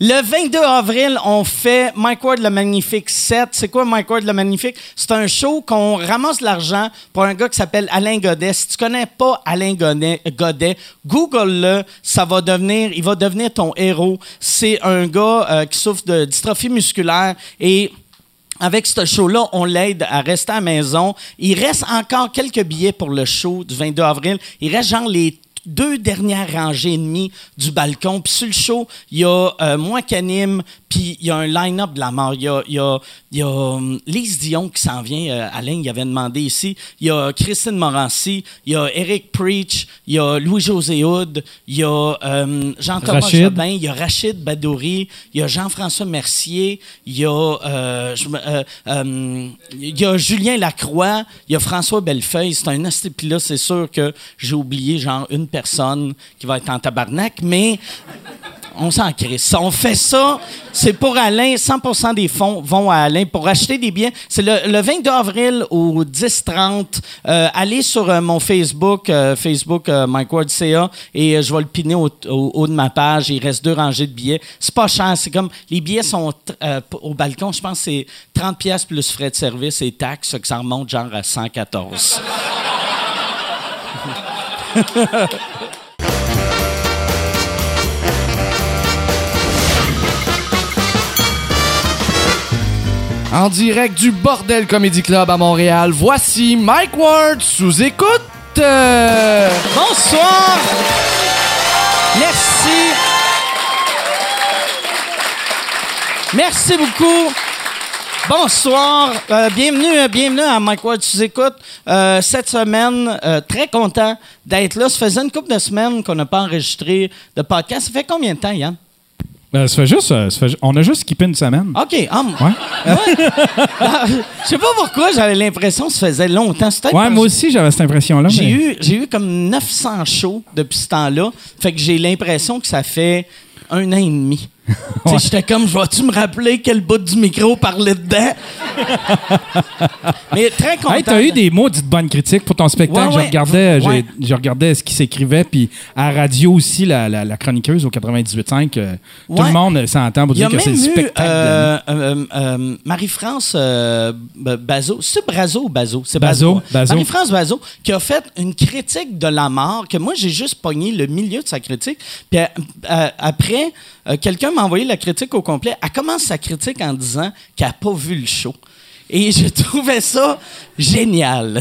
Le 22 avril, on fait Mike Ward le Magnifique 7. C'est quoi Mike Ward le Magnifique? C'est un show qu'on ramasse l'argent pour un gars qui s'appelle Alain Godet. Si tu connais pas Alain Godet, Godet, Google-le. Ça va devenir, il va devenir ton héros. C'est un gars euh, qui souffre de dystrophie musculaire et avec ce show-là, on l'aide à rester à la maison. Il reste encore quelques billets pour le show du 22 avril. Il reste genre les deux dernières rangées et demie du balcon. Puis sur le show, il y a euh, moi qui anime, puis il y a un line-up de la mort. Il y a, il y a, il y a hum, Lise Dion qui s'en vient. euh, Alain, il avait demandé ici. Il y a Christine Morancy. Il y a Eric Preach. Il y a Louis-José Houd. Il y a euh, Jean-Thomas. Jobin. Il y a Rachid Badouri. Il y a Jean-François Mercier. Il y a, euh, je me- euh, euh, il y a Julien Lacroix. Il y a François Bellefeuille. C'est un là, c'est sûr que j'ai oublié genre une personne qui va être en tabarnak, mais on s'en crisse. On fait ça, c'est pour Alain. 100% des fonds vont à Alain pour acheter des billets. C'est le, le 22 avril au 10-30. Euh, allez sur euh, mon Facebook, euh, Facebook Mike Ward CA, et je vais le piner au, au haut de ma page. Il reste deux rangées de billets. C'est pas cher. C'est comme les billets sont au balcon. Je pense que c'est 30 pièces plus frais de service et taxes, que ça remonte genre à 114. En direct du Bordel Comedy Club à Montréal, voici Mike Ward sous écoute. Bonsoir. Merci. Merci beaucoup. Bonsoir. Euh, bienvenue, euh, bienvenue à Mike Ward sous écoute. Euh, cette semaine, euh, très content d'être là. Ça faisait une couple de semaines qu'on n'a pas enregistré de podcast. Ça fait combien de temps, Yann? Ben, ça fait juste, ça fait ju- on a juste skippé une semaine. OK. ah, m- Ouais. Je sais pas pourquoi j'avais l'impression que ça faisait longtemps. Ouais, parce moi aussi, j'avais cette impression-là. J'ai mais- eu, j'ai eu comme 900 shows depuis ce temps-là. Fait que j'ai l'impression que ça fait un an et demi. Tu sais, J'étais comme, je vais-tu me rappeler quel bout du micro parlait dedans? Mais très content. Hey, t'as eu des maudites bonnes critiques pour ton spectacle. Ouais, ouais. Je, regardais, j'ai- Ouais. je regardais ce qui s'écrivait, puis à la radio aussi, la, la, la chroniqueuse au 98.5, euh, tout Ouais. le monde s'entend pour dire que c'est le spectacle. euh, euh, euh, Marie-France euh, B- Bazot. C'est Brazo ou Bazo? C'est Bazo, Bazo. Marie-France Bazo qui a fait une critique de la mort que moi, j'ai juste pogné le milieu de sa critique. Puis euh, euh, après, euh, quelqu'un m'a envoyé la critique au complet. Elle commence sa critique en disant qu'elle n'a pas vu le show. Et je trouvais ça génial.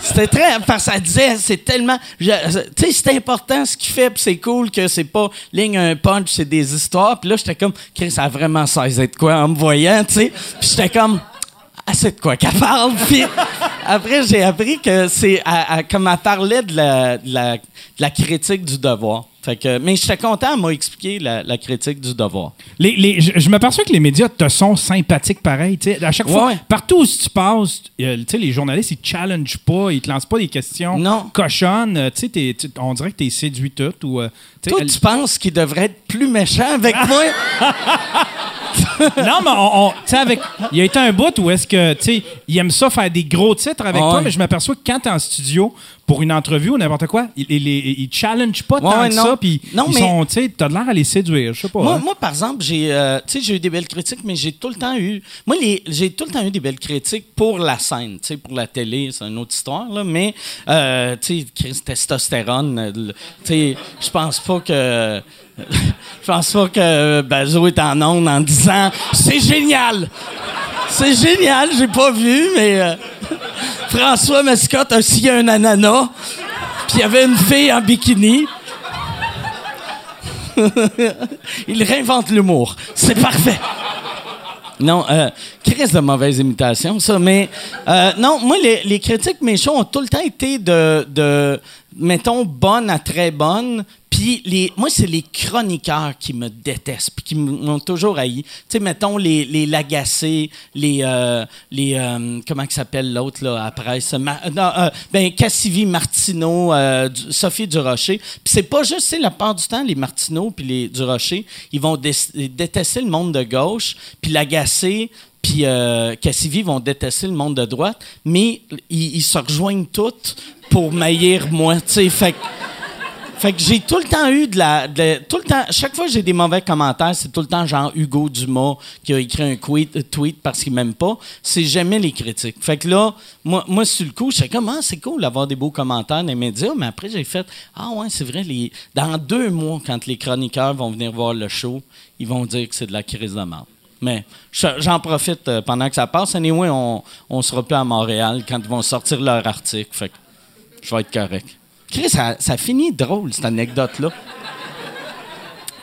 C'était- très. Parce qu'elle disait, c'est tellement. Tu sais, c'est important ce qu'il fait, puis c'est cool que c'est pas ligne un punch, c'est des histoires. Puis là, j'étais comme, ça a vraiment saisi de quoi en me voyant, tu sais. Puis j'étais comme, ah, c'est de quoi qu'elle parle. Puis après, j'ai appris que c'est. Comme elle parlait de la, de la, de la critique du devoir. Fait que, mais j'étais content, m'a expliqué la, la critique du devoir. Les, les- je, je m'aperçois que les médias te sont sympathiques pareil. À chaque fois, partout où tu passes, euh, les journalistes, ils te challengent pas, ils te lancent pas des questions Non. cochonnes. euh, t'es- on dirait que tu es séduit tout. Ou, euh, Toi, elle- tu penses qu'il devrait être plus méchant avec moi? non, mais on, on- tu sais, avec, il y a été un bout où est-ce que, tu sais, il aime ça faire des gros titres avec Ouais. toi, mais je m'aperçois que quand t'es en studio pour une entrevue ou n'importe quoi, ils il, il, il challenge pas tant Ouais, que non. ça, puis Non, ils mais- sont, tu sais, t'as de l'air à les séduire, je sais pas. Moi, hein. moi, par exemple, j'ai euh, tu sais, j'ai eu des belles critiques, mais j'ai tout le temps eu. Moi, les- j'ai tout le temps eu des belles critiques pour la scène. tu sais, Pour la télé, c'est une autre histoire, là, mais euh, tu sais, Chris, testostérone, tu sais, je pense pas que. Je pense pas que Bazo est en onde en disant C'est génial! C'est génial, j'ai pas vu, mais euh, François Mascotte a scié un ananas, puis il y avait une fille en bikini. Il réinvente l'humour. C'est parfait. Non, euh, crise de mauvaise imitation, ça. Mais euh, non, moi, les, critiques mes shows ont tout le temps été de, de mettons, bonnes à très bonnes. Puis les, moi, c'est les chroniqueurs qui me détestent, puis qui m'ont toujours haï. Tu sais, mettons, les, les Lagacé, les, euh, les euh, comment il s'appelle l'autre, là, après ça? Ma- euh, ben, Cassivi, Martineau, euh, du- Sophie Durocher. Puis c'est pas juste, sais, la part du temps, les Martineau puis les Durocher, ils vont dé- détester le monde de gauche, puis l'agacer, puis euh, Cassivi vont détester le monde de droite, mais ils, se rejoignent toutes pour maillir moi, tu sais. Fait Fait que j'ai tout le temps eu de la. tout le temps, chaque fois que j'ai des mauvais commentaires, c'est tout le temps genre Hugo Dumas qui a écrit un tweet, euh, tweet parce qu'il m'aime pas. C'est jamais les critiques. Fait que là, moi, moi sur le coup, je sais comment c'est cool d'avoir des beaux commentaires dans les médias, mais après, j'ai fait Ah ouais, c'est vrai, les, dans deux mois, quand les chroniqueurs vont venir voir le show, ils vont dire que c'est de la crise de mort. Mais je- j'en profite euh, pendant que ça passe. Anyway, on, on sera plus à Montréal quand ils vont sortir leur article. Fait que je vais être correct. Chris, ça, finit drôle, cette anecdote-là.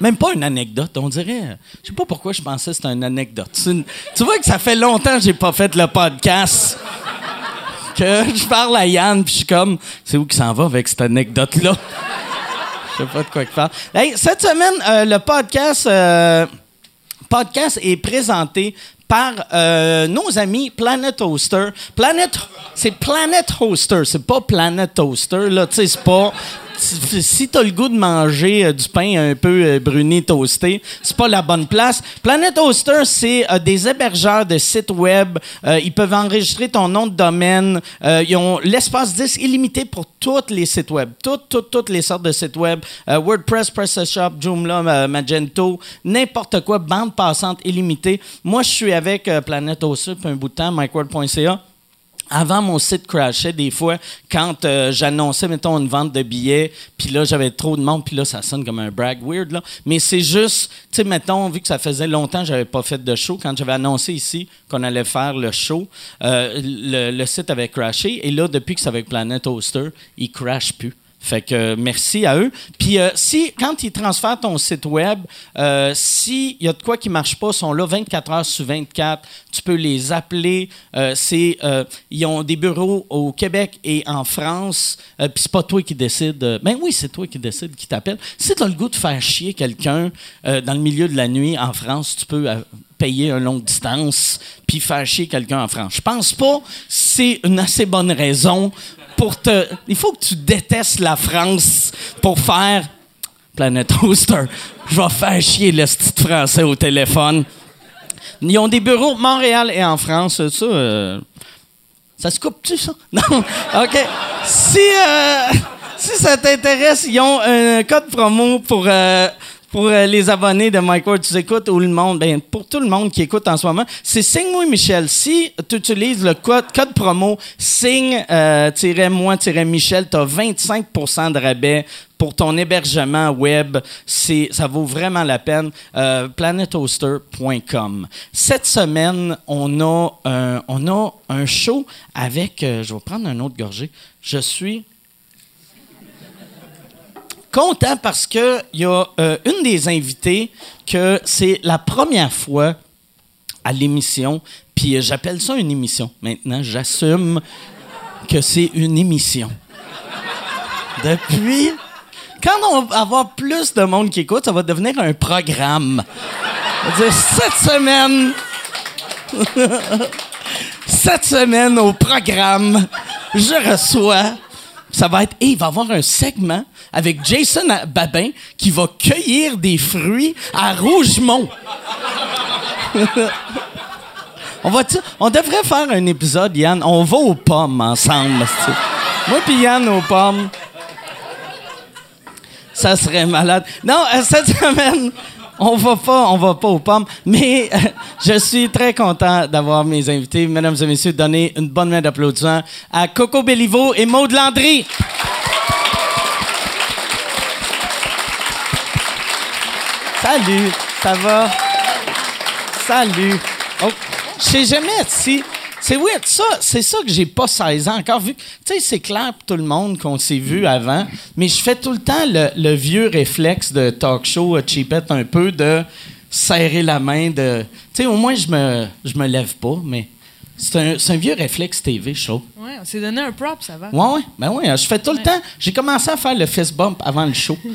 Même pas une anecdote, on dirait. Je sais pas pourquoi je pensais que c'était une anecdote. Tu vois que ça fait longtemps que j'ai pas fait le podcast. Que je parle à Yann, puis je suis comme, c'est où qu'il s'en va avec cette anecdote-là? Je sais pas de quoi il parle. Hey, cette semaine, euh, le podcast. euh, podcast est présenté par euh, nos amis Planet Toaster. Planet, c'est Planet Toaster, c'est pas Planet Toaster. Là, tu sais, c'est pas. Si t'as le goût de manger euh, du pain un peu euh, bruni toasté, c'est pas la bonne place. Planet Toaster, c'est euh, des hébergeurs de sites web. Euh, ils peuvent enregistrer ton nom de domaine. Ils ont l'espace disque illimité pour tous les sites web. Toutes, toutes, toutes les sortes de sites web. WordPress, PrestaShop, Joomla, Magento, n'importe quoi, bande passante illimitée. Moi, je suis avec Planet Toaster depuis un bout de temps, micword.ca. Avant, mon site crashait des fois quand euh, j'annonçais, mettons, une vente de billets, puis là, j'avais trop de monde, puis là, ça sonne comme un brag weird, là. Mais c'est juste, tu sais, mettons, vu que ça faisait longtemps que j'avais pas fait de show, quand j'avais annoncé ici qu'on allait faire le show, euh, le, site avait crashé, et là, depuis que c'est avec Planet Toaster, il crash plus. Fait que euh, merci à eux. Puis euh, si quand ils transfèrent ton site web, euh, s'il y a de quoi qui marche pas, ils sont là 24 heures sur 24. Tu peux les appeler. Euh, c'est ils ont des bureaux au Québec et en France. Puis c'est pas toi qui décide. ben oui, c'est toi qui décide qui t'appelle. Si tu as le goût de faire chier quelqu'un dans le milieu de la nuit en France, tu peux payer un longue distance puis faire chier quelqu'un en France. Je pense pas c'est une assez bonne raison pour te. Il faut que tu détestes la France pour faire Planet Toaster. Je vais faire chier le petit français au téléphone. Ils ont des bureaux à Montréal et en France. Ça, euh, ça se coupe-tu, ça? Non. OK. Si, euh, si ça t'intéresse, ils ont un code promo pour, euh, pour euh, les abonnés de Mike Ward, tu écoutes ou le monde, ben, pour tout le monde qui écoute en ce moment, c'est Signe-moi Michel. Si tu utilises le code, code promo Signe-moi-Michel, tu as 25% de rabais pour ton hébergement web. C'est, ça vaut vraiment la peine. Euh. Cette semaine, on a un, on a un show avec. euh, je vais prendre un autre gorgée. Je suis content parce que il y a euh, une des invités que c'est la première fois à l'émission. Puis euh, j'appelle ça une émission. Maintenant, j'assume que c'est une émission. Depuis. Quand on va avoir plus de monde qui écoute, ça va devenir un programme. Cette semaine. cette semaine au programme, je reçois. Ça va être. Et il va avoir un segment avec Jason Babin qui va cueillir des fruits à Rougemont. on, va on devrait faire un épisode, Yann. On va aux pommes ensemble. Moi puis Yann aux pommes. Ça serait malade. Non, euh, cette semaine, on va pas, on va pas aux pommes, mais je suis très content d'avoir mes invités, mesdames et messieurs, donner une bonne main d'applaudissement à Coco Bellivo et Maud Landry. Salut, ça va? Salut. Oh, je sais jamais si. C'est weird, ça, c'est ça que j'ai pas 16 ans encore vu. Tu sais, c'est clair pour tout le monde qu'on s'est vu avant, mais je fais tout le temps le, le vieux réflexe de talk show euh, cheapette un peu de serrer la main de. Tu sais, au moins je me je me lève pas, mais c'est un, c'est un vieux réflexe TV, trouve. Ouais, on s'est donné un prop, ça va. Ouais, ouais, ben ouais, je fais tout le temps. J'ai commencé à faire le fist bump avant le show.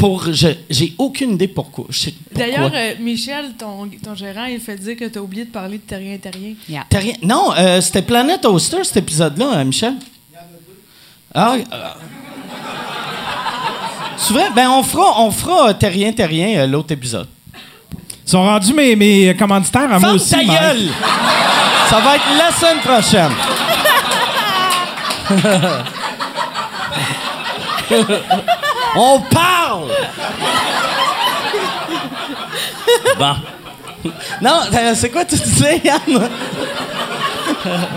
Pour, je- j'ai aucune idée pourquoi. D'ailleurs, euh, Michel, ton, ton gérant, il fait dire que t'as oublié de parler de Terrien Terrien. T'as rien- Non, euh, c'était Planet Oster, cet épisode-là, hein, Michel? Ah, euh, C'est vrai? Ben, on fera, on fera Terrien Terrien euh, l'autre épisode. Ils sont rendus mes, mes commanditaires à moi Ferme aussi. ta gueule! Ça va être la semaine prochaine. On parle! Bon. Non, euh, c'est quoi tu disais, Yann?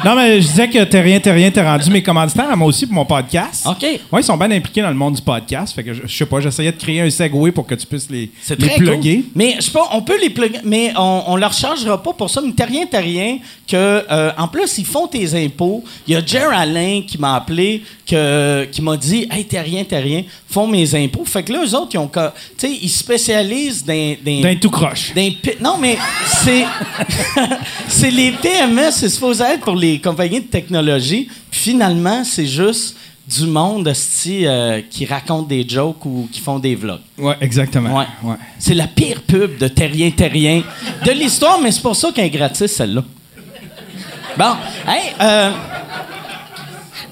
Non, mais je disais que t'es rien, t'es rien, t'es rendu mes commanditaires à moi aussi pour mon podcast. OK. Ouais, ils sont bien impliqués dans le monde du podcast. Fait que je, je sais pas, j'essayais de créer un segue pour que tu puisses les, C'est les très plugger. cool. Mais je sais pas, on peut les plugger, mais on, on leur chargera pas pour ça. Mais t'as rien, t'as rien. Que, euh, en plus, ils font tes impôts. Il y a Jer Alain qui m'a appelé, que, qui m'a dit Hey, t'as rien, t'as rien, font mes impôts. Fait que là, eux autres, ils ont. Tu sais, ils se spécialisent dans. dans- D'un tout croche. non, mais c'est. c'est les PME, c'est supposé pour les compagnies de technologie. Puis finalement, c'est juste du monde euh, qui raconte des jokes ou qui font des vlogs. Ouais, exactement. Ouais. Ouais. C'est la pire pub de Terrien Terrien de l'histoire, mais c'est pour ça qu'elle est gratis, celle-là. Bon, hey, euh,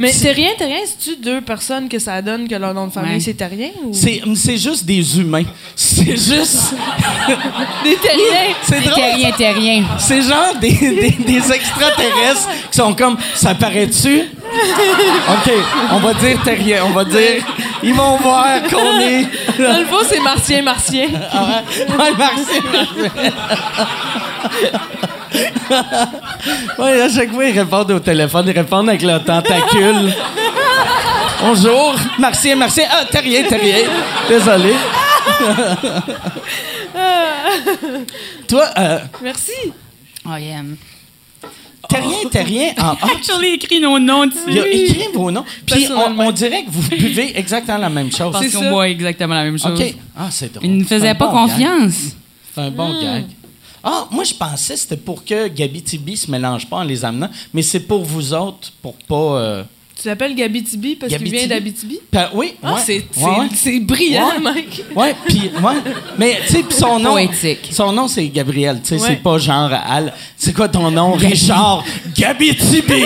Mais Terrien, Terrien, c'est-tu deux personnes que ça donne que leur nom de famille Ouais. c'est Terrien ou? C'est c'est juste des humains. C'est juste. des Terriens? C'est drôle. rien, t'es rien. C'est genre des, des, des extraterrestres qui sont comme ça paraît-tu? OK, on va dire Terrien, on va dire. Ils vont voir qu'on est. Dans le fond, c'est Martien, Martien. Ah ouais, ouais, Martien, Martien. ouais, à chaque fois, ils répondent au téléphone, ils répondent avec leur tentacule. Bonjour, Martien, Martien. Ah, Terrien, Terrien. Désolé. Toi, euh, Merci. Oh, yeah. Terrien, Terrien. En, ah, Actually, écrit nos noms dessus. il a écrit vos noms. Puis on, on dirait que vous buvez exactement la même chose. Parce C'est qu'on boit exactement la même chose. OK. Ah, c'est drôle. Il ne faisait pas bon confiance. C'est un bon gag. Ah, moi, je pensais que c'était pour que Gabi Tibi se mélange pas en les amenant, mais c'est pour vous autres, pour pas. euh, Tu l'appelles Gabi-Tibi parce qu'il vient d'Abitibi? pa- oui, Ah, ouais. c'est Ouais, ouais. brillant, Ouais. Mike. Ouais, puis ouais. Mais tu sais, puis son nom Poétique. Son nom c'est Gabriel, tu sais, Ouais. c'est pas genre Al. C'est quoi ton nom Richard? Gabitibi.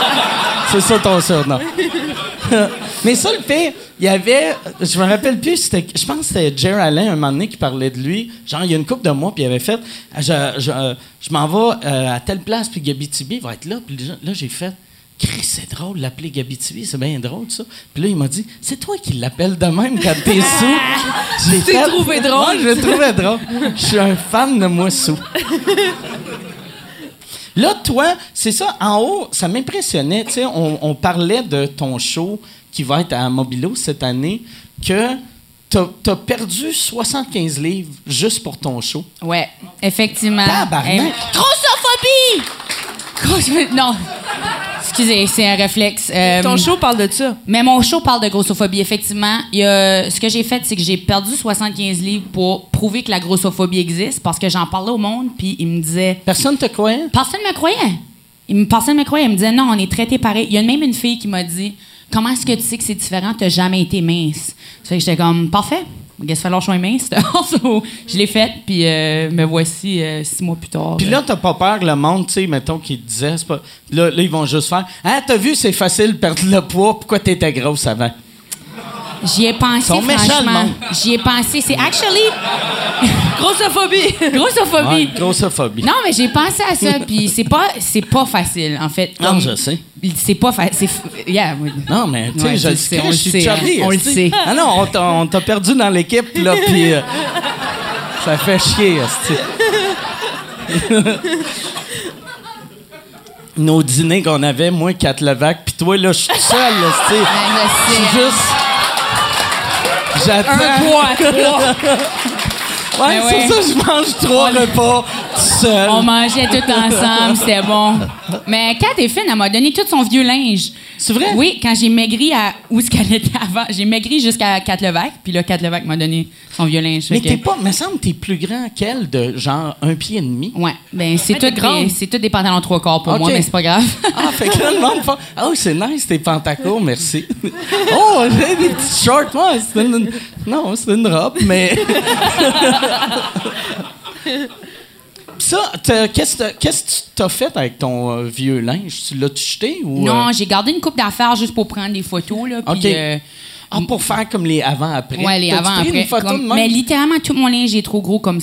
c'est ça ton surnom. Mais ça le fait, il y avait je me rappelle plus c'était je pense que c'était Jer Allen un moment donné qui parlait de lui, genre il y a une couple de mois puis il avait fait je je, je m'en vais euh, à telle place puis Gabitibi va être là puis là, j'ai fait Chris, c'est drôle l'appeler Gabitibi, c'est bien drôle ça. Puis là, il m'a dit, c'est toi qui l'appelles de même quand t'es sous. J'ai fait- trouvé drôle. Ouais, je l'ai trouvé drôle. Je suis un fan de moi sous. Là, toi, c'est ça, en haut, ça m'impressionnait. Tu sais, on, on parlait de ton show qui va être à Mobilo cette année, que t'as as perdu 75 livres juste pour ton show. Ouais, effectivement. Tabarnak! Eh, grossophobie! Grosso- Non. Excusez, c'est un réflexe. Euh, Ton show parle de ça. Mais mon show parle de grossophobie, effectivement. Il y a- ce que j'ai fait, c'est que j'ai perdu 75 livres pour prouver que la grossophobie existe parce que j'en parlais au monde, puis ils me disaient Personne te croyait? Personne ne me croyait. Il me, personne ne me croyait. Il me disait non, on est traités pareil. Il y a même une fille qui m'a dit Comment est-ce que tu sais que c'est différent? Tu jamais été mince. Ça fait que j'étais comme Parfait. Que falloir que je sois mince? So, je l'ai faite, puis euh, me voici euh, six mois plus tard. Puis là, t'as pas peur que le monde, tu sais, mettons, qui te disait, pas... Là, là, ils vont juste faire Ah, t'as vu, c'est facile de perdre le poids, pourquoi t'étais grosse avant? J'y ai pensé, sont franchement. J'y ai pensé. C'est actually Grossophobie. grossophobie. Ouais, grossophobie. Non, mais j'ai pensé à ça, puis c'est pas, c'est pas facile, en fait. Non, Comme- je sais. C'est pas facile. Yeah, oui. Non, mais tu sais, Ouais, je le sais, on je le suis sait, chubby, hein, on le esti. sait. Ah non, on t'a- perdu dans l'équipe, là, puis euh, ça fait chier. Nos dîners qu'on avait, moi, Kat Levac, puis toi, là, je suis tout seul, là, Je je suis juste... J'attends. Un poids, trois. Ouais, Ben c'est ouais. ça, je mange trois repas On mangeait tout ensemble, c'était bon. Mais Kat est fine, elle m'a donné tout son vieux linge. C'est vrai? Oui, quand j'ai maigri à où ce qu'elle était avant, j'ai maigri jusqu'à Kat Levac, puis là, Kat Levac m'a donné son vieux linge. Mais t'es pas... me semble que t'es plus grand qu'elle de genre un pied et demi. Ouais, ben c'est tout, des- c'est tout des pantalons trois quarts pour moi, mais c'est pas grave. Ah, fait que là, le monde fait Ah, oui, c'est nice, tes pantacours, merci. oh, j'ai des petites shorts, moi. C'est une, non, c'est une robe, mais. Ça, qu'est-ce que tu t'as fait avec ton euh, vieux linge? Tu l'as jeté ou. Non, euh, j'ai gardé une coupe d'affaires juste pour prendre des photos, là, puis... Euh, Ah, pour faire comme les avant-après? Ouais, les T'as-tu avant pris après. une photo Comme- de même? mais littéralement, tout mon linge est trop gros. Comme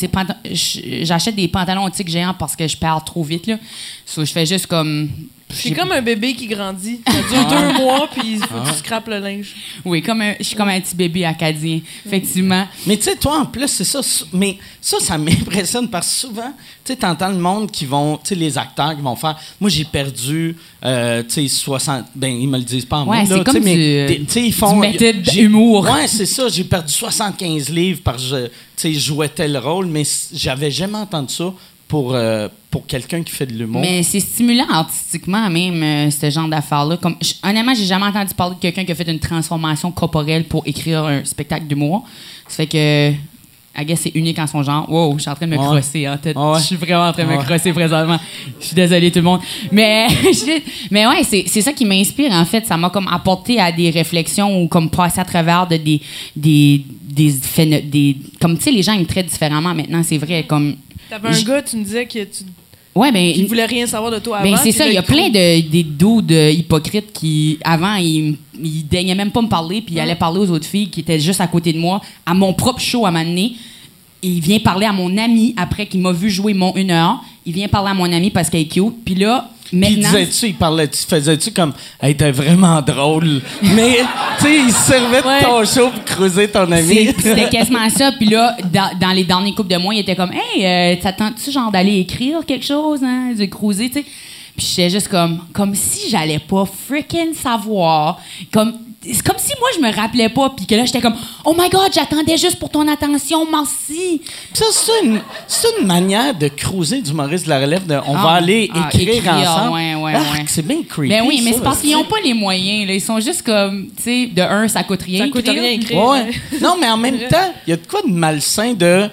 J'achète des pantalons tic géants parce que je perds trop vite. Là. So, je fais juste comme C'est comme un bébé qui grandit. Ça dure deux mois, puis il faut que tu scrapes le linge. Oui, comme un- je suis comme un petit bébé acadien, effectivement. Mais tu sais, toi, en plus, c'est ça. Mais ça, ça m'impressionne parce que souvent, tu sais, t'entends le monde qui vont, tu sais, les acteurs qui vont faire. Moi, j'ai perdu, euh, tu sais, 60. Ben, ils me le disent pas en Ouais, moi, c'est là, comme tu sais, mais du- des- tu sais, ils font. du humour. Ouais, c'est ça. J'ai perdu 75 livres parce que, je- tu sais, je jouais tel rôle, mais j'avais jamais entendu ça pour, euh, pour quelqu'un qui fait de l'humour. Mais c'est stimulant artistiquement, même, euh, ce genre d'affaires-là. Comme, j- honnêtement, j'ai jamais entendu parler de quelqu'un qui a fait une transformation corporelle pour écrire un spectacle d'humour. Ça fait que, I guess, c'est unique en son genre. Wow, je suis en train de me Ouais. crosser en tête. Ouais. Je suis vraiment en train de me Ouais. crosser présentement. Je suis désolée, tout le monde. Mais, mais ouais, c'est c'est ça qui m'inspire, en fait. Ça m'a comme apporté à des réflexions ou comme passer à travers de des. des, des comme, tu sais, les gens ils me traitent différemment maintenant, c'est vrai. Comme, T'avais un gars, tu me disais que tu ouais, ben. voulait rien savoir de toi avant. Ben, c'est ça, il y a plein de des dos de hypocrites qui avant ils ils daignaient même pas me parler puis ils allaient parler aux autres filles qui étaient juste à côté de moi à mon propre show à m'amener. Il vient parler à mon ami après qu'il m'a vu jouer mon une heure. Il vient parler à mon ami parce qu'elle est cute. Puis là, Puis maintenant. disais-tu, il parlait-tu, faisais-tu comme, hey, t'es vraiment drôle. Mais, tu sais, il se servait de Ouais. ton show pour creuser ton ami. C'était quasiment ça. Puis là, dans, dans les derniers couples de mois, il était comme Hey, euh, t'attends-tu genre d'aller écrire quelque chose, hein, de cruiser, tu sais? Puis j'étais juste comme, comme si j'allais pas freaking savoir. Comme, c'est comme si moi, je me rappelais pas. Puis que là, j'étais comme Oh my God, j'attendais juste pour ton attention, merci. Ça, c'est une, c'est une manière de cruiser du Maurice de la relève de on Ah, va aller ah, écrire, écrire, ensemble. ouais, ouais, Ah, ouais. C'est bien creepy. Ben oui, mais c'est parce qu'ils c'est- ont pas les moyens. Là. Ils sont juste comme, tu sais, de un, ça coûte rien. Ça coûte écrire. rien écrire. Ouais. non, mais en même temps, il y a de quoi de malsain de.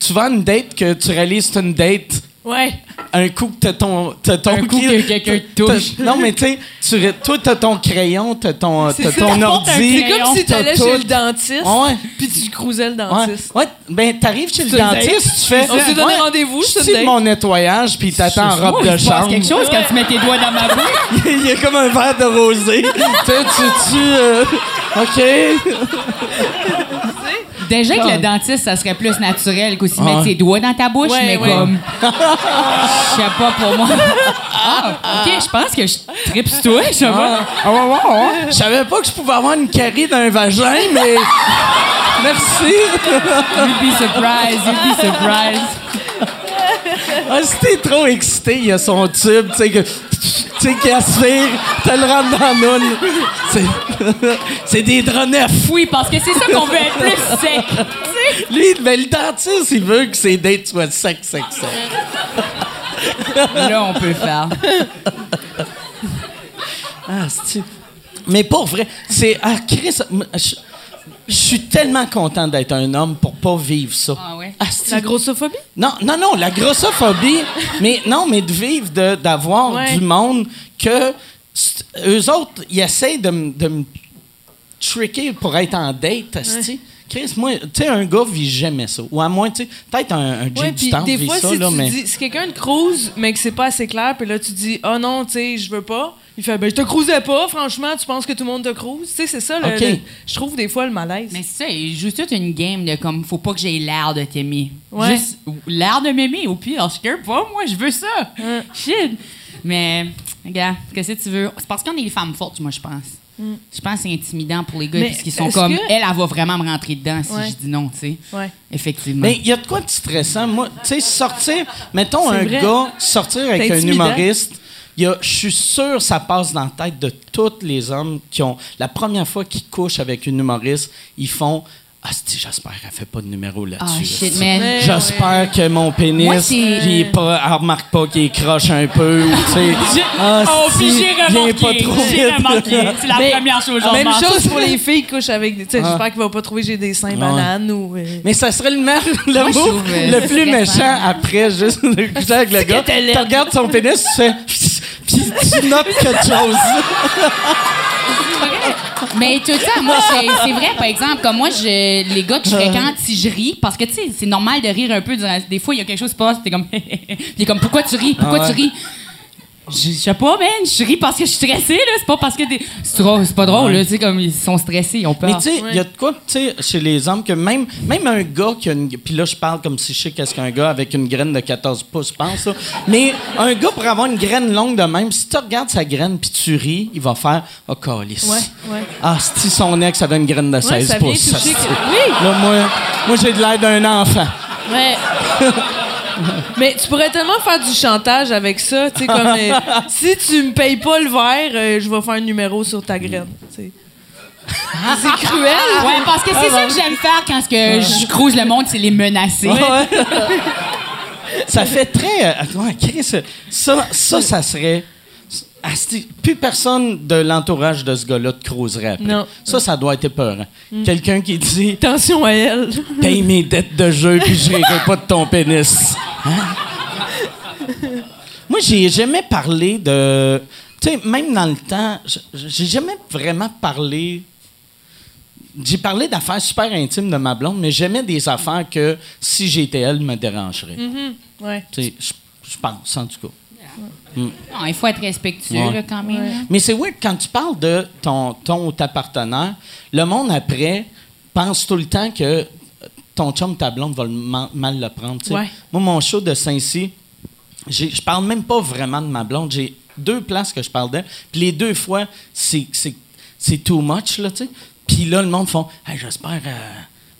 Tu vas à une date que tu réalises c'est une date Ouais. un coup que t'as ton, t'as ton Un coup que quelqu'un te touche. Non, mais tu sais, toi, t'as ton crayon, t'as ton, ça, ton ordi. C'est comme si t'as t'allais chez le dentiste, Ouais. puis tu cruisais le Ouais, dentiste. ouais. Ben, t'arrives chez le dentiste, tu fais. On s'est donné Ouais, rendez-vous, Je date. mon nettoyage, puis t'attends en robe de chambre. quelque chose quand tu mets tes doigts dans ma bouche. Il y a comme un verre de rosé. tu sais, tu. tu euh, OK. Déjà que le dentiste, ça serait plus naturel qu'aussi Ah. mettre ses doigts dans ta bouche, Ouais, mais ouais. comme. Je sais pas pour moi. Ah, ok, je pense que je tripe toi, je sais pas. Ah, ouais. Je savais pas que je pouvais avoir une carie dans un vagin, mais. Merci. You'd be surprised, you'd be surprised. Ah, si t'es trop excité, il y a son tube, tu sais, que. Tu sais, aspire, t'as le rentre dans la noune. C'est. Des draps neufs. Oui, parce que c'est ça qu'on veut être plus sec. tu sais. Lui, ben, le dentiste, il veut que ses dates soient sec, sec, sec. Là, on peut faire. Ah, c'est Mais pour vrai, c'est. Ah, Chris, je, je suis tellement content d'être un homme pour pas vivre ça. Ah ouais? c'est- La grossophobie? Non, non, non, la grossophobie, mais non, mais de vivre, de- d'avoir Ouais. du monde que eux autres, ils essayent de, me- tricker pour être en date, asti. Chris, moi, tu sais, un gars vit jamais ça. Ou à moins, tu sais, peut-être un, un Jim Ouais, du puis temps des vit fois, ça, si là, tu mais. dis, si quelqu'un te cruise, mais que c'est pas assez clair, puis là, tu dis, oh non, tu sais, je veux pas, il fait, ben, je te cruisais pas, franchement, tu penses que tout le monde te cruise? Tu sais, c'est ça, le, je trouve des fois le malaise. Mais c'est ça, il joue toute une game de comme, faut pas que j'aie l'air de t'aimer. Ouais. Juste l'air de m'aimer, au pire, je care pas, moi, je veux ça. Shit. Mais, regarde, qu'est-ce que tu veux? C'est parce qu'on est des femmes fortes, moi, je pense. Je pense que c'est intimidant pour les gars, Mais parce qu'ils sont est-ce comme, que- elle, elle va vraiment me rentrer dedans si Ouais. je dis non, tu sais. Ouais. Effectivement. Mais il y a de quoi de stressant? Moi, tu sais, sortir, mettons C'est un vrai. gars, sortir avec C'est un intimidant. humoriste, je suis sûr ça passe dans la tête de tous les hommes qui ont. La première fois qu'ils couchent avec une humoriste, ils font Ah, si, j'espère qu'elle fait pas de numéro là-dessus. Ah. J'espère que mon pénis, Moi, est pas, elle remarque pas qu'il croche un peu. ou, tu sais, ah, Oh, puis j'ai remarqué. pas trop J'ai remarqué. C'est la Mais- première chose Même chose pour les filles qui couchent avec des. Tu sais, Ah. j'espère qu'il va pas trouver j'ai des seins Ouais. bananes ou. euh, Mais ça serait le, mer- le Moi, mot euh, le plus méchant après juste de coucher avec le gars. Tu regardes son pénis, tu fais. Puis tu notes quelque chose. Mais tout ça, moi, c'est vrai, par exemple, comme moi, je, les gars que je fréquente, si je ris, parce que, tu sais, c'est normal de rire un peu. durant- Des fois, il y a quelque chose qui se passe, t'es comme... Puis comme, pourquoi tu ris? Pourquoi Ah ouais. tu ris? Je sais pas, man. Je ris parce que je suis stressée, là. C'est pas parce que t'es. C'est drôle- c'est pas drôle, là. Tu sais, comme ils sont stressés, ils ont Mais peur. tu sais, il y a de quoi, tu sais, chez les hommes, que même, même un gars qui a une. Puis là, je parle comme si je sais qu'est-ce qu'un gars avec une graine de 14 pouces pense, là. Mais un gars, pour avoir une graine longue de même, si tu regardes sa graine puis tu ris, il va faire Oh, calice. Ouais, ouais. Ah, si son ex avait une graine de 16 ça pouces. asti. que- Oui. Là, moi, moi j'ai de l'air d'un enfant. Ouais. Mais tu pourrais tellement faire du chantage avec ça, tu sais, comme euh, si tu me payes pas le verre, euh, je vais faire un numéro sur ta graine. tu sais. C'est cruel. Ouais, parce que c'est ça que j'aime faire quand ce que je crouse le monde, c'est les menacer. Ça fait très. euh, ouais, Chris, ça, ça, ça serait. Asti, plus personne de l'entourage de ce gars-là te creuserait après. Non. Ça, ça doit être épeurant. Quelqu'un qui dit Attention à elle. Paye mes dettes de jeu puis je rirai pas de ton pénis. Hein? Moi, j'ai jamais parlé de. Tu sais, même dans le temps, j'ai jamais vraiment parlé. J'ai parlé d'affaires super intimes de ma blonde, mais j'aimais des affaires que si j'étais elle, me dérangeraient. Ouais. Tu sais, je je pense, en tout cas. Non, il faut être respectueux, Ouais. là, quand même. là. Mais c'est weird, quand tu parles de ton, ton ou ta partenaire, le monde après pense tout le temps que ton chum, ta blonde va le mal le prendre. Ouais. Moi, mon show de Saint-Cy, j'ai- je parle même pas vraiment de ma blonde. J'ai deux places que je parle d'elle. Puis les deux fois, c'est, c'est, c'est too much, là, tu sais. Puis là, le monde font Hey, j'espère. euh,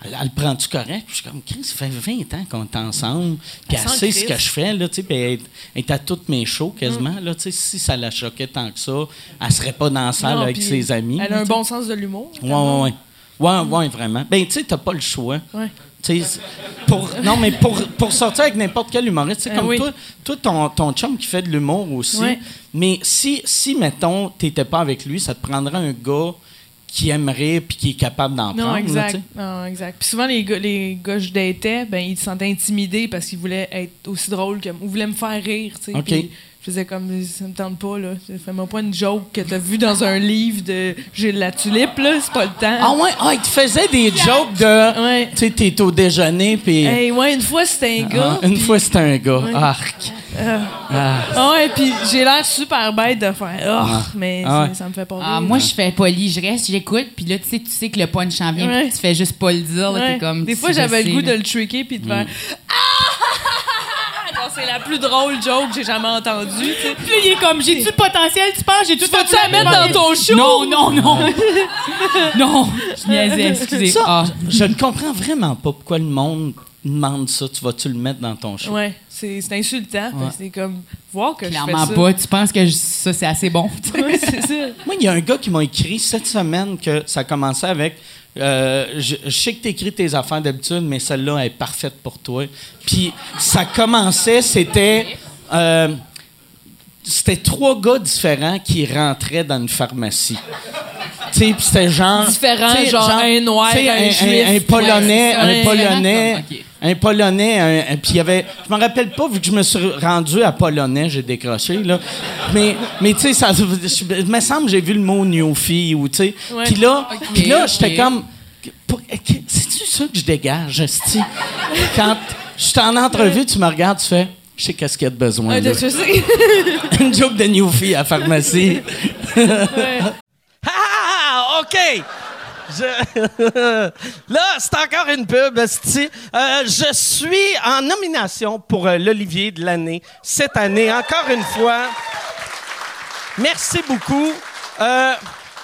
elle, elle le prend-tu correct? Puis je suis comme, Chris, ça fait 20 ans qu'on est ensemble. Puis Elle sait ce que je fais, là, tu sais. Puis elle, est- elle est à toutes mes shows, quasiment, là, tu sais. Si ça la choquait tant que ça, elle serait pas dans la salle Non, avec ses amis. Elle a un bon sens de l'humour. Ouais, ouais, ouais. Ouais, ouais, vraiment. Ben, tu sais, t'as pas le choix. Ouais. Pour, non, mais pour, pour sortir avec n'importe quel humoriste, c'est Euh, comme oui. toi, toi ton, ton chum qui fait de l'humour aussi. Mais si, si, mettons, t'étais pas avec lui, ça te prendrait un gars qui aimerait puis qui est capable d'en Non, prendre. exact. non, exact. Puis souvent, les gars, les gars que je datais, ben, ils se sentaient intimidés parce qu'ils voulaient être aussi drôles que moi. Ou voulaient me faire rire, tu sais. OK. Puis Je faisais comme, ça me tente pas, là. Fais-moi pas une joke que t'as vue dans un livre de Gilles la Tulipe, là. C'est pas le temps. Ah ouais, ah, il te faisait des jokes de... Ouais. Tu sais, t'es au déjeuner, puis... Hey, ouais, une fois, c'était un gars. Ah, une fois, c'était un gars. Ouais. Arc. Ah ouais, puis j'ai l'air super bête de faire. Oh, mais Ah ouais. c'est- ça me fait pas rire. Ah, moi, je fais poli, je reste, j'écoute, puis là, tu sais, tu sais que le punch en vient, Ouais. puis tu fais juste pas le dire, là, t'es comme. Des fois, j'avais le goût là. de le tricker puis de faire. Ah! C'est la plus drôle joke que j'ai jamais entendue. tu sais. Puis là, il est comme, j'ai-tu le potentiel, tu penses? J'ai tout Tu vas-tu la mettre dans ton show? Non, non, non. non, je niaisais, excusez. Ça, Ah. je ne comprends vraiment pas pourquoi le monde demande ça. Tu vas-tu le mettre dans ton show? Ouais, c'est c'est insultant. que C'est comme voir que Clairement je fais ça. pas. Tu penses que je- ça, c'est assez bon? Ouais, c'est ça. Moi, il y a un gars qui m'a écrit cette semaine que ça commençait avec euh, je, sais que tu écris tes affaires d'habitude, mais celle-là est parfaite pour toi. Puis ça commençait, c'était. euh, c'était trois gars différents qui rentraient dans une pharmacie. Tu c'était genre. Différents, tu genre un noir, tu sais, un juif. un polonais, un polonais, un polonais, un- un- puis il y avait, je me rappelle pas vu que je me suis rendu à polonais, j'ai décroché là, mais mais tu sais ça, je- me semble que j'ai vu le mot newfie ou tu sais, puis là, puis là j'étais comme, pour- c'est-tu ça que je dégage, esti? Quand je suis en entrevue, tu me regardes, tu fais, je sais qu'est-ce qu'il y a de besoin. Ouais, là. je sais. Une joke de newfie à la pharmacie. Ouais. Ah, OK! Je- Là, c'est encore une pub. Euh, je suis en nomination pour euh, l'Olivier de l'année cette année, encore une fois. Merci beaucoup. Euh,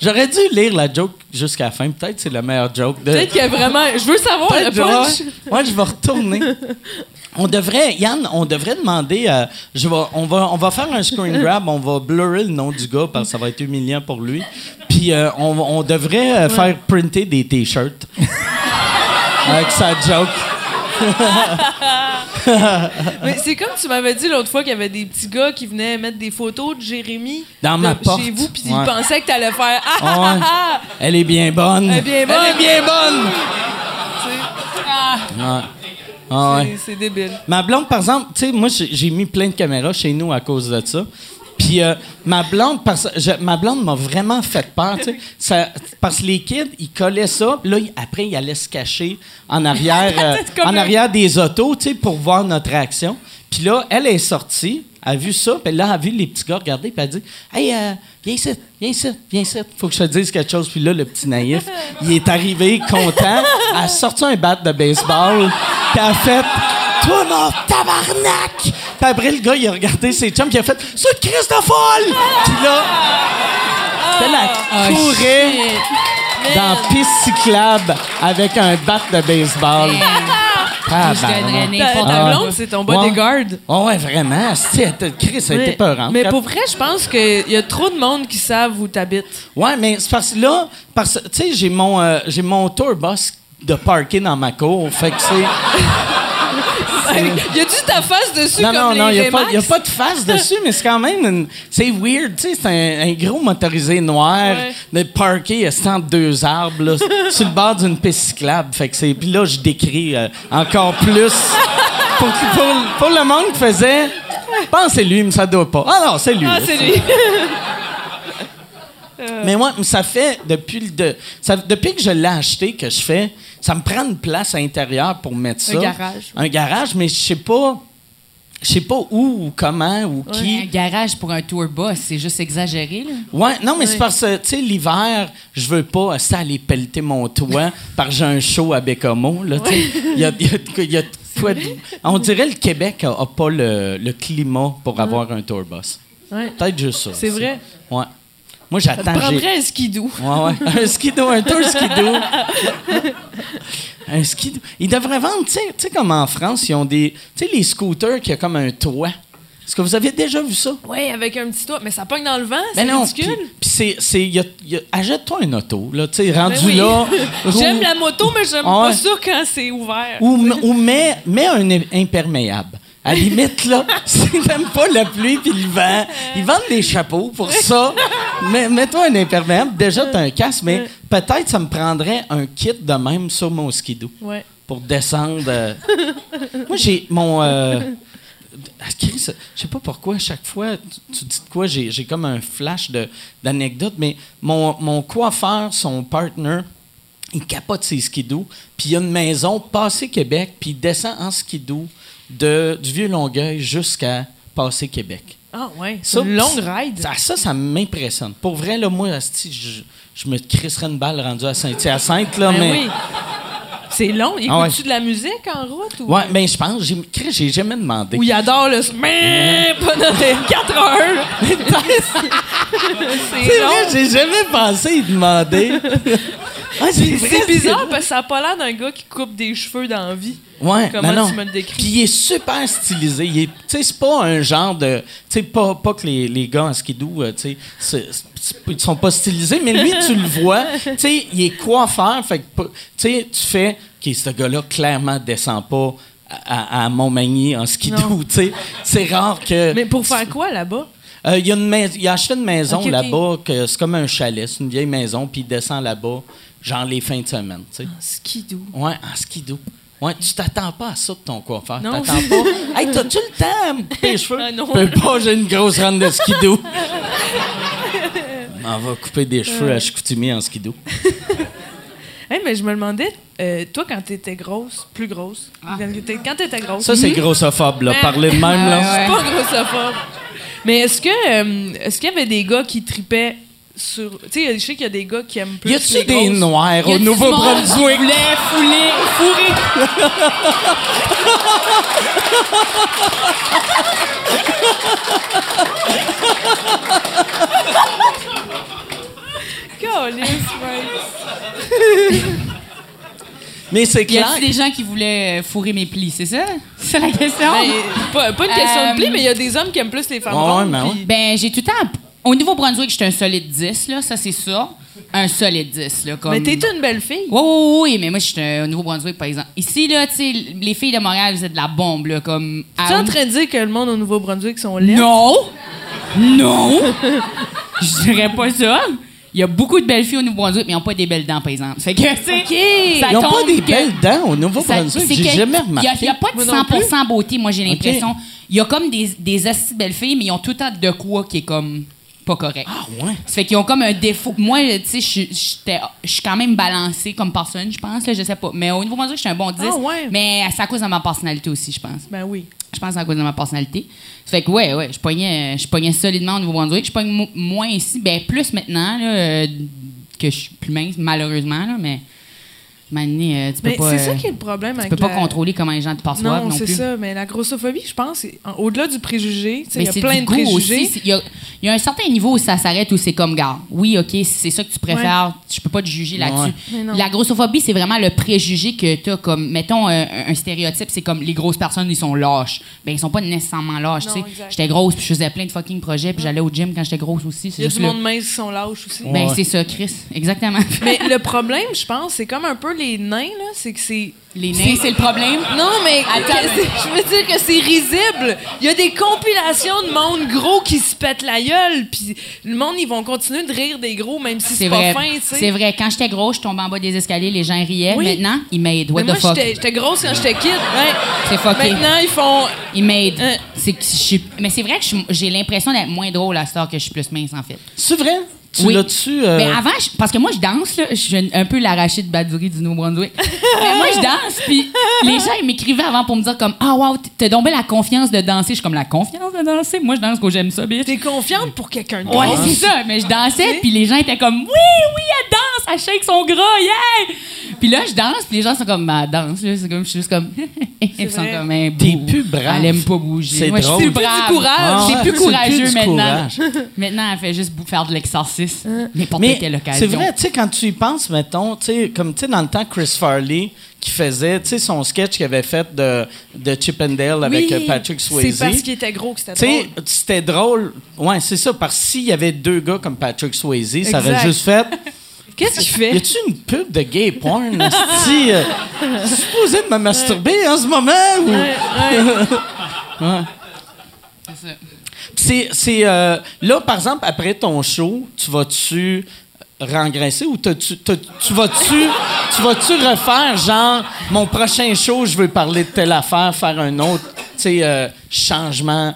J'aurais dû lire la joke jusqu'à la fin. Peut-être que c'est la meilleure joke de. Peut-être qu'il y a vraiment. Je veux savoir le punch. Ouais, je vais retourner. On devrait, Yann, on devrait demander. euh, je vais, on, va, on va faire un screen grab, on va blurrer le nom du gars parce que ça va être humiliant pour lui. Puis euh, on devrait euh, faire printer des t-shirts. avec sa joke. Mais c'est comme tu m'avais dit l'autre fois qu'il y avait des petits gars qui venaient mettre des photos de Jérémy Dans de- ma porte. chez vous, puis Ouais. ils pensaient que t'allais faire ah, ah, Ouais. ah, ah. Elle est bien bonne. Elle est bien bonne. Elle est bien bonne. Ah ouais. c'est- débile. Ma blonde, par exemple, tu sais, moi, j'ai mis plein de caméras chez nous à cause de ça. Puis euh, ma blonde, parce, je- ma blonde m'a vraiment fait peur, tu sais. Ça- Parce que les kids, ils collaient ça, puis là, ils- après, ils allaient se cacher en arrière, euh, en arrière des autos, tu sais, pour voir notre réaction. Puis là, elle est sortie, a vu ça, puis là, elle a vu les petits gars regarder, puis elle a dit Hey, euh, viens ici, viens ici, viens ici, faut que je te dise quelque chose. Puis là, le petit naïf, il est arrivé content, elle a sorti un bat de baseball, puis elle a fait Toi, mon tabarnak Puis après, le gars, il a regardé ses chums, puis il a fait C'est de folle Puis là, elle a couru dans piste cyclable avec un bat de baseball. N'importe Ta, blonde, c'est ton bodyguard. Oh ouais, vraiment. C'est- Chris, ça a été Mais, peurant. mais pour vrai, je pense qu'il y a trop de monde qui savent où t'habites. Ouais, mais c'est parce que là, parce tu sais, j'ai mon, euh, j'ai mon tour bus de parker dans ma cour. Fait que c'est. y a-tu ta face dessus Non, non, comme non, il les n'y a, pas- a de face dessus, mais c'est quand même. une- C'est weird, tu sais, c'est un, un gros motorisé noir, Ouais. de entre deux arbres, là, sur le bord d'une piste cyclable. Fait que c'est. Puis là, je décris euh, encore plus. Pour, pour, pour le monde qui faisait. Je pense que c'est lui, mais ça doit pas. Ah non, c'est lui. Ah, c'est lui. Mais moi, ça fait depuis le de- ça- depuis que je l'ai acheté que je fais, ça me prend une place à l'intérieur pour mettre ça. Un garage. Un garage, mais je sais pas, je sais pas où ou comment ou Un qui. garage pour un tour bus, c'est juste exagéré, là. Ouais, non, mais c'est parce que, tu sais, l'hiver, je veux pas ça aller pelleter mon toit parce que j'ai un show à Bécomo, là. Il y a, y a- y a On dirait le Québec a, a pas le, le climat pour avoir un tour bus. Ouais. Peut-être juste ça. C'est vrai? Ouais. Moi, j'attends. j'ai- prendrait un skidoo. Ouais, ouais. Un skidoo, un tour skidoo. un skidoo. Ils devraient vendre, tu sais- tu sais, comme en France, ils ont des. Tu sais, les scooters qui ont comme un toit. Est-ce que vous avez déjà vu ça? Oui, avec un petit toit. Mais ça pogne dans le vent, c'est Ben ridicule. Puis, c'est. Achète-toi un auto, là, tu sais, rendu Ben oui. là. J'aime la moto, mais j'aime Ah pas ça quand c'est ouvert. Ou, ou mets, mets un im- imperméable. À la limite, là, si t'aimes pas la pluie puis le vent, ils vendent des chapeaux pour ça. Mais mets-toi un imperméable. Déjà, t'as un casque, mais peut-être ça me prendrait un kit de même sur mon skidoo Ouais. pour descendre. euh. Moi, j'ai mon. euh, ah, Chris, Je sais pas pourquoi, à chaque fois, tu, tu dis de quoi, j'ai j'ai comme un flash de- d'anecdote, mais mon, mon coiffeur, son partner, il capote ses skidoo, puis il y a une maison passé Québec, puis il descend en skidoo de, du vieux Longueuil jusqu'à passé Québec. Ah, ouais. Ça, une longue ride. Ça, ça, ça m'impressionne. Pour vrai, là, moi, je, je me crisserais une balle rendue à Saint-Hyacinthe, là, Ben mais. oui. C'est long. Écoutes-tu Ah ouais. de la musique en route? Ou... Ouais, ben je pense, j'ai j'ai jamais demandé. Ou il adore le mais pendant 4 heures. C'est c'est vrai, long. j'ai jamais pensé y demander. Ah, c'est bizarre parce que ça a pas l'air d'un gars qui coupe des cheveux dans la vie. Ouais, Comment non, non. tu me le décris? Puis il est super stylisé. Tu sais, c'est pas un genre de. Tu sais, pas, pas que les, les gars en skidoo, euh, tu sais, ils sont pas stylisés, mais lui, tu le vois. Tu sais, il est coiffeur. Fait que, tu sais, tu fais. OK, ce gars-là, clairement, descend pas à, à- Montmagny en skidoo, tu sais. C'est rare que. Mais pour faire quoi là-bas? Euh, il, a une mais- il a acheté une maison là-bas, que c'est comme un chalet, c'est une vieille maison, puis il descend là-bas, genre les fins de semaine, tu sais. Skidoo. Ouais, en skidoo. Ouais, tu t'attends pas à ça de ton coiffeur. Non. T'attends pas. Hey, t'as-tu le temps à me couper les cheveux? Ah, non. Peux pas, j'ai une grosse run de skidoo. On va couper des cheveux à Chicoutimi en skidoo. Hey, mais je me demandais, euh, toi, quand t'étais grosse, plus grosse, quand t'étais- quand t'étais grosse. Ça, c'est grossophobe, là. Mais- Parler de même, là. Je suis pas grossophobe. Mais est-ce que euh, est-ce qu'il y avait des gars qui tripaient sur. Tu sais, je sais qu'il y a des gars qui aiment plus. Y a-tu les des grosses. noirs Y au Nouveau-Brunswick? Calisse, right. Mais c'est Y clair. a-tu des gens qui voulaient euh, fourrer mes plis, c'est ça? C'est la question? Ben, pas, pas une question Euh, de pli, mais il y a des hommes qui aiment plus les femmes Ouais, rondes. ouais. Ben, j'ai tout le temps Au Nouveau-Brunswick, j'étais un solide 10, là, ça c'est ça. Un solide 10, là. Comme... Mais t'es une belle fille. Oui, oui, oui, mais moi, j'étais au Nouveau-Brunswick, par exemple. Ici, là, tu sais, les filles de Montréal, vous êtes de la bombe, là, comme... Tu es à- en train de dire que le monde au Nouveau-Brunswick sont laids? Non! Non! Je dirais pas ça. Il y a beaucoup de belles filles au Nouveau-Brunswick, mais ils n'ont pas des belles dents, par exemple. Fait que, tu sais, ça Ils n'ont pas des que- belles dents au Nouveau-Brunswick. c'est J'ai jamais Il remarqué. n'y a, pas de Moi non 100% beauté, moi, j'ai l'impression. Il y a comme des, des assez belles filles, mais ils ont tout le temps de quoi qui est comme pas correct. Ah, ouais. Ça fait qu'ils ont comme un défaut. Moi, tu sais, je suis- j'étais- je suis quand même balancée comme personne, je pense. Je sais pas. Mais au niveau brunswick je suis un bon 10. Ah, ouais. Mais c'est à cause de ma personnalité aussi, je pense. Ben oui. Je pense à cause de ma personnalité. Ça fait que, ouais, ouais, je pognais, je pognais solidement au Nouveau-Brunswick. Je pogne mo- moins ici. Ben, plus maintenant, là, euh, que je suis plus mince, malheureusement, là, mais. Euh, tu peux Mais pas. c'est ça euh, qui est le problème tu avec peux pas contrôler comment les gens te perçoivent Non, non, c'est ça. Mais la grossophobie, je pense, au-delà du préjugé, il y a plein de préjugés. Il y, a, il y a un certain niveau où ça s'arrête où c'est comme, gars, oui, OK, si c'est ça que tu préfères, je peux pas te juger là-dessus. Mais non. La grossophobie, c'est vraiment le préjugé que tu as comme, mettons, un, un stéréotype, c'est comme les grosses personnes, ils sont lâches. Ben, ils sont pas nécessairement lâches, tu sais. J'étais grosse, puis je faisais plein de fucking projets, puis j'allais au gym quand j'étais grosse aussi. Il y a du monde mince qui sont lâches aussi. Ben, Ouais. c'est ça, Chris. Exactement. Mais le problème, je pense, c'est comme un peu les nains, là, c'est que c'est... les nains, c'est le problème? Non, mais je veux dire que c'est risible. Il y a des compilations de monde gros qui se pètent la gueule, puis le monde, ils vont continuer de rire des gros, même si C'est pas fin, tu sais. C'est vrai. Quand j'étais grosse, je tombais en bas des escaliers, les gens riaient. Oui. Maintenant, ils m'aident. What Mais moi, the fuck? j'étais grosse quand j'étais kid. Ouais. C'est fucké. Maintenant, ils font... Ils m'aident. C'est que je suis- Mais c'est vrai que j'ai l'impression d'être moins drôle à cette heure que je suis plus mince, en fait. C'est vrai? Tu Oui. l'as-tu... euh, Mais avant, je- parce que moi, je danse, là, je suis un peu l'arachide Badouri du Nouveau-Brunswick. Mais moi, je danse, puis les gens, ils m'écrivaient avant pour me dire comme « Ah, wow, t'as bien la confiance de danser. » Je suis comme « La confiance de danser? Moi, je danse quand j'aime ça, bitch. T'es confiante pour quelqu'un de Ouais, c'est ça. Mais je dansais, puis les gens étaient comme Oui, oui, elle danse, elle shake son gras, yeah! Puis là, je danse, puis les gens sont comme Bah, danse, là. C'est comme, je suis juste comme. Ils sont comme un T'es plus brave. Elle aime pas bouger. C'est Moi, je suis plus brave. du courage. Ah, C'est ouais, plus c'est courageux plus maintenant. courage. Maintenant, elle fait juste faire de l'exercice. N'importe Mais quelle occasion. c'est vrai, tu sais, quand tu y penses, mettons, tu sais, comme tu sais, dans le temps, Chris Farley qui faisait, tu sais, son sketch qu'il avait fait de, de Chip and Dale avec Oui, euh, Patrick Swayze. C'est parce qu'il était gros que c'était Tu sais, drôle. c'était drôle. Ouais, c'est ça, parce que s'il y avait deux gars comme Patrick Swayze, ça aurait juste fait. Qu'est-ce qu'il Y fait? a-tu une pub de gay porn? Si, euh, supposé de me masturber en ce moment? Ou... C'est ça. C'est, euh, là, par exemple, après ton show, tu vas-tu rengraisser ou tu vas-tu tu vas-tu refaire genre mon prochain show, je veux parler de telle affaire, faire un autre, tu sais, euh, changement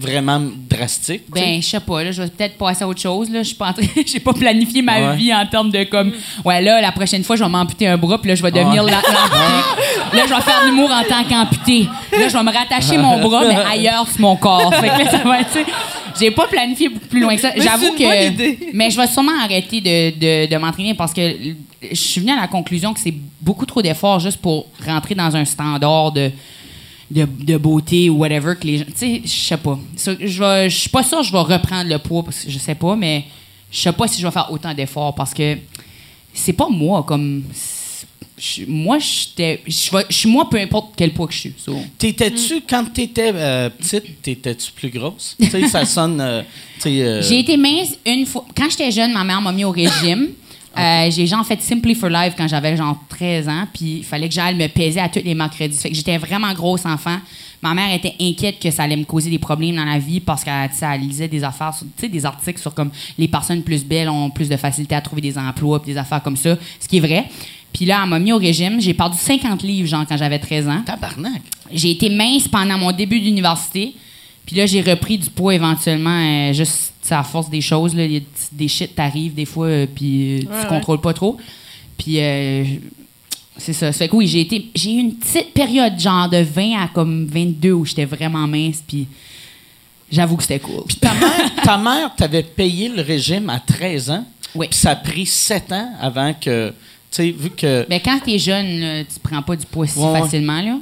vraiment drastique? Ben, je sais pas, là, je vais peut-être passer à autre chose, là. Je suis pas en train- j'ai pas planifié ma Ouais? vie en termes de comme, ouais, là, la prochaine fois, je vais m'amputer un bras, puis là, je vais devenir Ouais. la- l'amputé. Là, je vais faire l'humour en tant qu'amputé. Là, je vais me rattacher mon bras, mais ailleurs sur mon corps. Fait que là, ça va être, tu sais, j'ai pas planifié beaucoup plus loin que ça. Mais J'avoue que. Mais je vais sûrement arrêter de, de, de m'entraîner parce que je suis venue à la conclusion que c'est beaucoup trop d'efforts juste pour rentrer dans un standard de de, de beauté ou whatever que les gens. Tu sais, je sais pas. Je suis pas sûre que je vais reprendre le poids parce que je sais pas, mais je sais pas si je vais faire autant d'efforts parce que c'est pas moi comme. moi, j'étais. Je suis moi peu importe quel poids que je suis. so. T'étais-tu, quand t'étais euh, petite, t'étais-tu plus grosse? tu sais, ça sonne. euh, euh, J'ai été mince une fois. Quand j'étais jeune, ma mère m'a mis au régime. Euh, j'ai genre fait Simply for Life quand j'avais genre 13 ans, puis il fallait que j'aille me peser à tous les mercredis. Fait que j'étais vraiment grosse enfant. Ma mère était inquiète que ça allait me causer des problèmes dans la vie parce qu'elle elle lisait des affaires, sur- tu sais, des articles sur comme les personnes plus belles ont plus de facilité à trouver des emplois, puis des affaires comme ça, ce qui est vrai. Puis là, elle m'a mis au régime. J'ai perdu 50 livres, genre, quand j'avais 13 ans. Tabarnak. J'ai été mince pendant mon début d'université. Puis là, j'ai repris du poids éventuellement, euh, juste sais, à force des choses. Là, des- des shit t'arrivent des fois, euh, puis euh, tu Ouais, contrôles pas trop. Puis euh, c'est ça. Ça fait que oui, j'ai été. J'ai eu une petite période, genre de 20 à comme 22, où j'étais vraiment mince, puis j'avoue que c'était cool. Ta mère, ta mère t'avait payé le régime à 13 ans? Oui. Puis ça a pris 7 ans avant que. Tu sais, vu que. Mais quand t'es jeune, là, tu prends pas du poids si Ouais, facilement, là. non,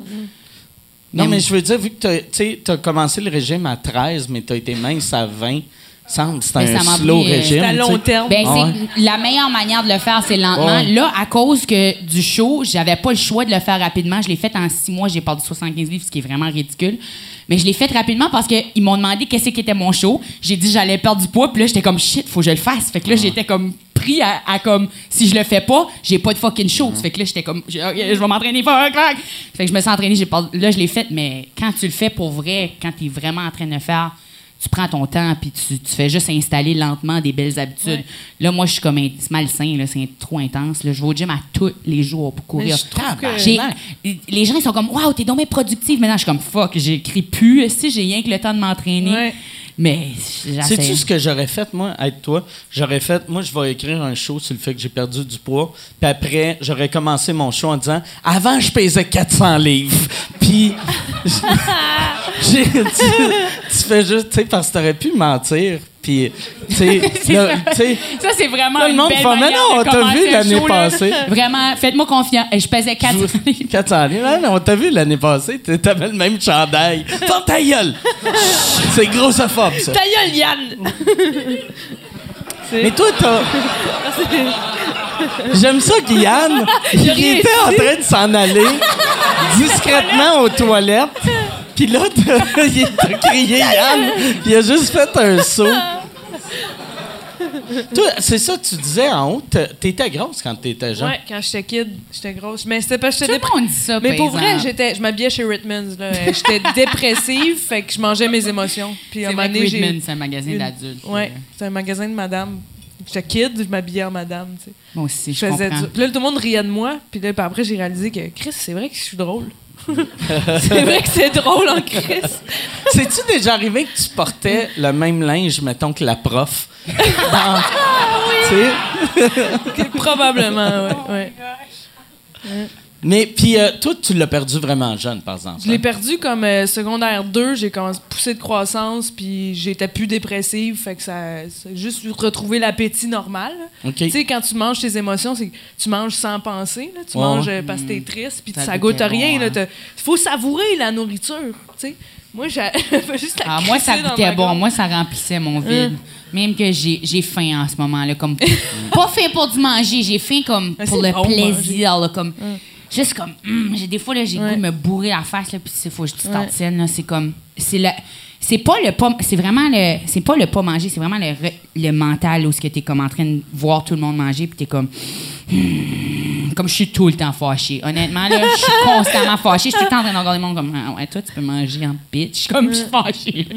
mais- mais je veux dire, vu que tu as commencé le régime à 13, mais tu as été mince à 20, semble c'est un slow pris, euh, régime. C'est à long terme. Ben, Ah ouais. la meilleure manière de le faire, c'est lentement. Ouais. Là, à cause que du show, j'avais pas le choix de le faire rapidement. Je l'ai fait en six mois, j'ai perdu 75 livres, ce qui est vraiment ridicule. Mais je l'ai fait rapidement parce qu'ils m'ont demandé qu'est-ce qui était mon show. J'ai dit j'allais perdre du poids, puis là j'étais comme shit, faut que je le fasse. Fait que là j'étais comme pris à, à comme si je le fais pas, j'ai pas de fucking show. Fait que là j'étais comme je vais m'entraîner fuck, fuck. Fait que je me suis entraîné, j'ai perdu- là je l'ai fait, mais quand tu le fais pour vrai, quand tu es vraiment en train de le faire, tu prends ton temps puis tu, tu fais juste installer lentement des belles habitudes. Là, moi, je suis comme un c'est malsain, là, c'est trop intense. Là. Je vais au gym à tous les jours pour courir. Mais je trouve que- les gens ils sont comme Waouh, t'es donc bien productive. Maintenant, je suis comme Fuck, j'écris plus. Si j'ai rien que le temps de m'entraîner. Ouais. Mais. Sais-tu ce que j'aurais fait, moi, être toi? J'aurais fait, moi, je vais écrire un show sur le fait que j'ai perdu du poids. Puis après, j'aurais commencé mon show en disant Avant, je pesais 400 livres. Puis, tu, tu fais juste, tu sais, parce que t'aurais pu mentir. Puis, tu sais, ça. tu sais, Ça, c'est vraiment Là, le une monde belle fait, Mais non, on t'a vu l'année passée. Vraiment, faites-moi confiance. Et Je pesais 4 400 livres. Mais on t'a vu l'année passée, t'a- t'avais le même chandail. Ferme ta gueule! C'est grossophobe, ça. Ta gueule, Yann! Mais toi, t'as. J'aime ça, Guyane. Il était en train de s'en aller discrètement aux toilettes. Puis là, t'as- il t'a crié Yann. Il a juste fait un saut. Toi, c'est ça que tu disais en haut. T'étais grosse quand t'étais jeune. Ouais, quand j'étais kid, j'étais grosse. Mais c'était parce que Tout j'étais le monde dit ça, Mais pour vrai, j'étais, je m'habillais chez Rittman's. là. J'étais dépressive, fait que je mangeais mes émotions. Puis à un C'est moment donné, c'est un magazine une- d'adultes. Ouais, c'est un magasin de madame. J'étais kid, je m'habillais en madame, tu sais. Moi aussi, je, Je faisais comprends. du- là, tout le monde riait de moi. Puis là, puis après, j'ai réalisé que Chris, c'est vrai que je suis drôle. c'est vrai que c'est drôle en Chris. C'est-tu déjà arrivé que tu portais le même linge, mettons, que la prof? Dans- Tu sais? Probablement, ouais. ouais. Mais, puis, euh, toi, tu l'as perdu vraiment jeune, par exemple. Je l'ai hein? perdu comme euh, secondaire 2, j'ai commencé poussé de croissance, puis j'étais plus dépressive, fait que ça, ça a juste retrouvé l'appétit normal. Tu sais, quand tu manges tes émotions, c'est que tu manges sans penser, là. tu Ouais, manges ouais. euh, parce que t'es triste, puis Ça goûte rien. bon, là. hein. T'as- faut savourer la nourriture, tu sais. Moi, j'ai juste la Ah, moi, ça goûtait bon. Moi, ça remplissait mon vide. Hum. Même que j'ai j'ai faim en ce moment-là. Comme, pas faim pour du manger, j'ai faim comme Ah, pour le bon, plaisir. là, comme, Juste comme, hum, j'ai des fois, là, j'ai le Ouais. goût de me bourrer la face, là, puis il faut que je te Ouais. tartine, là. C'est comme, c'est le. C'est pas le pas, c'est vraiment le, c'est pas le pas manger, c'est vraiment le, re- le mental où ce que t'es comme en train de voir tout le monde manger puis t'es comme, hum, comme je suis tout le temps fâché. Honnêtement là, je suis constamment fâché. Je suis tout le temps en train de regarder le monde comme, ah ouais, toi tu peux manger en bitch, comme je suis fâché.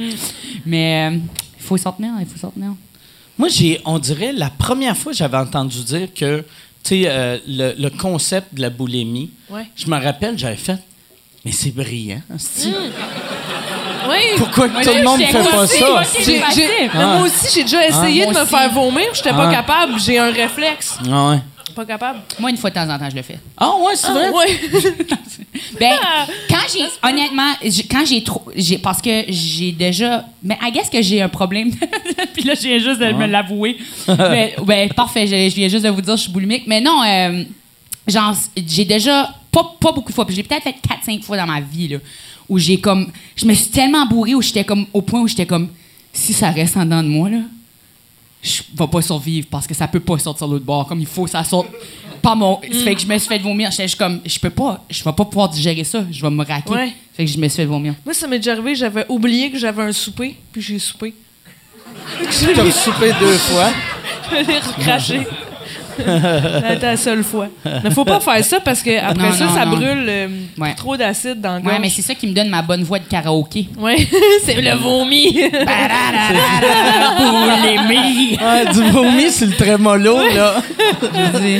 Mais euh, il faut s'en tenir, il faut s'en tenir. Moi, j'ai, on dirait, la première fois que j'avais entendu dire que, tu sais, euh, le, le concept de la boulimie, Ouais. je me rappelle, j'avais fait, mais c'est brillant, asti. Oui. Pourquoi que Moi, tout le monde j'étais fait pas aussi, ça? moi, asti? J'ai- j'ai- mais Ah. Moi aussi, j'ai déjà essayé moi de me aussi. faire vomir, j'étais pas Ah. capable, j'ai un réflexe. Ah ouais. Pas capable. Moi une fois de temps en temps je le fais. Ah ouais, c'est vrai? Ouais. Ben, quand j'ai, honnêtement, j'ai- quand j'ai trop, j'ai, parce que j'ai déjà, mais I guess que j'ai un problème. Puis là, je viens juste de me l'avouer. mais, ben, parfait, je, je viens juste de vous dire que je suis boulimique. Mais non, euh, genre, j'ai déjà, pas, pas beaucoup de fois, puis j'ai peut-être fait 4-5 fois dans ma vie, là, où j'ai comme, je me suis tellement bourrée, où j'étais comme, au point où j'étais comme, si ça reste en dedans de moi, là, je vais pas survivre parce que ça peut pas sortir l'autre bord. Comme il faut que ça sorte par mon. Ça fait que je me suis fait vomir. J'étais comme, je peux pas, je vais pas pouvoir digérer ça. Je vais me raquer. Ouais. Fait que je me suis fait vomir. Moi, ça m'est déjà arrivé, j'avais oublié que j'avais un souper, puis j'ai soupé. T'as soupé deux fois? Je l'ai recraché. La seule fois. Mais faut pas faire ça parce que après Non, ça, non, ça non. brûle euh, Ouais. trop d'acide dans le. Ouais, mais c'est ça qui me donne ma bonne voix de karaoké. Ouais, c'est le vomi. Boulimie. Ouais, du vomi sur le trémolo, là. Je dis,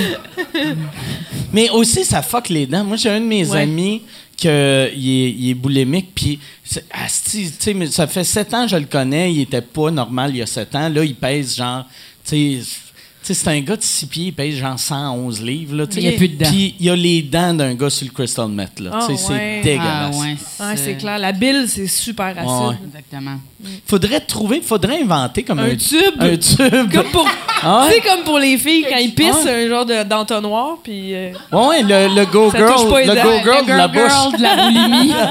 Mais aussi, ça fuck les dents. Moi, j'ai un de mes Ouais. amis qui est, il est boulimique, puis c'est- ça fait sept ans que je le connais, il était pas normal il y a sept ans. Là, il pèse genre, tu sais, c'est un gars de six pieds, il pèse genre 111 livres. Là. Il y a plus de dents. Puis il y a les dents d'un gars sur le crystal meth. Là, Ah, ouais. C'est dégueulasse. Ah, ouais. Ouais, c'est clair. La bile, c'est super acide. Ouais. Exactement. Faudrait trouver, faudrait inventer comme un, Un tube. Un tube. Comme pour, Ah sais, comme pour les filles, quand ils pissent, Ouais. un genre de- d'entonnoir, puis... euh, Ouais, le, le go girl, le go girl Le de la bouche. girl de la boulimie.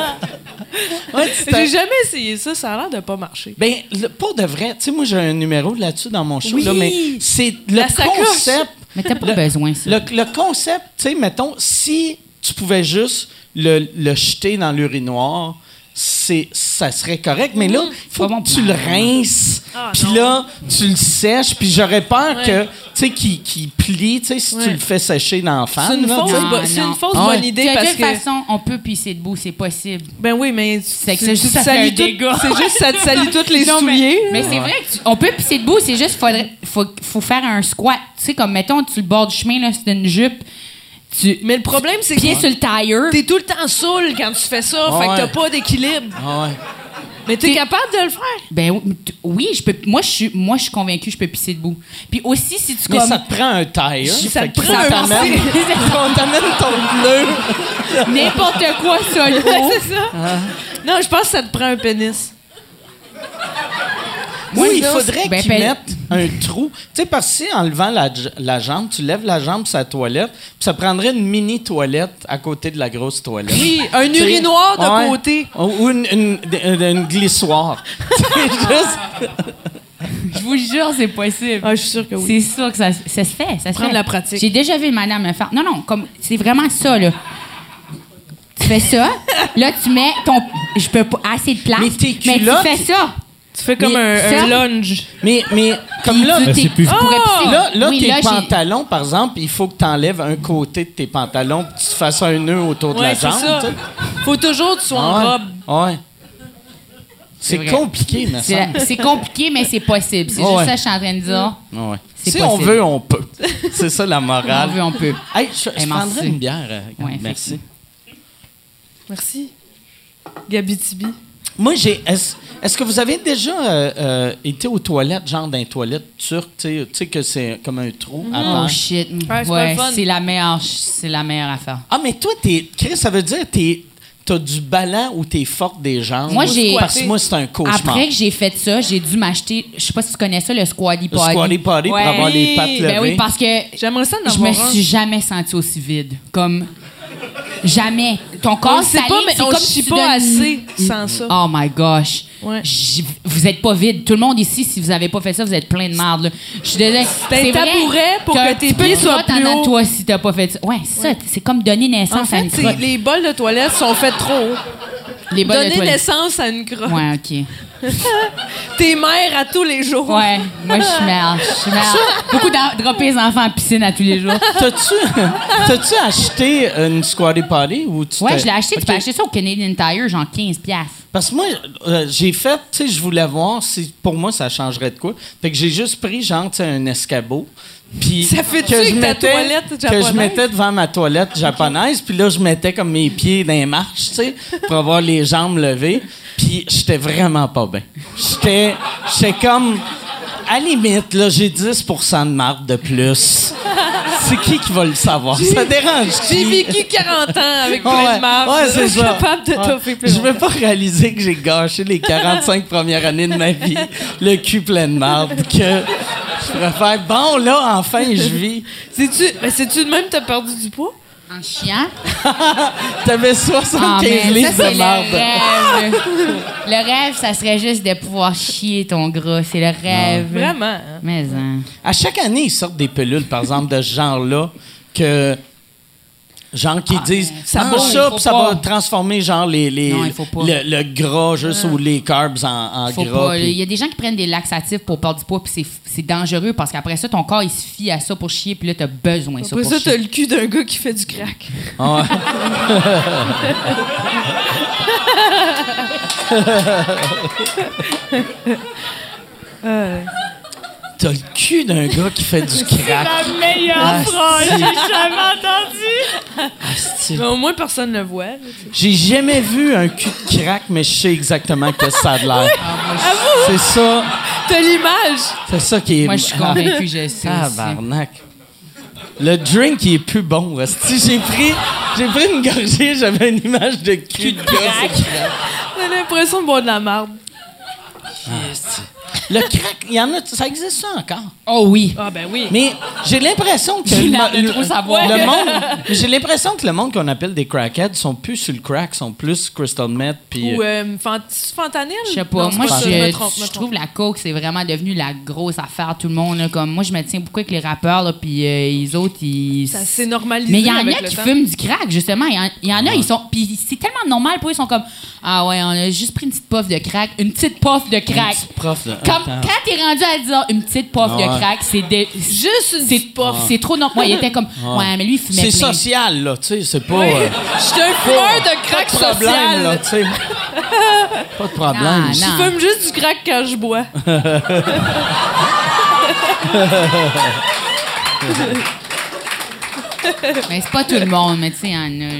J'ai jamais essayé ça, ça a l'air de pas marcher. Ben, le- pour de vrai, tu sais, moi, j'ai un numéro là-dessus dans mon show, Oui. là, mais c'est le concept. Mais t'as pas Le- besoin, ça. Le, le concept, tu sais, mettons, si tu pouvais juste le, le jeter dans l'urinoir, c'est ça serait correct. Mais là, il faut que tu le rinces, Ah, puis là, tu le sèches, puis j'aurais peur Ouais. que, tu sais, qu'il qu'il plie, tu sais, si tu le fais sécher dans la C'est une bo- c'est non. une fausse Ah bonne idée de parce toute que. façon, on peut pisser debout, c'est possible. Ben oui, mais C'est que tu- c'est juste ça tout- dégât. C'est juste ça te salit tous les Non, mais- souliers. Mais, c'est vrai que tu- on peut pisser debout, c'est juste faudrait faut, faut faire un squat. Tu sais, comme mettons, tu le bord du chemin, là, c'est une jupe. Tu, Mais le problème, c'est que pied sur le tire. t'es tout le temps saoul quand tu fais ça, fait que t'as pas d'équilibre. Ah ouais. Mais t'es capable de le faire. Ben oui, je peux. Moi, je suis, moi, je suis convaincue que je peux pisser debout. Puis aussi, si tu Mais comme ça te prend un tire. Ça fait te prend un t'amène ton pneu. n'importe quoi solo. c'est ça. Non, je pense que ça te prend un pénis. Oui, il faudrait ben, qu'ils ben- mettent un trou. Tu sais, parce que si en levant la, jambe, tu lèves la jambe sur la toilette, puis ça prendrait une mini toilette à côté de la grosse toilette. Oui, un urinoir de ouais. côté. Ou une, une- une- une glissoire. C'est juste. Je vous jure, c'est possible. Ah, je suis sûre que oui. C'est sûr que ça, ça se fait. Ça se Prendre fait. la pratique. J'ai déjà vu une madame le faire. Non, non, comme c'est vraiment ça, là. Tu fais ça, là, tu mets ton. Je peux pas. Assez de place. Mais tes tu fais ça. Tu fais comme Mais un, lunge. Mais, mais comme là, tu- c'est t'es- plus- pisser. là, là Oui, tes là, j'ai- pantalons, par exemple, il faut que tu enlèves un côté de tes pantalons, puis tu te fasses un nœud autour de Ouais, la c'est jambe. ça. Faut toujours que tu sois Ah en ouais. robe. Ouais. C'est compliqué, me C'est compliqué, mais c'est possible. C'est Ouais. juste ça que je suis en train de dire. Si on veut, on peut. C'est ça la On morale. veut, on peut. Hey, je, je prendrais merci. une bière. euh, Ouais, merci. Merci. Gabi Tibi. Moi, j'ai. Est-ce est-ce que vous avez déjà euh, euh, été aux toilettes, genre dans les toilettes turques, tu sais- que c'est comme un trou à Oh shit. Ouais, c'est Ouais, le la meilleure, c'est la meilleure affaire. Ah, mais toi, t'es. Chris, ça veut dire t'es. T'as du ballon ou t'es forte des jambes? Moi, j'ai- Parce que moi, c'est un cauchemar. Après que j'ai fait ça, j'ai dû m'acheter, je sais pas si tu connais ça, le squatty Le potty. squatty potty pour avoir les pattes levées. Ben oui, parce que J'aimerais ça je me suis jamais sentie aussi vide. Comme jamais. Ton On corps s'aligne, pas, mais c'est on comme chie si tu pas donnes- assez sans ça. Oh my gosh. Ouais. Vous êtes pas vide. Tout le monde ici, si vous avez pas fait ça, vous êtes plein de marde. là. Je suis désolée. C'est un tabouret pour que tes pieds soient plus hauts. toi si t'as pas fait ça. Ouais, c'est ça. C'est comme donner naissance En à une crotte. les bols de toilette sont faits trop hauts. Les bols de Donner toilette. naissance à une crotte. Ouais, OK. T'es mère à tous les jours. Ouais, moi, je suis mère. Je suis mère. Beaucoup de dropper les enfants en piscine à tous les jours. T'as-tu t'as-tu acheté une squatty potty ou tu Ouais, je l'ai acheté. Tu peux acheter ça au Canadian Tire, genre 15$. piastres. Parce que moi, euh, j'ai fait, tu sais, je voulais voir si pour moi ça changerait de quoi. Fait que j'ai juste pris, genre, tu sais, un escabeau. Puis Ça fait-tu que je mettais- toilette Que japonaise? je mettais devant ma toilette japonaise. Puis là, je mettais comme mes pieds dans les marches, tu sais, pour avoir les jambes levées. Puis j'étais vraiment pas bien. J'étais j'étais comme... À la limite, là, j'ai 10% de marde de plus. C'est qui qui va le savoir? Ça dérange J'ai qui? vécu 40 ans avec Ouais, plein de marde. ouais, c'est Je suis ça. capable de Ouais. plus Je veux pas réaliser que j'ai gâché les 45 premières années de ma vie, le cul plein de marde, que je préfère. Bon, là, enfin, je vis. C'est-tu mais c'est-tu de même que t'as perdu du poids? En chiant. T'avais Ah, 75 mais ça, livres c'est de marde. le rêve. le rêve, ça serait juste de pouvoir chier ton gras. C'est le rêve. Vraiment. hein? Mais, hein. À chaque année, ils sortent des pilules, par exemple, de ce genre-là, que. Genre qui disent ça mange bouge, ça, puis va transformer genre les, les Non, il faut pas. Le, le gras juste ou les carbs en, en Faut gras. Il y a des gens qui prennent des laxatifs pour perdre du poids, puis c'est- c'est dangereux parce qu'après ça, ton corps, il se fie à ça pour chier, puis là, t'as besoin de ça Après pour ça, chier. t'as le cul d'un gars qui fait du crack. Ah ouais. T'as le cul d'un gars qui fait du crack. meilleure Ah, phrase si. que j'ai jamais entendue. Asti. Mais au moins, personne ne le voit. J'ai jamais vu un cul de crack, mais je sais exactement que ça a de l'air. C'est ça. T'as l'image. C'est ça qui est. Moi, je suis convaincue, je sais aussi. Tabarnak. Le drink, il est plus bon. asti. J'ai pris, j'ai pris une gorgée, j'avais une image de cul de crack. T'as l'impression de boire de la marde. Le crack, il y en a, ça existe ça encore? Oh oui. Ah, ben oui. Mais j'ai l'impression que le, le- trop savoir. le monde, j'ai l'impression que le monde qu'on appelle des crackheads sont plus sur le crack, sont plus crystal meth puis Ou euh, fent- fentanyl? Je sais pas. Non, moi, je, me trompe, je trouve la coke, c'est vraiment devenu la grosse affaire. Tout le monde, là, comme moi, je me tiens beaucoup avec les rappeurs, là, puis euh, les autres, ils. Ça s'est normalisé Mais il y en a qui temps. fument du crack, justement. Il y en- il y, en a, ils sont. Puis c'est tellement normal pour eux, ils sont comme Ah ouais, on a juste pris une petite puff de crack. Une petite puff de crack. petit prof de. Comme, quand t'es rendu à dire une petite Ah de ouais. crack, c'est. Juste une C'est petite puff. C'est trop normal. Il était comme Ouais, mais lui, il fumait C'est plein. social là, tu sais, c'est pas. Euh, J'étais un fumeur de crack pas de problème là, social. tu sais. pas de problème. Non, Je non. fume juste du crack quand je bois. Mais c'est pas tout le monde, mais tu sais, il y en a.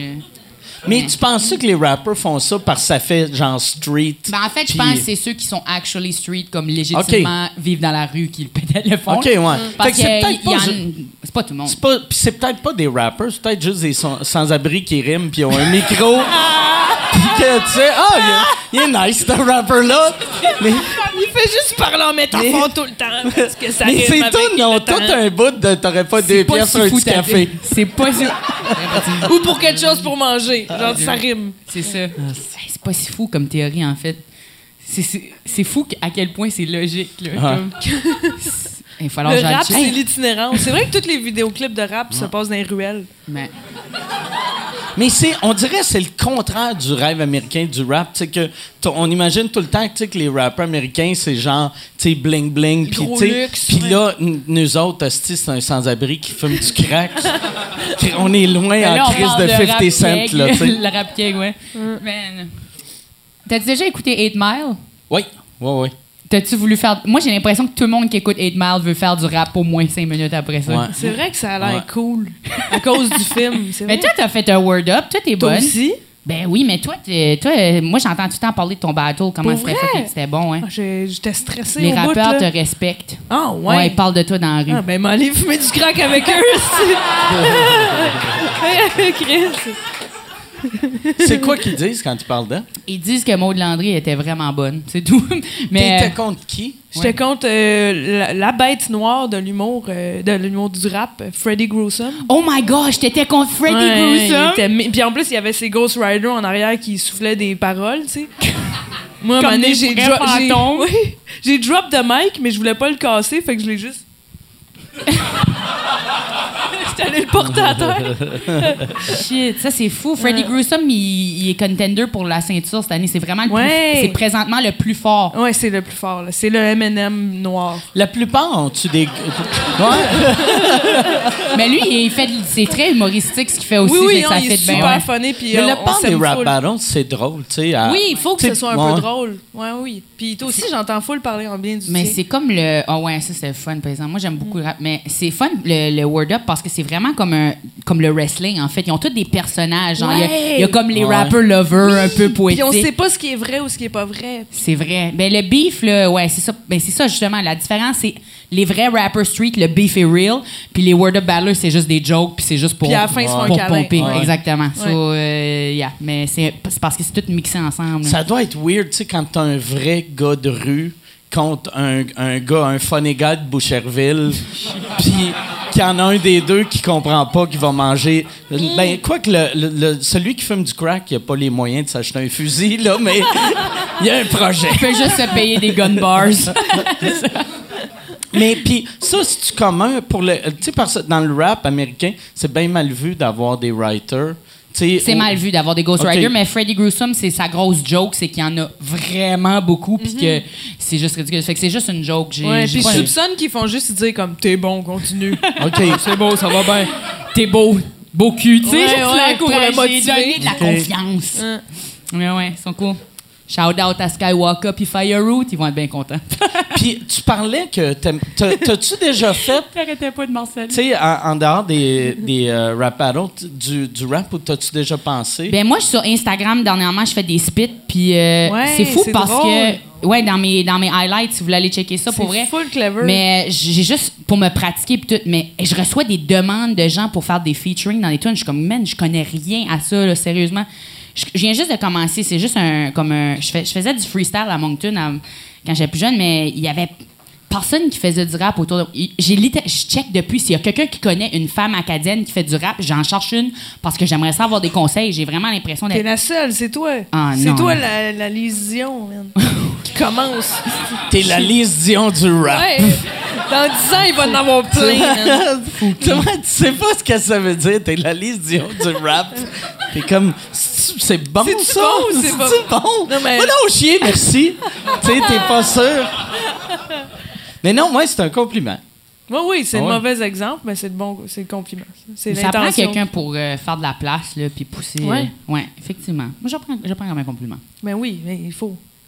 Mais tu penses que les rappers font ça parce que ça fait genre street? Ben, en fait, je pense que c'est ceux qui sont actually street, comme légitimement vivent dans la rue, qui peut-être le font. OK, ouais. Parce que c'est peut-être pas c'est pas tout le monde. C'est pas, c'est peut-être pas des rappers, c'est peut-être juste des sans- sans-abri qui riment puis ils ont un micro. puis que tu sais, ah, est, il est nice ce rapper-là. Mais, Il fait juste parler en métaphore tout le temps. Parce que ça mais avec tout, ils ont tout un bout de t'aurais pas C'est deux pas pièces si sur un fou, petit café. C'est pas si. Ou pour quelque chose pour manger. Genre, ça rime. C'est ça. Hey, C'est pas si fou comme théorie, en fait. C'est- C'est c'est fou à quel point c'est logique. Là, Ah. comme- Il falloir Le rap, c'est l'itinérance. C'est vrai que tous les vidéoclips de rap se passent dans les ruelles. Mais- Mais c'est, on dirait que c'est le contraire du rêve américain du rap. Que on imagine tout le temps tu sais, que les rappeurs américains c'est genre tu sais bling bling puis là nous autres c'est un sans-abri qui fume du crack. on est loin là, en crise de 50 rap cent là. Le rap keg, ouais. Man. T'as-tu déjà écouté 8 Mile? Oui, oui, oui. T'as-tu voulu faire. Moi, j'ai l'impression que tout le monde qui écoute 8 Mile veut faire du rap au moins 5 minutes après ça. Ouais. C'est vrai que ça a l'air Ouais. cool. À cause du film. Mais toi, t'as fait un word up, toi, t'es Toi bonne. aussi? Ben oui, mais toi, t'es- toi euh, moi, j'entends tout le temps parler de ton battle, comment c'était fait, que c'était bon, hein. Ah, J'étais stressée Les au bout, rappeurs là. te respectent. Ah, Ouais, ouais. ils parlent de toi dans la rue. Ah, ben, m'aller fumer du crack avec eux, c'est... Chris. C'est quoi qu'ils disent quand tu parles d'eux? Ils disent que Maud Landry était vraiment bonne, c'est tout. mais T'étais contre qui? J'étais contre euh, la, la bête noire de l'humour, euh, de l'humour du rap, euh, Freddy Gruesome. Oh my gosh, t'étais contre Freddie Ouais, Gruesome? Puis en plus, il y avait ses Ghost Rider en arrière qui soufflaient des paroles, tu sais. Moi, à un j'ai dro- j'ai- fantômes. oui, j'ai drop de mic, mais je voulais pas le casser, fait que je l'ai juste. J'étais allé le porter à terre. Shit, ça c'est fou. Freddie Gruesome, il, il est contender pour la ceinture cette année. C'est vraiment le Ouais. plus. C'est présentement le plus fort. Ouais, c'est le plus fort. là. C'est le M&M noir. La plupart ont-tu des. Ouais. Mais lui, il fait, c'est très humoristique ce qu'il fait aussi. oui, oui, fait que non, ça il fait est bien. super ouais. funny. Puis Mais on- le part des rap battles, c'est drôle, tu sais. à- Oui, il faut que ce soit un ouais. peu drôle. Ouais, oui. Puis toi aussi, j'entends full parler en bien du Mais c'est comme le. Ah ouais, ça c'est fun, par exemple. Moi, j'aime beaucoup le rap. Mais c'est fun, le, le Word Up, parce que c'est vraiment comme, un, comme le wrestling, en fait. Ils ont tous des personnages. genre, Il y a- Ouais. il y, a comme les Ouais. rappers lovers, un peu Puis on sait poétiques. pas ce qui est vrai ou ce qui est pas vrai. C'est vrai. Ben, le beef, là, ouais, c'est ça. Ben, c'est ça, justement. La différence, c'est les vrais rappers street, le beef est real. Puis les Word Up battlers, c'est juste des jokes, puis c'est juste pour. Puis à la fin, pour pomper. Ouais. Exactement. So, euh, yeah. Mais c'est c'est parce que c'est tout mixé ensemble. Ça doit être weird, tu sais, quand t'as un vrai gars de rue contre un, un gars, un funny guy de Boucherville, puis qu'il y en a un des deux qui comprend pas qu'il va manger. Ben, quoi que le, le- le- celui qui fume du crack, il a pas les moyens de s'acheter un fusil, là, mais il y a un projet. Il peut juste se payer des gun bars. Mais puis ça, c'est commun pour le. Tu sais, dans le rap américain, c'est bien mal vu d'avoir des writers. C'est mal vu d'avoir des Ghost Ok. Riders, mais Freddy Gruesome, c'est sa grosse joke, c'est qu'il y en a vraiment beaucoup, puis que c'est juste ridicule. Fait que c'est juste une joke. J'ai, Ouais, puis je soupçonne qu'ils font juste dire comme t'es bon, continue. OK. c'est beau, ça va bien. T'es beau, beau cul, tu sais, Ouais, ouais, pour le motiver. donner de la confiance. Ouais, ouais, ils sont cool. Shout out à Skywalker puis Fireroot, ils vont être bien contents. Puis tu parlais que. T'as-tu déjà fait T'arrêtais pas de Marcel. Tu sais, en, en dehors des, des euh, rap battles, du, du rap, ou t'as-tu déjà pensé? Ben moi, je suis sur Instagram dernièrement, je fais des spits, puis euh, Ouais, c'est fou c'est parce drôle. que ouais, dans mes dans mes highlights, si vous voulez aller checker ça pour C'est vrai. full clever. Mais j'ai juste pour me pratiquer puis tout, mais je reçois des demandes de gens pour faire des featuring dans les tunes, je suis comme man, je connais rien à ça là, sérieusement. Je, viens juste de commencer. C'est juste un. comme un, je, fais- je faisais du freestyle à Moncton quand j'étais plus jeune, mais il y avait personne qui faisait du rap autour de. J'ai je check depuis s'il y a quelqu'un qui connaît une femme acadienne qui fait du rap, j'en cherche une parce que j'aimerais ça avoir des conseils. J'ai vraiment l'impression T'es d'être. la seule, c'est toi. Ah, c'est non. toi la, la lésion, man, qui commence. T'es la Lise Dion du rap. Ouais. Dans 10 ans, il va en avoir plein, tu sais pas ce que ça veut dire? T'es la Lise Dion du rap? T'es comme, c'est c'est bon ça? bon c'est pas C'est-tu bon? Non, mais- Va donc chier, merci. tu sais, t'es pas sûr. Mais non, moi, c'est un compliment. Oui, oui, c'est Ah le ouais? mauvais exemple, mais c'est le bon, c'est le compliment. C'est Ça prend quelqu'un pour euh, faire de la place, là, puis pousser. Ouais. euh, ouais, effectivement. Moi, je prends, je prends comme un compliment. Mais oui, mais il faut.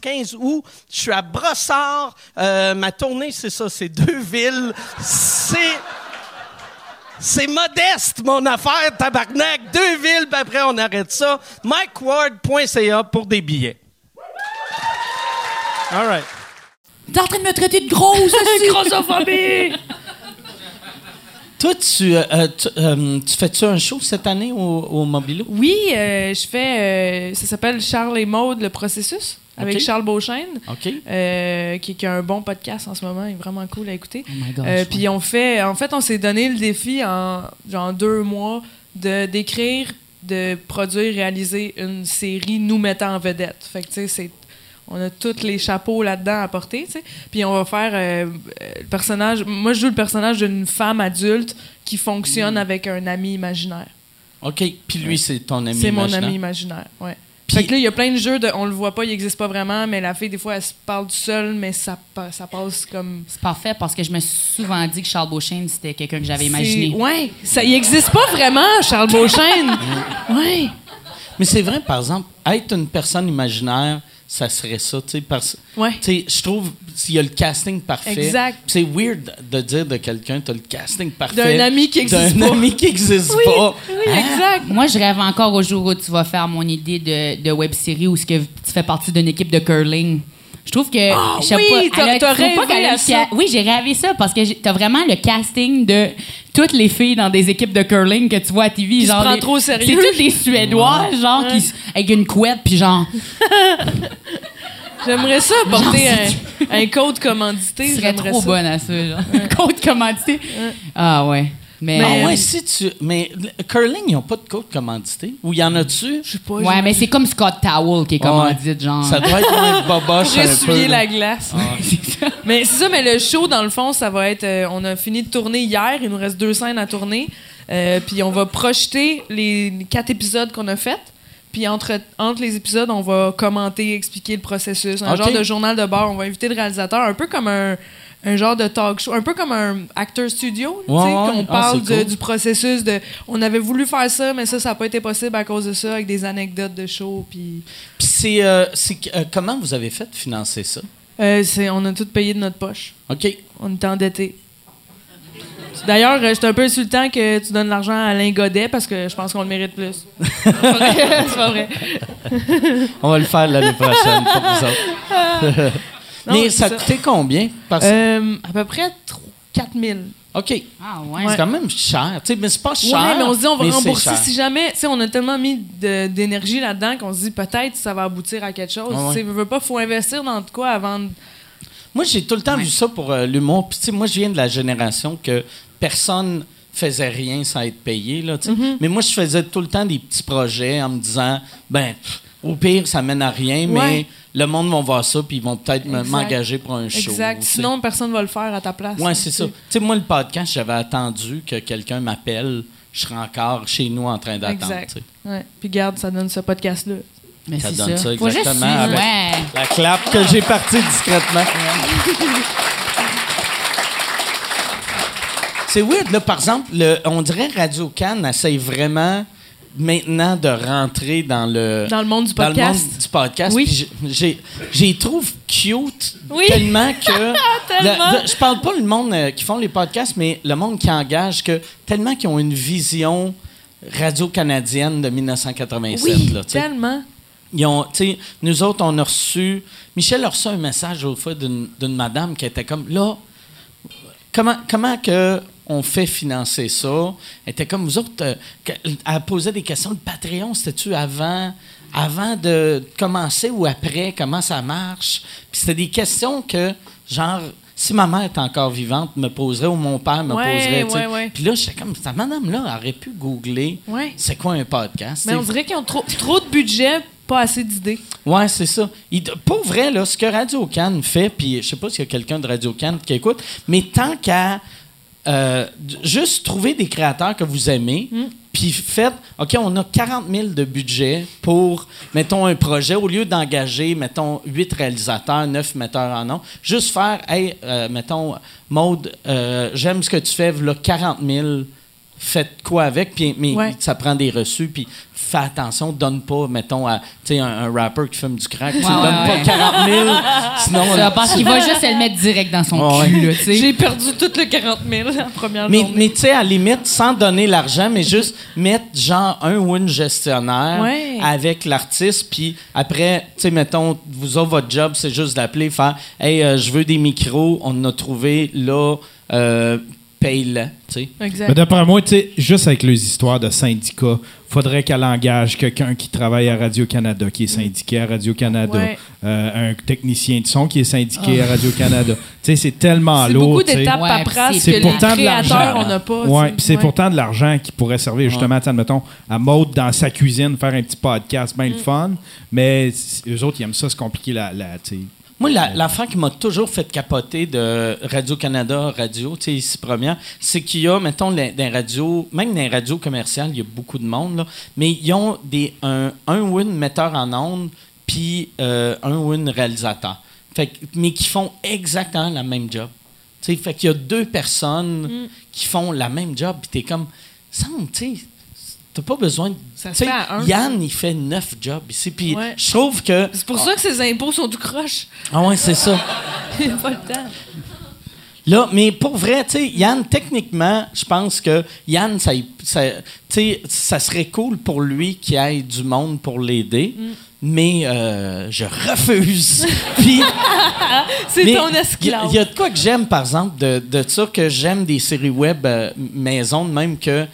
15 août. Je suis à Brossard. Euh, ma tournée, c'est ça, c'est deux villes. C'est... C'est modeste, mon affaire, tabarnak. Deux villes, puis après, on arrête ça. MikeWard.ca pour des billets. All right. T'es en train de me traiter de grosse! Grossophobie! Toi, tu, euh, euh, tu, euh, tu fais-tu un show cette année au, au Mobilo? Oui, euh, je fais. euh, ça s'appelle Charles et Maude, le processus, avec. Charles Beauchesne. OK. euh, qui, qui a un bon podcast en ce moment, il est vraiment cool à écouter. Oh Euh. Puis on fait, en fait, on s'est donné le défi en genre deux mois de d'écrire, de produire, réaliser une série nous mettant en vedette. Fait que tu sais, c'est on a tous les chapeaux là-dedans à porter, tu sais. Puis on va faire euh, euh, le personnage. Moi, je joue le personnage d'une femme adulte qui Mm. fonctionne avec un ami imaginaire. OK. Puis lui, c'est ton ami C'est mon imaginaire. ami imaginaire, ouais. Fait que là, il y a plein de jeux de on le voit pas, il existe pas vraiment, mais la fille, des fois, elle se parle toute seule, mais ça, pa- ça passe comme. C'est parfait parce que je me suis souvent dit que Charles Beauchesne, c'était quelqu'un que j'avais imaginé. Ouais, ça, il existe pas vraiment, Charles Beauchesne. ouais. Mais c'est vrai, par exemple, être une personne imaginaire, ça serait ça, tu sais, parce Ouais. tu sais, je trouve s'il y a le casting parfait. Exact. C'est weird de dire de quelqu'un, t'as le casting parfait. D'un ami qui existe D'un pas. ami qui existe Oui, pas. oui, Hein? exact. Moi, je rêve encore au jour où tu vas faire mon idée de, de web-série où ce que tu fais partie d'une équipe de curling. Je trouve que. Ah je sais oui, pas, elle a- rêvé ça. Oui, j'ai rêvé ça parce que t'as vraiment le casting de toutes les filles dans des équipes de curling que tu vois à TV. genre prend les- trop sérieux. C'est toutes les Suédois, genre, qui, avec une couette, puis genre. J'aimerais ça porter Genre, un, un code commandité. Tu serais trop ça. bonne à ça, genre. Code commandité. Ah ouais. Mais. Ah ouais, si tu. Mais le curling, ils n'ont pas de code commandité. Ou y en a-tu? Je sais pas. Ouais, mais c'est comme Scott Towel qui est commandite, genre. Ça doit être un boboche là. la glace. mais c'est ça, mais le show, dans le fond, ça va être. euh, on a fini de tourner hier, il nous reste deux scènes à tourner. Euh, puis on va projeter les quatre épisodes qu'on a faits. Puis entre, entre les épisodes, on va commenter, expliquer le processus. Un genre de journal de bord. On va inviter le réalisateur, un peu comme un, un genre de talk show, un peu comme un acteur studio. Ouais, ouais. qu'on Ah, parle c'est de- cool. du processus de. On avait voulu faire ça, mais ça, ça n'a pas été possible à cause de ça, avec des anecdotes de show. Puis. C'est. euh, euh, comment vous avez fait de financer ça? Euh, c'est- on a tout payé de notre poche. OK. On est endetté. D'ailleurs, euh, j'étais un peu insultant que tu donnes l'argent à Alain Godet parce que je pense qu'on le mérite plus. C'est pas vrai. C'est pas vrai. On va le faire l'année prochaine pour vous autres. Non, Mais ça coûté combien? Parce... Euh, à peu près 4 000. OK. Ah ouais. C'est quand même cher. Tu sais, mais c'est pas cher. Ouais, mais on se dit on va rembourser si jamais. Tu sais, on a tellement mis d'énergie là-dedans qu'on se dit peut-être ça va aboutir à quelque chose. Ouais, ouais. Tu veux pas, faut investir dans de quoi avant de. Moi, j'ai tout le temps vu ça pour euh, l'humour. Puis, tu sais, moi, je viens de la génération que personne faisait rien sans être payé. Là. Mm-hmm. Mais moi, je faisais tout le temps des petits projets en me disant, ben, pff, au pire, ça mène à rien, mais Ouais. le monde va voir ça, puis ils vont peut-être m'engager pour un show. Exact. Sinon, personne va le faire à ta place. Ouais, c'est ça. Tu sais, moi, le podcast, j'avais attendu que quelqu'un m'appelle. Je serais encore chez nous en train d'attendre. Ouais. Puis garde, ça donne ce podcast-là. Mais Ça donne ça, exactement, avec- ouais. La clap que j'ai partie discrètement. C'est weird, là, par exemple, le- on dirait Radio Cannes essaye vraiment maintenant de rentrer dans le Dans le monde du dans le podcast. monde du podcast. Oui. J'ai- trouve cute Oui. tellement que Tellement. le- le- je parle pas le monde euh, qui font les podcasts, mais le monde qui engage que tellement qu'ils ont une vision radio canadienne de 1987 Oui, là, tellement. Ils ont, nous autres, on a reçu. Michel a reçu un message fois d'une d'une madame qui était comme là, comment, comment que on fait financer ça? Elle était comme vous autres, euh, elle posait des questions. Le Patreon, c'était-tu avant, avant de commencer ou après? Comment ça marche? Puis c'était des questions que, genre, si ma mère était encore vivante, me poserait ou mon père me Ouais, poserait. ouais, ouais. Puis là, j'étais comme, cette madame-là aurait pu googler c'est quoi un podcast. Mais on dirait qu'ils ont trop, trop de budget, pas assez d'idées. Ouais, c'est ça. Il, pour vrai, là, ce que Radio Cannes fait, puis je sais pas s'il y a quelqu'un de Radio Cannes qui écoute, mais tant qu'à euh, juste trouver des créateurs que vous aimez, puis faites, OK, on a 40 000 de budget pour, mettons, un projet, au lieu d'engager, mettons, 8 réalisateurs, 9 metteurs en nom, juste faire, hey, euh, mettons, Maude, euh, j'aime ce que tu fais, voilà 40 000 faites quoi avec, puis, mais Ouais. ça prend des reçus, puis fais attention, donne pas, mettons, à tu sais, un, un rapper qui fume du crack, tu Ouais, donnes ouais, pas ouais. 40 000, sinon... Ça, parce qu'il va juste le mettre direct dans son Ouais. cul, là, tu sais. J'ai perdu tout le 40 000 la première Mais, journée. mais tu sais, à la limite, sans donner l'argent, mais juste mettre genre un ou une gestionnaire Ouais. avec l'artiste, puis après, tu sais, mettons, vous autres, votre job, c'est juste d'appeler, faire « Hey, euh, je veux des micros, on en a trouvé, là, euh, paye-le. » tu sais. Exact. Mais d'après moi, tu sais, juste avec les histoires de syndicats, faudrait qu'elle engage quelqu'un qui travaille à Radio-Canada, qui est syndiqué à Radio-Canada, Ouais. euh, un technicien de son qui est syndiqué à Radio-Canada. Tu sais, c'est tellement C'est lourd. beaucoup tu sais. d'étapes Ouais, c'est les pourtant de créateurs, l'argent. on n'a pas. Ouais, c'est Ouais. pourtant de l'argent qui pourrait servir justement, admettons, à Maude dans sa cuisine, faire un petit podcast, bien le Mm. fun. Mais eux autres, ils aiment ça, se compliquer la. la Moi, la- l'affaire qui m'a toujours fait capoter de Radio-Canada, radio, tu sais, ici première, c'est qu'il y a, mettons, les- dans les radios, même dans les radios commerciales, il y a beaucoup de monde, là, mais ils ont des, un, un ou une metteur en ondes, puis euh, un ou une réalisateur. Fait que- mais qui font exactement la même job. Tu sais, fait qu'il y a deux personnes qui font la même job, puis t'es comme, semble, tu sais, t'as pas besoin de. Ça se fait à un. Yann, il fait neuf jobs ici, puis Ouais. je trouve que. C'est pour ça que ses impôts sont tout croche. Ah ouais, c'est ça. Il a pas le temps. Là, mais pour vrai, tu sais, Yann, techniquement, je pense que Yann, ça, y- ça, tu sais, ça serait cool pour lui qu'il ait du monde pour l'aider, Mm. mais euh, je refuse. Puis, C'est mais ton esclave. Il y, a de quoi que j'aime, par exemple, de, de ça, que j'aime des séries web euh, maison, de même que,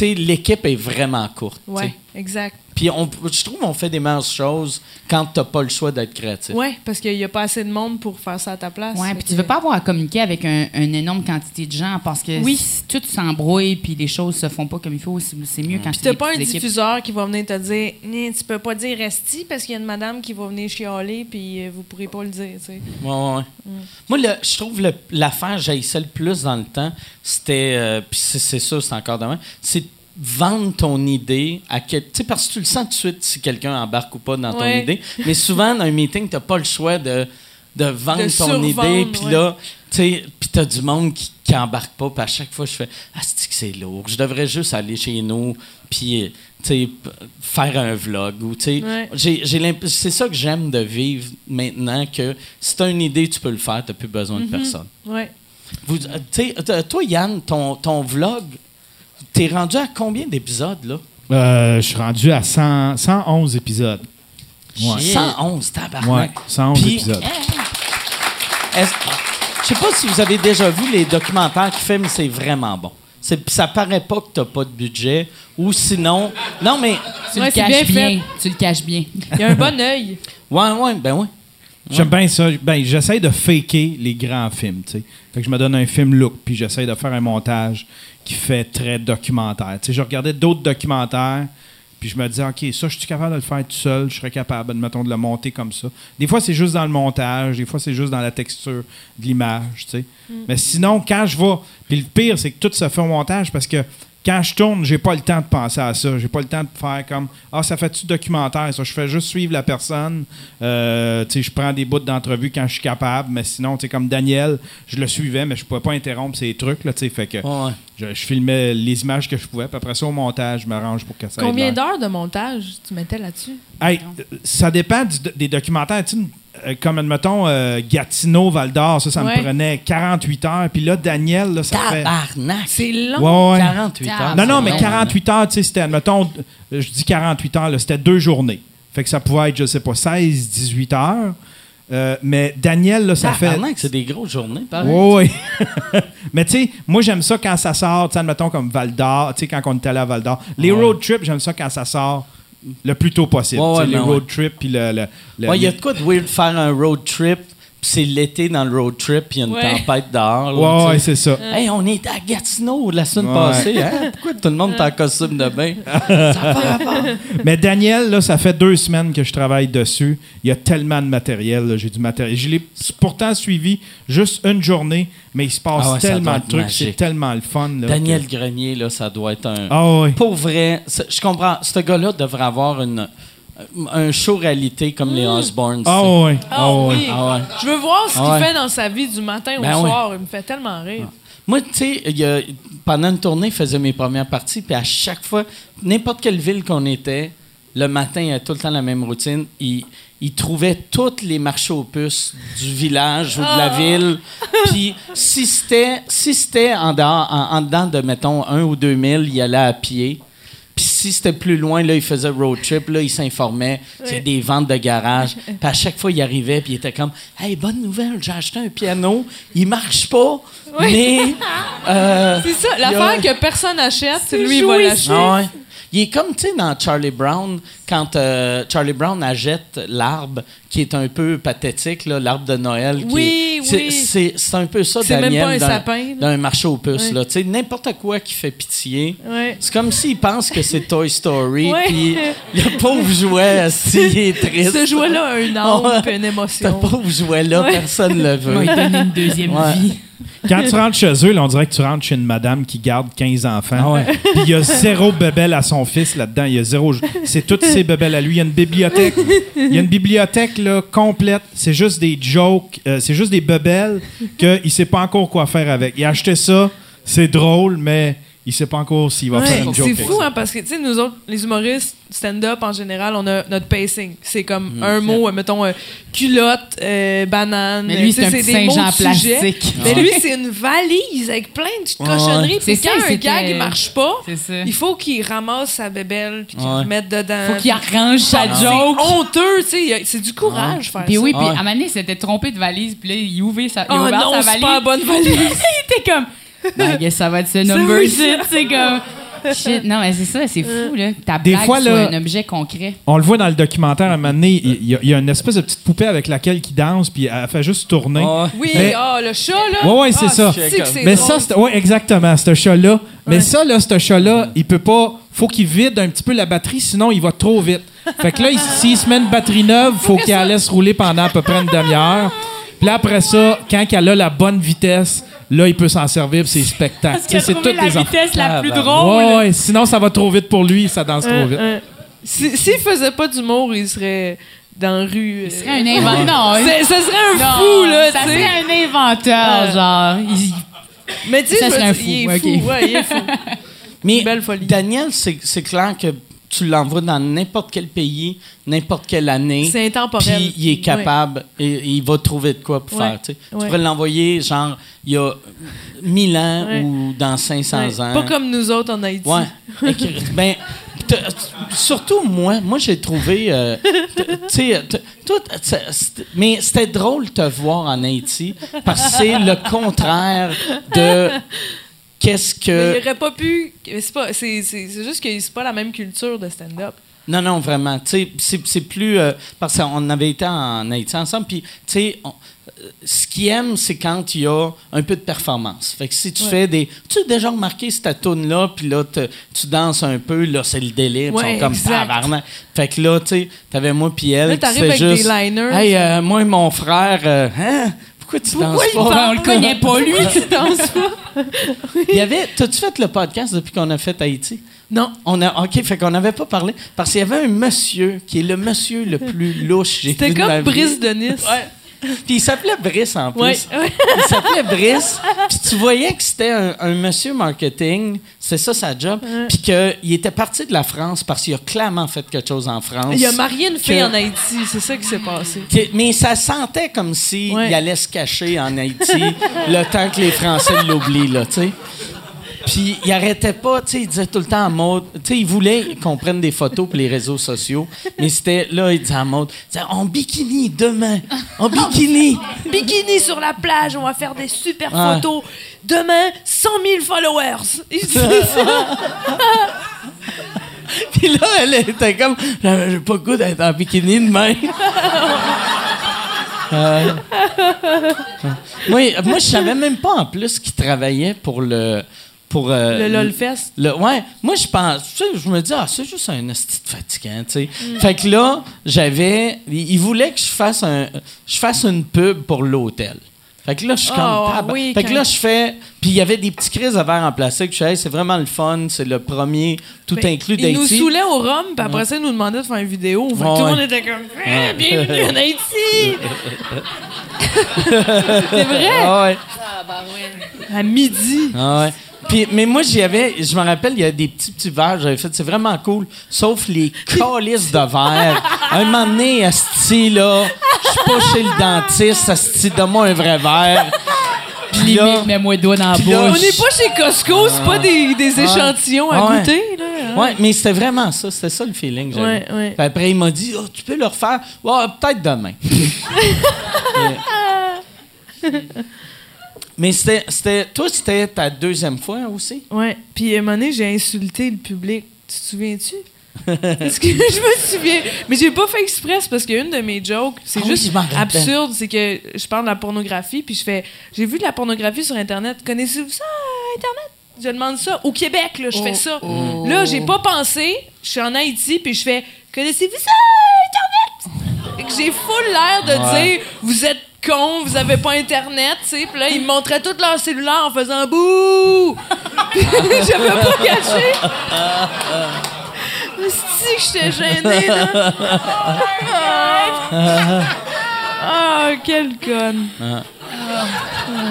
l'équipe est vraiment courte. Ouais, exact. Puis on, je trouve qu'on fait des meilleures choses quand t'as pas le choix d'être créatif. Ouais, parce qu'il n'y a pas assez de monde pour faire ça à ta place. Ouais, Fait puis tu veux pas avoir à communiquer avec un- une énorme quantité de gens parce que Oui. si tout s'embrouille puis les choses se font pas comme il faut, c'est mieux quand Puis c'est t'as pas un équipes. diffuseur qui va venir te dire Né, tu peux pas dire resti parce qu'il y a une madame qui va venir chialer puis euh, vous pourrez pas le dire, tu sais. Ouais, ouais, ouais. Mm. Moi, le- je trouve le- l'affaire j'haïssais le plus dans le temps, c'était, euh, puis c'est c'est ça, c'est encore demain, c'est vendre ton idée à quel... Tu sais, parce que tu le sens tout de suite si quelqu'un embarque ou pas dans ton Ouais. idée. Mais souvent, dans un meeting, t'as pas le choix de, de vendre De ton idée. Puis ouais. là, tu sais, puis t'as du monde qui, qui embarque pas. Puis à chaque fois, je fais « Ah, c'est que c'est lourd? Je devrais juste aller chez nous, puis... euh, tu faire un vlog ou tu Ouais. c'est ça que j'aime de vivre maintenant que si tu as une idée tu peux le faire t'as plus besoin Mm-hmm. de personne Ouais. vous, tu toi Yann ton, ton vlog t'es rendu à combien d'épisodes là? Euh, je suis rendu à 100 111 épisodes. Ouais. 111 tabarnak Ouais, 111 Puis- épisodes. Est-ce- je sais pas si vous avez déjà vu les documentaires qu'il fait mais c'est vraiment bon ça paraît pas que t'as pas de budget ou sinon non mais Tu Ouais, le caches bien bien, tu le caches bien. Il y a un bon œil. ouais ouais ben ouais J'aime bien ça. Ben, j'essaie de faker les grands films, tu sais. Fait que je me donne un film look, puis j'essaie de faire un montage qui fait très documentaire. Tu sais, je regardais d'autres documentaires, puis je me disais, OK, ça, je suis capable de le faire tout seul, je serais capable, admettons, de le monter comme ça. Des fois, c'est juste dans le montage, des fois, c'est juste dans la texture de l'image, tu sais. Mais sinon, quand je vais... Puis le pire, c'est que tout se fait au montage parce que quand je tourne, j'ai pas le temps de penser à ça. J'ai pas le temps de faire comme Ah, ça fait-tu documentaire, ça? Je fais juste suivre la personne. Euh, tu sais, je prends des bouts d'entrevue quand je suis capable, mais sinon, tu sais, comme Daniel, je le suivais, mais je pouvais pas interrompre ces trucs, là, tu sais. Fait que Ouais. je, je filmais les images que je pouvais, puis après ça, au montage, je m'arrange pour que ça ait Combien d'heures de montage tu mettais là-dessus? Hey, euh, ça dépend du- des documentaires. Comme, admettons, euh, Gatineau, Val d'Or, ça, ça Ouais. me prenait 48 heures. Puis là, Daniel, là, ça fait. Tabarnak! C'est long. Ouais, ouais. 48 heures. Non, non, mais c'est long, 48 heures, tu sais, c'était, admettons, euh, je dis 48 heures, là, c'était deux journées. Fait que ça pouvait être, je sais pas, 16, 18 heures. Euh, mais Daniel, là, ça fait. Tabarnak, c'est des grosses journées, pareil. Oui, oui. Mais tu sais, moi, j'aime ça quand ça sort, tu sais, admettons comme Val d'Or, tu sais, quand on est allé à Val d'Or. Les road trips, j'aime ça quand ça sort le plus tôt possible. Ouais, les road trips, puis le. le- le- il y a de quoi de weird faire un road trip, c'est l'été dans le road trip, puis il y a une Ouais. tempête dehors. là, Ouais, ouais, c'est ça. Hey, on est à Gatineau la semaine Ouais. passée. Hein? Pourquoi tout le monde est en costume de bain? Mais Daniel, là, ça fait deux semaines que je travaille dessus. Il y a tellement de matériel. J'ai du matériel. Je l'ai pourtant suivi juste une journée, mais il se passe Ah ça tellement de trucs. C'est tellement le fun. là, Daniel que- Grenier, là, ça doit être un. Ah ouais. Pour vrai, je comprends. Ce gars-là devrait avoir une, un show réalité comme les Osbournes. Ah ouais. Ah Ah ouais. oui. Ah ouais. Je veux voir ce qu'il Ah ouais. fait dans sa vie du matin au Ben ouais. soir. Il me fait tellement rire. Moi, tu sais, il y a- pendant une tournée, je faisais mes premières parties, puis à chaque fois, n'importe quelle ville qu'on était, le matin, il y a tout le temps la même routine. Il, il trouvait tous les marchés aux puces du village ou de la Ah. ville. Puis si c'était si c'était en, dehors- en, en dedans de, mettons, un ou deux milles, il allait à pied. Si c'était plus loin, là, il faisait road trip, là, il s'informait. Il y a des ventes de garage. Puis à chaque fois, il arrivait, puis il était comme Hey, bonne nouvelle, j'ai acheté un piano. Il marche pas, mais. euh, C'est ça, y a- l'affaire que personne n'achète, c'est lui, il va l'acheter. Il est comme, tu sais, dans Charlie Brown, quand euh, Charlie Brown achète l'arbre, qui est un peu pathétique, l'arbre de Noël. qui Oui, est- oui. C'est un peu ça, C'est même Daniel, pas un d'un- sapin, là. d'un marché aux puces. Ouais. là. Tu sais, N'importe quoi qui fait pitié. C'est comme s'il pense que c'est Toy Story, puis le pauvre jouet, s'il est triste. Ce jouet-là a un âme une Ce émotion. pauvre jouet-là, personne ne le veut. lui donner une deuxième Ouais. vie. Quand tu rentres chez eux, là, on dirait que tu rentres chez une madame qui garde 15 enfants. Ah. Puis il y a zéro bebelle à son fils là-dedans. Il y a zéro. C'est toutes ses bebelles à lui. Il y a une bibliothèque. Il y a une bibliothèque là, complète. C'est juste des jokes. euh, c'est juste des bebelles qu'il sait pas encore quoi faire avec. Il a acheté ça. C'est drôle, mais il sait pas encore s'il va Ouais, faire une joke. c'est fou, hein, parce que, tu sais, nous autres, les humoristes, stand-up en général, on a notre pacing. C'est comme Mm. un mot, euh, mettons, euh, culotte, euh, banane. Mais lui, c'est un petit sujet. plastique. Mais lui, c'est une valise avec plein de petites Ouais, cochonneries. ouais. Puis C'est quand ça, un gag ne marche pas, C'est il faut qu'il ramasse sa bébelle puis qu'il Ouais. le mette dedans. Faut qu'il arrange sa C'est joke. honteux, tu sais. il C'est du courage faire Puis ça. oui, puis Ouais. à un moment donné, il s'était trompé de valise, puis là, il ouvrait sa, il Oh ouvert non, sa c'est valise. pas la bonne valise. il était comme, I guess ça va être ce number shit, c'est comme, shit. Non, mais c'est ça, c'est fou, là. Ta Des blague fois, soit là- un objet concret. On le voit dans le documentaire, à un moment donné, il y, a- il y a une espèce de petite poupée avec laquelle il danse, puis elle fait juste tourner. Ah. Oui, Mais- ah, le chat, là. Ouais, ouais, c'est Ah, ça. c'est que c'est Mais drôle. ça, c'est- ouais, exactement, ce chat-là. Mais ça, là, ce chat-là, il peut pas. Faut qu'il vide un petit peu la batterie, sinon il va trop vite. Fait que là, il- s'il se met une batterie neuve, faut qu'il la laisse rouler pendant à peu près une demi-heure. Puis là, après ça, quand elle a la bonne vitesse, là, il peut s'en servir. Tu sais, C'est toutes la les vitesse la plus drôle. Ouais, ouais, sinon ça va trop vite pour lui, ça danse trop Euh, vite. euh, si- S'il faisait pas d'humour, il serait dans la rue. euh, Il serait un inventeur. C'est- Ça serait un non, fou, là, Ça tu sais. serait un inventeur, Euh. genre. Il- Mais tu sais, il est fou. Ouais, il est fou. Mais Belle folie. Daniel, c'est c'est clair que tu l'envoies dans n'importe quel pays, n'importe quelle année. C'est intemporel. Puis il est capable et, et il va trouver de quoi pour Ouais. faire. tu sais. Tu Ouais. pourrais l'envoyer genre il y a 1000 ans ou dans 500 Ouais. ans. Pas comme nous autres en Haïti. Ouais. Ben, surtout moi, moi j'ai trouvé, euh, t- tu sais, t- toi, mais c'était drôle de te voir en Haïti parce que c'est le contraire de qu'est-ce Mais que. il aurait pas pu. C'est pas- c'est- c'est- c'est juste que c'est pas la même culture de stand-up. Non, non, vraiment. C'est c'est plus. euh, parce qu'on avait été en Haïti ensemble, puis, tu sais, euh, ce qu'ils aiment, c'est quand il y a un peu de performance. Fait que si tu Ouais. fais des. Tu as déjà remarqué cette toune-là, puis là, te- tu danses un peu, là, c'est le délire. Ils Ouais, sont comme tabarnak. Fait que là, tu sais, t'avais moi, puis elle. Là, t'arrives avec des juste, liners. Hey, euh, moi et mon frère, hein? Pourquoi tu Pourquoi danses il pas? parle On le connaît pas, lui. Tu danses pas? Il y avait, t'as-tu fait le podcast depuis qu'on a fait Haïti? Non. On a, OK, fait qu'on n'avait pas parlé. Parce qu'il y avait un monsieur qui est le monsieur le plus louche C'était vu de ma comme. Brice de Nice. Ouais. Puis il s'appelait Brice en plus. Ouais. Il s'appelait Brice. Puis tu voyais que c'était un, un monsieur marketing. C'est ça sa job. Puis qu'il était parti de la France parce qu'il a clairement fait quelque chose en France. Il a marié une fille Que- en Haïti. C'est ça qui s'est passé. Que- mais ça sentait comme si Ouais. il allait se cacher en Haïti le temps que les Français l'oublient, là, tu sais. Puis il arrêtait pas, tu sais, il disait tout le temps à Maud, tu sais, il voulait qu'on prenne des photos pour les réseaux sociaux, mais c'était, là, il disait à disait, en bikini demain, en bikini. Bikini sur la plage, on va faire des super photos. Demain, 100 000 followers. Puis là, elle était comme, j'ai pas le goût d'être en bikini demain. Euh, moi, moi, je savais même pas en plus qu'il travaillait pour le. Pour, euh, Le LOLfest? Le, ouais, moi je pense, tu sais, je me dis, ah, c'est juste un esti de fatigant, tu sais. Fait que là, j'avais, il il voulait que je fasse un, je fasse une pub pour l'hôtel. Fait que là, je suis comme, Oh, tab- oui, fait que là, je fais, puis il y avait des petits crises de verre en plastique. Je suis, hey, c'est vraiment le fun, c'est le premier tout Ben, inclus Il nous d'Haïti. saoulait au rhum, puis après ça, il nous demandait de faire une vidéo. Fait que Ouais, tout le monde était comme Eh, Bienvenue en Haïti! c'est vrai! Ah ouais. À midi. Ah ouais. Puis, mais moi, j'y avais, je me rappelle, il y a des petits petits verres, j'avais fait, c'est vraiment cool, sauf les calices de verre. Un moment donné, asti, là, je suis pas chez le dentiste, asti, donne-moi un vrai verre. Puis là, mets-moi le doigt dans la là, On bouche. n'est pas chez Costco, c'est pas des, des échantillons à Ouais. goûter. Là. ouais, mais c'était vraiment ça, c'était ça le feeling que j'avais. Ouais, ouais. Puis après, il m'a dit, oh, tu peux le refaire? Ouais, peut-être demain. Mais- c'était, c'était, toi, c'était ta deuxième fois aussi? Ouais. Puis à un moment donné, j'ai insulté le public. Tu te souviens-tu? Parce que je me souviens. Mais j'ai pas fait express parce qu'une de mes jokes, c'est Ah oui, juste absurde. C'est que je parle de la pornographie, puis je fais. J'ai vu de la pornographie sur Internet. Connaissez-vous ça, Internet? Je demande ça. Au Québec, là, je Oh, fais ça. Là, j'ai pas pensé. Je suis en Haïti, puis je fais. Connaissez-vous ça, Internet? J'ai full l'air de Ouais. dire. Vous êtes cons, vous avez pas Internet, tu sais. Puis là, ils me montraient tout leur cellulaire en faisant bouh! je peux pas cacher. Si que j'étais gênée, là. Ah, quelle conne.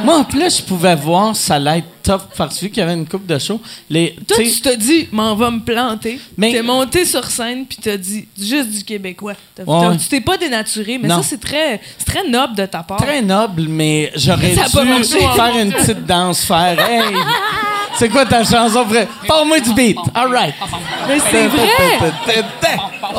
Moi, en plus, je pouvais voir ça allait top parce que vu qu'il y avait une coupe de show. Les, Toi, tu t'as dit, m'en va me planter. Mais- T'es monté sur scène, puis t'as dit juste du québécois. T'as- Ouais. Tu t'es pas dénaturé, mais Non. ça, c'est très, c'est très noble de ta part. très noble, mais j'aurais Ça a pas dû marché. faire une petite danse, faire Hey, c'est quoi ta chanson? frère? Parle-moi du beat. All right. Mais c'est vrai!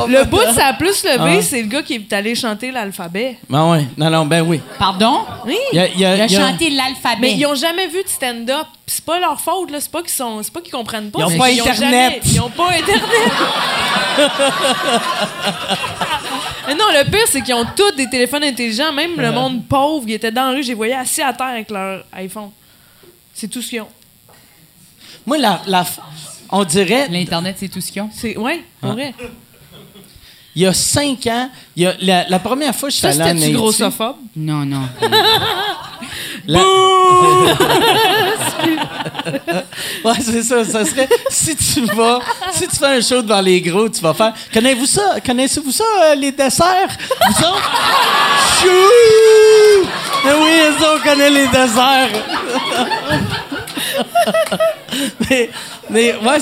Le bout de sa plus levé, Ah. c'est le gars qui est allé chanter l'alphabet. Ben ouais. Non, non, ben oui. Pardon? Oui! Il a, il a- Il a il y a- chanté l'alphabet. Mais ils ont jamais vu de stand-up. Puis c'est pas leur faute, là. C'est pas qu'ils sont. C'est pas qu'ils comprennent pas. Ils ont c'est pas Internet. jamais- Ils ont pas Internet. Mais non, le pire, c'est qu'ils ont tous des téléphones intelligents. Même le monde pauvre, ils étaient dans la rue, je les voyais assis à terre avec leur iPhone. C'est tout ce qu'ils ont. Moi, la, la- on dirait, L'Internet, c'est tout ce qu'ils ont. C'est. Ouais, Ah. pour vrai. Il y a cinq ans, il y a, la, la première fois que je suis Ça, allé en Haïti... grossophobe? Non, non. La- ouais, c'est ça. Ça serait si tu vas, si tu fais un show devant les gros, tu vas faire. Connaissez-vous ça Connaissez-vous ça euh, les desserts? Vous autres? Chou Mais oui, ça, on connaît les desserts. mais, mais ouais,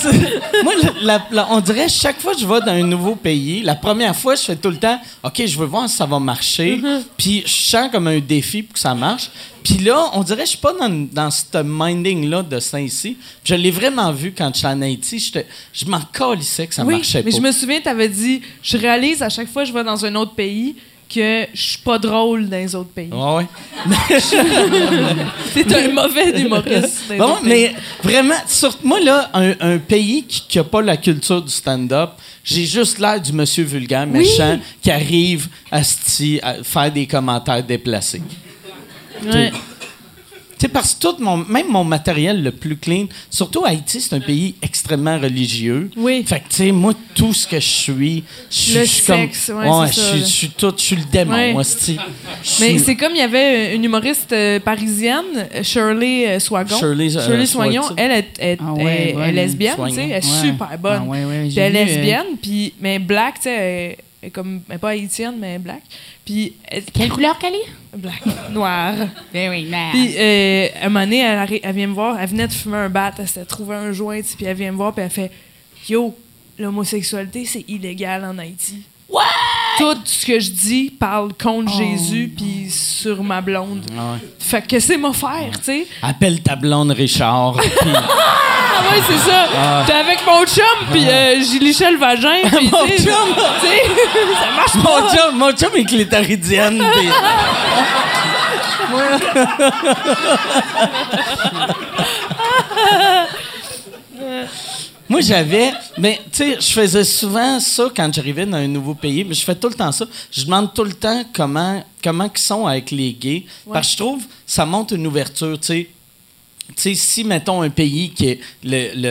moi, la- la- on dirait chaque fois que je vais dans un nouveau pays, la première fois, je fais tout le temps, OK, je veux voir si ça va marcher. Puis je sens comme un défi pour que ça marche. Puis là, on dirait que je suis pas dans, dans ce minding-là de ça ici. Je l'ai vraiment vu quand je suis en Haïti. Je m'en calissais que ça oui, marchait mais pas. je me souviens, t'avais dit, je réalise à chaque fois que je vais dans un autre pays que je suis pas drôle dans les autres pays. Ouais, ouais. T'es un mauvais humoriste. dans pays. mais vraiment, sur, moi, là, un, un pays qui n'a pas la culture du stand-up, j'ai juste l'air du monsieur vulgaire, méchant, qui arrive à, à faire des commentaires déplacés. Ouais. Tu sais, parce que tout mon, même mon matériel le plus clean, surtout Haïti, c'est un pays extrêmement religieux. Oui. Fait que, tu sais, moi, tout ce que je suis, je suis suis sexe, comme. ouais, c'est je ça, suis- là. je suis tout, je suis le démon, Ouais. moi, c'est Mais c'est comme il y avait une humoriste euh, parisienne, Shirley euh, Swagon. Shirley, euh, Soignon. Swanson. Elle est, est- Ah ouais, est- est bonne. lesbienne, Soignon. tu sais, elle est Ouais. super bonne. Ah ouais, ouais, elle est euh, lesbienne, puis mais black, tu sais, comme est pas haïtienne mais black. Puis elle- Quelle couleur qu'elle est? black, noire. Ben oui, mais. Puis euh, un moment donné, elle, vient me voir, elle venait de fumer un bat, elle s'était trouvé un joint, puis elle vient me voir, puis elle fait Yo, l'homosexualité, c'est illégal en Haïti. Tout ce que je dis parle contre Jésus, puis sur ma blonde. Ah ouais. Fait que c'est m'a faire, tu sais. Appelle ta blonde Richard. puis- Ah ouais, c'est ça. J'étais avec mon chum, puis euh, j'y lichais le vagin, puis Mon tu sais, chum! tu sais, ça marche mon, pas. chum, mon chum est clitoridienne. puis- Moi, j'avais. Mais, tu sais, je faisais souvent ça quand j'arrivais dans un nouveau pays. Mais je fais tout le temps ça. Je demande tout le temps comment, comment ils sont avec les gays. Parce que je trouve ça montre une ouverture, tu sais. Tu sais, si, mettons, un pays qui est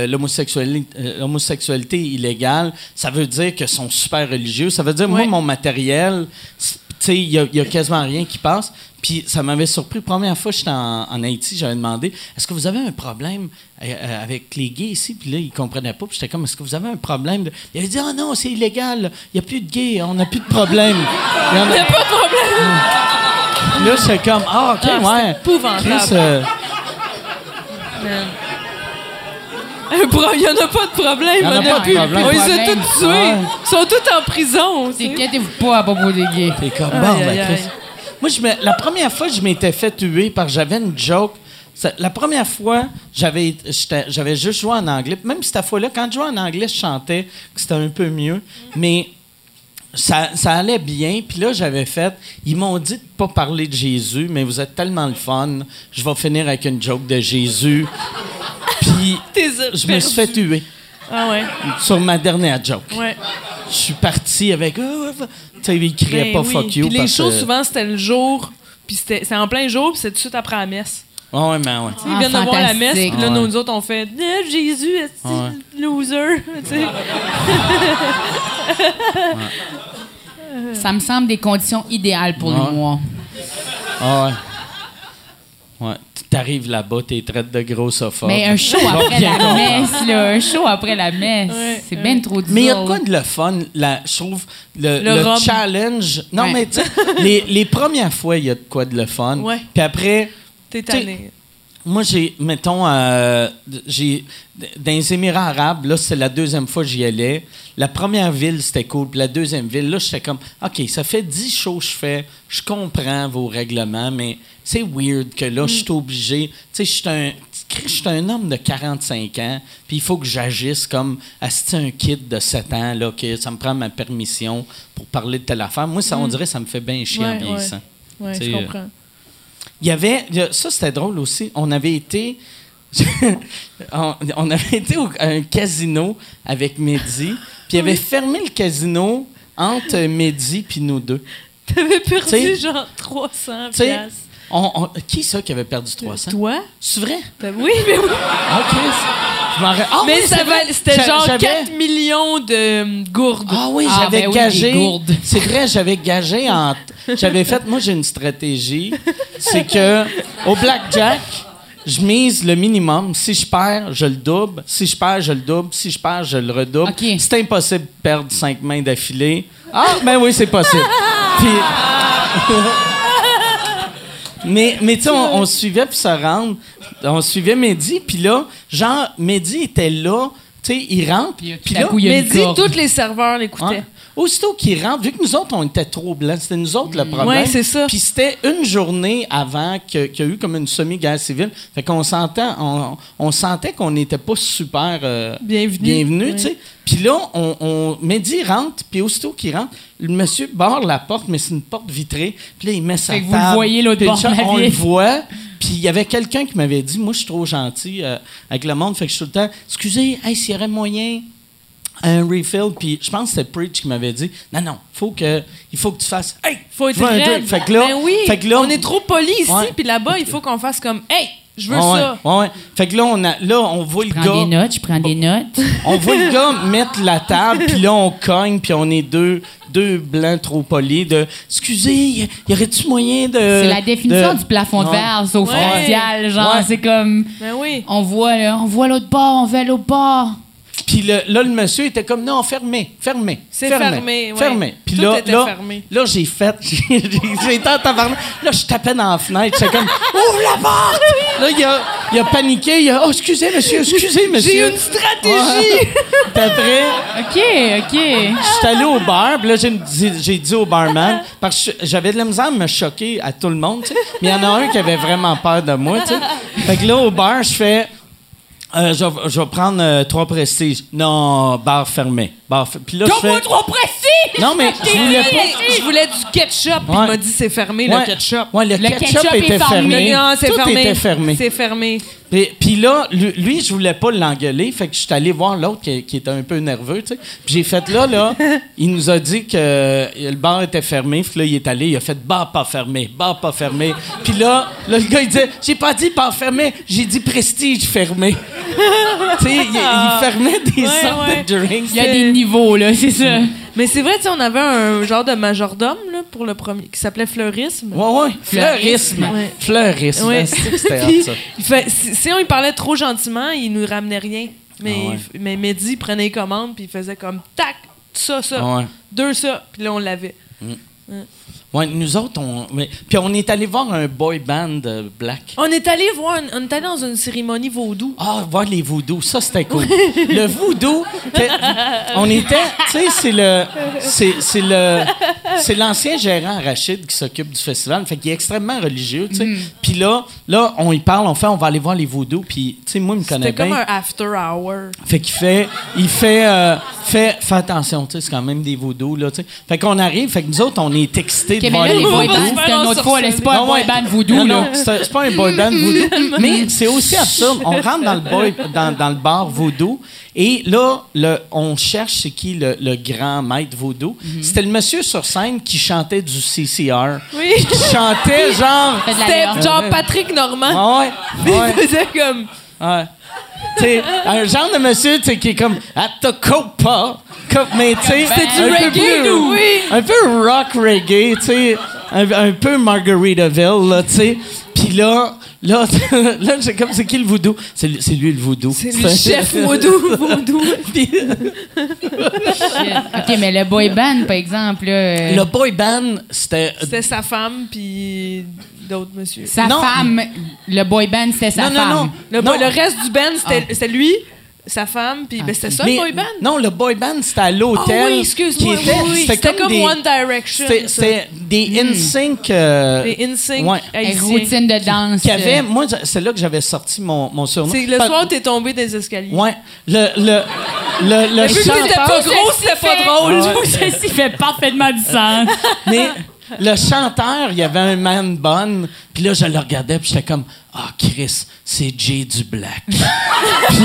l'homosexualité euh, l'homosexualité illégale, ça veut dire qu'ils sont super religieux. Ça veut dire, moi, mon matériel, tu sais, il y a, il y a quasiment rien qui passe. Puis ça m'avait surpris. Première fois que j'étais en, en Haïti, j'avais demandé est-ce que vous avez un problème euh, euh, avec les gays ici? Puis là, ils comprenaient pas. Puis j'étais comme est-ce que vous avez un problème de... Il avait dit ah non, c'est illégal. Il n'y a plus de gays. On n'a plus de problème. Il y en a- pas de problème. Là, j'étais comme ah, ok, Ah, ouais. c'est épouvantable. Chris, euh, Il y en a pas de problème. Il y en a on pas de plus. problème. On les a tous tués. Ouais. Ils sont tous en prison. tu sais. Inquiétez-vous pas à propos des gays? T'es comme, bon, Moi, je me- la première fois, je m'étais fait tuer que j'avais une joke. Ça- La première fois, j'avais j'avais juste joué en anglais. Même cette fois-là, quand je jouais en anglais, je chantais que c'était un peu mieux. Mais ça, ça allait bien. Puis là, j'avais fait. Ils m'ont dit de pas parler de Jésus, mais vous êtes tellement le fun. Je vais finir avec une joke de Jésus. Puis je me suis fait tuer Ah ouais. sur ma dernière joke. Ouais. Je suis parti avec. Ah, ouais, tu sais, ils criaient Ben pas oui. fuck you. Puis les parce shows, que- souvent, c'était le jour. Puis c'était c'est en plein jour, puis c'est tout de suite après la messe. Ouais, ouais, mais ouais. Ils Ah, viennent de voir la messe, puis là, Ouais. nous autres, on fait Eh, Jésus, est Ouais. loser? Tu sais. Ça me semble des conditions idéales pour Ouais. nous, moi. Ah ouais. Ouais. T'arrives là-bas, t'es traite de gros sofa. Mais un show après la messe, là. Un show après la messe. Ouais, c'est ouais. bien trop dur. Mais il y a de quoi de le fun, je trouve, le, Le le rhum. challenge. Non, Ouais. mais tu sais, les, les premières fois, il y a de quoi de le fun. Ouais. Puis après, T'es tanné. Moi, j'ai, mettons, euh, j'ai, dans les Émirats arabes, là, c'est la deuxième fois que j'y allais. La première ville, c'était cool. Puis la deuxième ville, là, j'étais comme, OK, ça fait dix shows que je fais. Je comprends vos règlements, mais c'est weird que là, je suis obligé. Tu sais, je suis un. Un homme de 45 ans, puis il faut que j'agisse comme asti un kid de 7 ans, là, que ça me prend ma permission pour parler de telle affaire? Moi, ça, on dirait, ça me fait bien chier en Ouais, ouais. vieillissant. Ouais, Tu je sais, comprends. Il y avait. Ça, c'était drôle aussi. On avait été. on, on avait été au- à un casino avec Mehdi, puis il avait fermé le casino entre Mehdi puis nous deux. T'avais perdu T'sais- genre 300 Tu sais, piastres. On- on- qui ça qui avait perdu 300? Toi? C'est vrai? T'as- Oui, mais oui. OK. Je m'en ra- Ah mais oui, ça c'était genre j'avais- 4 millions de hum, gourdes. Ah oui, Ah, j'avais ben gagé. C'est vrai, j'avais gagé en. J'avais fait. Moi, j'ai une stratégie. C'est que au blackjack, je mise le minimum. Si je perds, je le double. Si je perds, je le double. Si je perds, je le redouble. C'est impossible de perdre cinq mains d'affilée. Ah, ben oui, c'est possible. Puis- mais, mais tu sais, on, on suivait pour se rendre. On suivait Mehdi, puis là, genre, Mehdi était là, tu sais, il rentre. Puis, là, il y a corde. tous les serveurs l'écoutaient. Aussitôt qu'il rentre, vu que nous autres, on était trop blancs, c'était nous autres le problème. Ouais, c'est ça. Puis c'était une journée avant qu'il y a eu comme une semi-guerre civile. Fait qu'on sentait, on, on sentait qu'on n'était pas super euh, bienvenus, tu sais. Puis là, on, on Mehdi rentre, puis aussitôt qu'il rentre, le monsieur barre la porte, mais c'est une porte vitrée. Puis là, il met sa Fait que vous le voyez, l'autre bord de On le voit. Puis il y avait quelqu'un qui m'avait dit, moi, je suis trop gentil euh, avec le monde. Fait que je suis tout le temps, excusez, hey, s'il y aurait moyen un refill, puis je pense que c'était Preach qui m'avait dit non, non, faut que, il faut que tu fasses Hey! Faut être raide. Fait que là, Ben oui, fait que là- on est trop poli ici, Ouais. puis là-bas, il faut qu'on fasse comme Hey, Je veux Ouais, ça. ouais, ouais. Fait que là, on, a, là, on voit le Je prends des gars. notes, je prends des notes. On voit le gars mettre la table, puis là, on cogne, puis on est deux, deux blancs trop polis de Excusez, y, y aurait-tu moyen de. C'est la définition de- du plafond de verre, sauf Ouais. facial. Genre, Ouais. c'est comme. Ben oui. On voit, là, on voit l'autre bord, on veut à l'autre bord. Puis le- là, le monsieur était comme non, fermé, fermé. C'est fermé, ouais. Fermé. Puis Tout là, était là, fermé. là, j'ai fait, j'ai j'ai été en tabarnak. Là, je tapais dans la fenêtre. J'étais comme ouvre la porte. Là, il a, il a paniqué. Il a oh, excusez, monsieur, excusez, monsieur. J'ai une stratégie. Puis après, OK, OK. je suis allé au bar, puis là, j'ai dit, j'ai dit au barman, parce que j'avais de la misère à me choquer à tout le monde, tu sais. Mais il y en a un qui avait vraiment peur de moi, tu sais. Fait que là, au bar, je fais. Euh, je, vais- je vais prendre euh, trois prestiges. Non, bar fermé. Bar fer- Puis là, je Donne-moi trop précis! Non, mais je voulais pas. Je voulais du ketchup, puis Ouais. il m'a dit c'est fermé Ouais. le ketchup. Ouais, le, ketchup, était est fermé. fermé. Non, c'est Tout fermé. était fermé. C'est fermé. Puis, puis là, lui, je voulais pas l'engueuler, fait que je suis allé voir l'autre qui, qui était un peu nerveux, tu sais. Puis j'ai fait là, là, il nous a dit que euh, le bar était fermé, puis là, il est allé, il a fait bar pas fermé, bar pas fermé. Puis là, là, le gars, il disait, j'ai pas dit bar fermé, j'ai dit prestige fermé. tu sais, il, il fermait des Ouais, sortes ouais. de drinks. Il y a des niveaux, là, c'est ça. Mais c'est vrai, tu sais, on avait un genre de majordome là, pour le premier qui s'appelait Fleurisme. Ouais, ouais, fleurisme. Ouais. Fleurisme, Ouais. c'était ça. fait, si, si on lui parlait trop gentiment, il nous ramenait rien. Mais, Ah ouais. mais Mehdi prenait les commandes puis il faisait comme tac, ça, ça, Ouais. deux ça, puis là on l'avait. Ouais, nous autres, on. mais- puis on est allé voir un boy band euh, black. On est allé voir, une- on est allé dans une cérémonie vaudou. Ah, voir les voodoos, ça c'était cool. le voodoo, que- on était, tu sais, c'est le, c'est, c'est le, c'est l'ancien gérant Rachid qui s'occupe du festival, fait qu'il est extrêmement religieux, tu sais. Mm. Puis là, là, on y parle, on fait, on va aller voir les voodoos, puis tu sais, moi, il me connaît C'était comme un after hour. Fait qu'il fait, il fait, euh, fait, fais attention, tu sais, c'est quand même des voodoos, là, tu sais. Fait qu'on arrive, fait que nous autres, on est excités de les boy bands, c'était une autre fois, là. C'est pas un boy ouais. band voodoo, Non, là? non, c'est c'est pas un boy band voodoo. mais c'est aussi absurde. On rentre dans le, boy, dans, dans le bar voodoo et là, le, on cherche c'est qui le, le grand maître voodoo. Mhm. C'était le monsieur sur scène qui chantait du CCR. Oui. Qui chantait genre. C'était genre Patrick Normand. Ouais, Puis ouais, il faisait comme. ouais. Un genre de monsieur t'sais, qui est comme à ta copa. Comme, mais tu sais, C'est du un peu reggae, plus- nous, oui. Un peu rock reggae, tu sais, un, un peu Margaritaville, là, tu sais. Puis là, là, là j'ai comme, c'est qui le voodoo? C'est lui- le voodoo. C'est le chef vaudou. vaudou. Puis, Shit. OK, mais le boy band, par exemple, là, euh, le boy band, c'était... C'était sa femme, puis d'autres monsieur? sa Non. femme, le boy band, c'était sa Non, non, femme. non. Le, Non. le reste du band, c'était c'était lui, sa femme, puis ben, c'était ça Mais- le boy band? Non, le boy band, c'était à Ah l'hôtel. oui, excuse-moi. qui était- oui, oui. C'était comme, des- One Direction. C'était ça. c'était des InSync... euh, Les InSync Ouais. Routine de danse. qui avait, euh, moi, c'est là que j'avais sorti mon, mon surnom. C'est le Pa- soir où t'es tombé des escaliers. Ouais. Le, le, le, le Vu que c'était pas gros, c'était pas drôle. Ouais. Ceci fait parfaitement du sens. Mais le chanteur, il y avait un man bun, puis là, je le regardais, puis j'étais comme, ah, Chris, c'est Jay du Black. puis.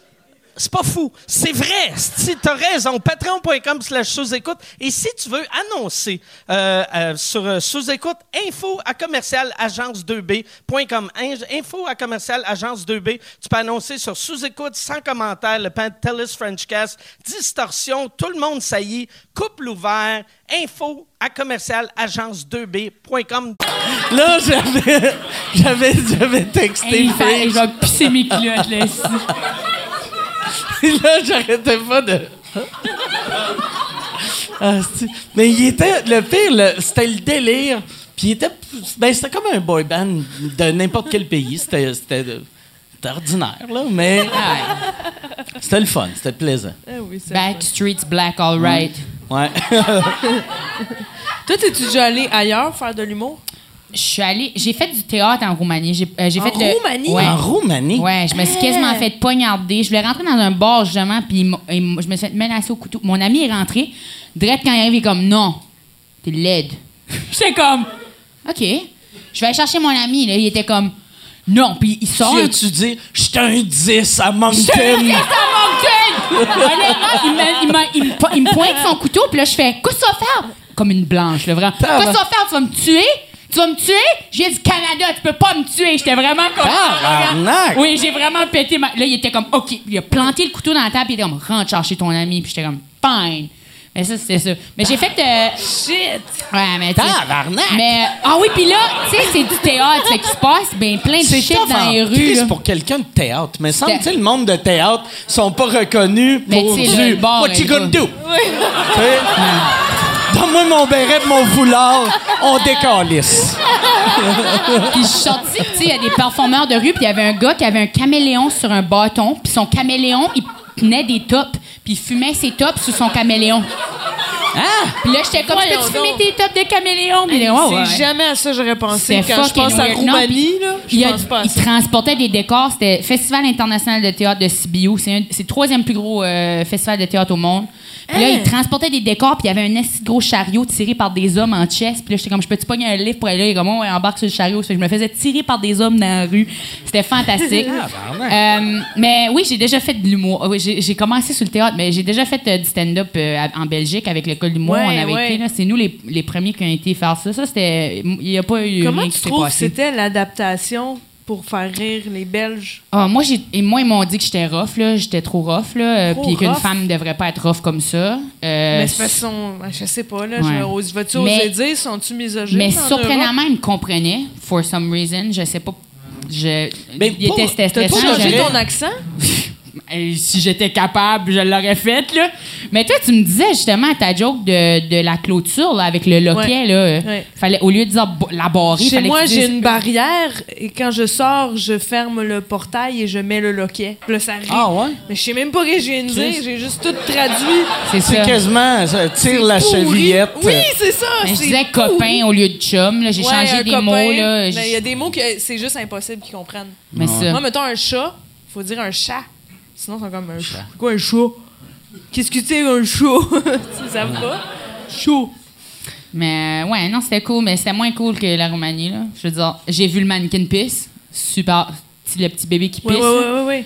C'est pas fou. C'est vrai. Si tu as raison, patreon.com slash sous-écoute. Et si tu veux annoncer euh, euh, sur euh, sous-écoute, info à commercial agence2b.com. In- Info à commercial agence2b. Tu peux annoncer sur sous-écoute, sans commentaire, le Pantelis Frenchcast, distorsion, tout le monde saillit, couple ouvert, info à commercial agence2b.com. Là, j'avais, j'avais, j'avais texté Hey, il fait- French. je vais pisser mes culottes, là. ici. Et là, j'arrêtais pas de. Ah, mais il était. Le pire, le- c'était le délire. Puis il était. Ben, c'était comme un boy band de n'importe quel pays. C'était. C'était ordinaire, là, mais. C'était le fun, c'était plaisant. Ah oui, c'est Backstreet's Black, all right. Ouais. Toi, t'es-tu déjà allé ailleurs faire de l'humour? Je suis allée. J'ai fait du théâtre en Roumanie. J'ai euh, En fait le- Roumanie? Ouais. En Roumanie? Ouais, je me suis quasiment fait poignarder. Je voulais rentrer dans un bar, justement, puis je me suis fait menacer au couteau. Mon ami est rentré. Direct quand il arrive, il est comme Non, t'es laide. J'étais comme OK. Je vais aller chercher mon ami, là. Il était comme Non, puis il sort. Tu as-tu dit, j'étais un 10 à Je te Moncton? dis, ça, Moncton! Honnêtement, il me, il, me, il, me, po- il me pointe son couteau, puis là, je fais Qu'est-ce que tu vas faire? Comme une blanche, là, vraiment. Qu'est-ce que tu vas faire? Tu vas me tuer? Tu vas me tuer? Viens du Canada, tu peux pas me tuer. J'étais vraiment comme. Tabarnak! Oui, j'ai vraiment pété ma. Là, il était comme OK. Il a planté le couteau dans la table, il était comme Rentre chercher ton ami, puis j'étais comme Fine. Mais ça, c'était ça. Mais j'ai fait. euh, Shit! Ouais, mais. tu! Mais. Ah oui, puis là, tu sais, c'est du théâtre. Fait qu'il se passe ben, plein de C'est shit dans en les rues. là. pour quelqu'un de théâtre. Mais semble, tu le monde de théâtre sont pas reconnus Mais pour du bar, What you gonna do? Sais? Donne-moi mon béret mon foulard, on décalisse. Puis je suis sortie, puis tu sais, il y a des performeurs de rue, puis il y avait un gars qui avait un caméléon sur un bâton, puis son caméléon, il tenait des tops, puis il fumait ses tops sous son caméléon. Ah! Puis là, j'étais comme, Voyons peux-tu fumer tes tops de caméléon? Puis il est, ouais, ouais. C'est jamais à ça que j'aurais pensé. C'est Quand je pense à Roumanie, puis là, je il, y a- pense pas à il ça. transportait des décors. C'était Festival international de théâtre de Sibiu. C'est le troisième plus gros euh, festival de théâtre au monde. Puis là, Hein? il transportait des décors, puis il y avait un de gros chariot tiré par des hommes en chest. Puis là, j'étais comme, je peux-tu pogner un livre pour aller? Là? Est comme, ouais, embarque sur le chariot. Je me faisais tirer par des hommes dans la rue. C'était fantastique. Euh, mais oui, j'ai déjà fait de l'humour. Oui, j'ai commencé sur le théâtre, mais j'ai déjà fait euh, du stand-up euh, en Belgique avec l'école d'humour. Ouais, On avait ouais. été là. C'est nous les, les premiers qui ont été faire ça. Ça, c'était. Il n'y a pas eu Comment rien tu trouves c'était l'adaptation pour faire rire les Belges? Ah, moi, j'ai, et moi, ils m'ont dit que j'étais rough, là. J'étais trop rough, là. euh, Trop Puis qu'une rough? femme ne devrait pas être rough comme ça. Euh, mais de façon, je sais pas, là, Ouais. je vas-tu Mais- oser dire, sont-tu misogynes? mais surprenamment, ils me comprenaient, for some reason. Je sais pas. Je, Mais il était stressant. ton accent? Si j'étais capable, je l'aurais fait, là. Mais toi, tu me disais justement à ta joke de, de la clôture, là, avec le loquet, Ouais. là. Ouais. Fallait, au lieu de dire la barrée, Chez moi, j'ai une barrière et quand je sors, je ferme le portail et je mets le loquet. Puis là, ça rit. Ah ouais? Mais je sais même pas ce que je viens de dire, j'ai juste tout traduit. C'est ça. quasiment, ça tire la pourri. chevillette. Oui, c'est ça. Mais je disais pourri. copain au lieu de chum. J'ai Ouais, changé un des copain. mots, là. Mais J'ai- il y a des mots que c'est juste impossible qu'ils comprennent. Mais ça. Moi, mettons un chat, faut dire un chat. Sinon, c'est comme un chat. Quoi, un chat? Qu'est-ce que c'est un chat? tu savent pas? Chat. Mais ouais, non, c'était cool, mais c'était moins cool que la Roumanie, là. Je veux dire, j'ai vu le mannequin pisse. Super. Le petit bébé qui Oui, pisse. oui, oui, oui.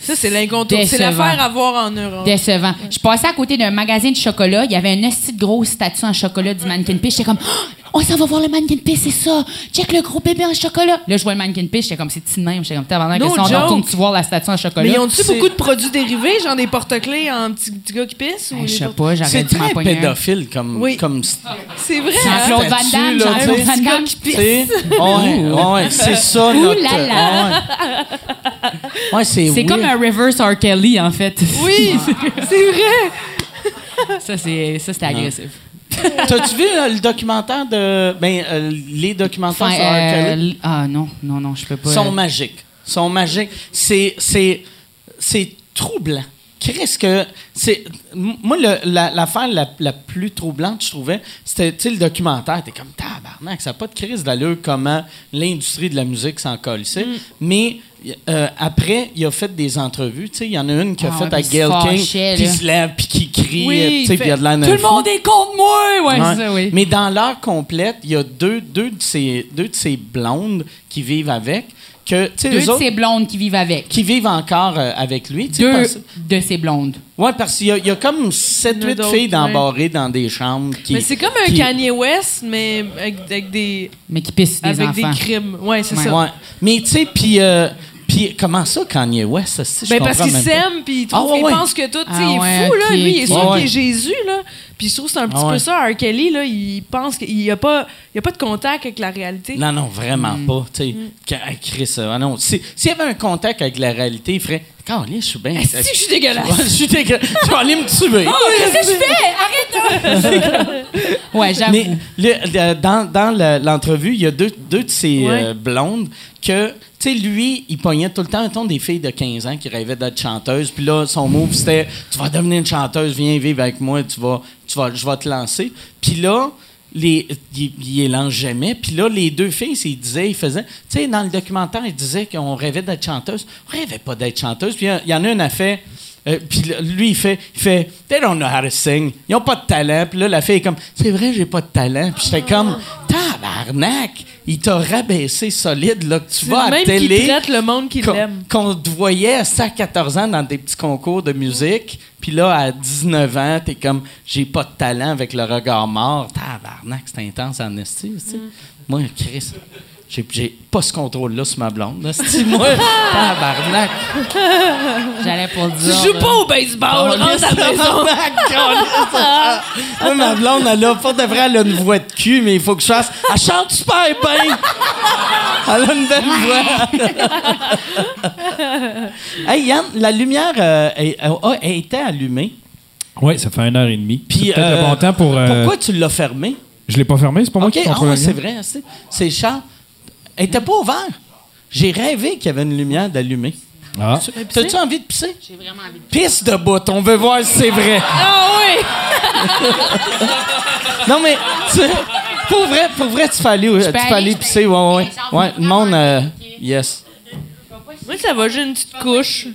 Ça, c'est l'incontournable. C'est l'affaire à voir en Europe. Décevant. Je passais à côté d'un magasin de chocolat. Il y avait une petite grosse statue en chocolat du mannequin pisse. J'étais comme, oh, on s'en va voir le mannequin pisse, c'est ça. Check le gros bébé en chocolat. Là, je vois le mannequin pisse. J'étais comme, c'est petit même. J'étais comme, tabarnak, No que si on retourne-tu voir la statue en chocolat? Mais ils ont-tu C'est- beaucoup de produits dérivés, genre des porte-clés en petit, petit gars qui pisse? ou je sais pas, j'aurais C'est dû m'en pédophile comme, Oui. comme C'est vrai, Jean-Claude hein? Van Damme, Jean-Claude tu. Van Damme. Tu sais? Ouais, ouais, c'est ça, Ouh notre... là là. Ouais, ouais c'est C'est comme un reverse R. Kelly, en fait. Oui, c'est vrai. ça, c'est, ça, c'était agressif. T'as-tu vu euh, le documentaire de... Ben, euh, les documentaires Enfin, sur R. euh, Kelly? ah non, non, non, je peux pas. sont magiques. sont magiques. C'est, c'est, c'est troublant. Qu'est-ce que c'est moi la- l'affaire la, la plus troublante je trouvais c'était le documentaire t'es comme tabarnak ça n'a pas de crise d'allure comment l'industrie de la musique s'en colissait Mm. mais euh, après il a fait des entrevues il y en a une qui a Ah fait ouais, à Gail King qui se lève puis qui crie Oui, fait- y a de la Tout le monde est contre moi! Ouais, Ouais. c'est ça, oui. Mais dans l'heure complète, il y a deux, deux, de ces, deux de ces blondes qui vivent avec, que, Deux eux de autres, ces blondes qui vivent avec. qui vivent encore euh, avec lui. tu sais, Deux parce- de ces blondes. Ouais, parce qu'il y a, il y a comme Il y en a 7-8 d'autres, filles ouais. d'embarrées dans des chambres. Qui, Mais c'est comme un qui- Kanye West, mais avec, avec des, Mais qui pissent des avec enfants. des crimes. Ouais, c'est Ouais. ça. Ouais. Mais tu sais, puis. euh, puis comment ça, Kanye West? ça, si, je Ben parce comprends qu'il s'aime, puis il, trouve, Ah, ouais, il ouais. pense que tout, tu sais, Ah, il est ouais, fou, là. Lui, il est sûr Ouais, qu'il ouais. est Jésus, là. Puis je trouve que c'est un petit Ah, ouais. peu ça, R. Kelly, là. Il pense qu'il n'y a, pas- il y a pas de contact avec la réalité. Non, non, vraiment Mm. pas. Tu sais, Qu- ah, Chris, euh, ah non. Si- S'il y avait un contact avec la réalité, il ferait. Carlis, je suis bien. Si je suis dégueulasse. Je suis dégueulasse. Je vais aller me tuer. Oh, qu'est-ce que je fais? Arrête! ouais, j'avoue. Mais le- le- dans, dans le- l'entrevue, il y a deux, deux de ces Ouais. euh, blondes que, tu sais, lui, il pognait tout le temps, mettons, des filles de 15 ans qui rêvaient d'être chanteuses. Puis là, son move, c'était Tu vas devenir une chanteuse, viens vivre avec moi, tu vas, tu vas, je vais te lancer. Puis là, les, il, il lance jamais. Puis là, les deux filles, ils disaient, ils faisaient. Tu sais, dans le documentaire, ils disaient qu'on rêvait d'être chanteuse. On rêvait pas d'être chanteuse. Puis il y en a une a fait. euh, puis lui, il fait, il fait, they don't know how to sing. Ils ont pas de talent. Puis là, la fille est comme, c'est vrai, j'ai pas de talent. Puis j'étais comme, tabarnak, il t'a rabaissé solide, là, que tu vas à même télé. traite le monde qui l'aime. Qu'on te voyait à 14 ans dans des petits concours de musique, puis là, à 19 ans, t'es comme, j'ai pas de talent avec le regard mort. Tabarnak, c'est intense en esti, tu sais. Mm. Moi, Chris, j'ai, pas ce contrôle-là sur ma blonde. là, esti. moi, tabarnak. J'allais pour le Tu dire. joues là. pas au baseball, rentre à la maison. Moi, ma blonde, elle a pas de vrai, elle a une voix de cul, mais il faut que je fasse. Elle chante super bien! Elle a une belle voix. hey, Yann, la lumière euh, a, a été allumée. Oui, ça fait une heure et demie. Puis, C'est euh, le bon temps pour. euh, Pourquoi tu l'as fermée? Je l'ai pas fermé, c'est pas moi qui ah contrôle ouais, la c'est vrai. C'est, c'est Charles. Elle était pas ouverte. J'ai rêvé qu'il y avait une lumière d'allumée. Ah. T'as-tu envie de pisser? J'ai vraiment envie de Pisse de bout, on veut voir si c'est vrai. Ah oui! Non, mais, tu, pour vrai, pour vrai, tu aller, tu peux aller, peux pisser, ouais, ouais. Le monde, vraiment, euh, yes. Moi, ça va juste une petite couche.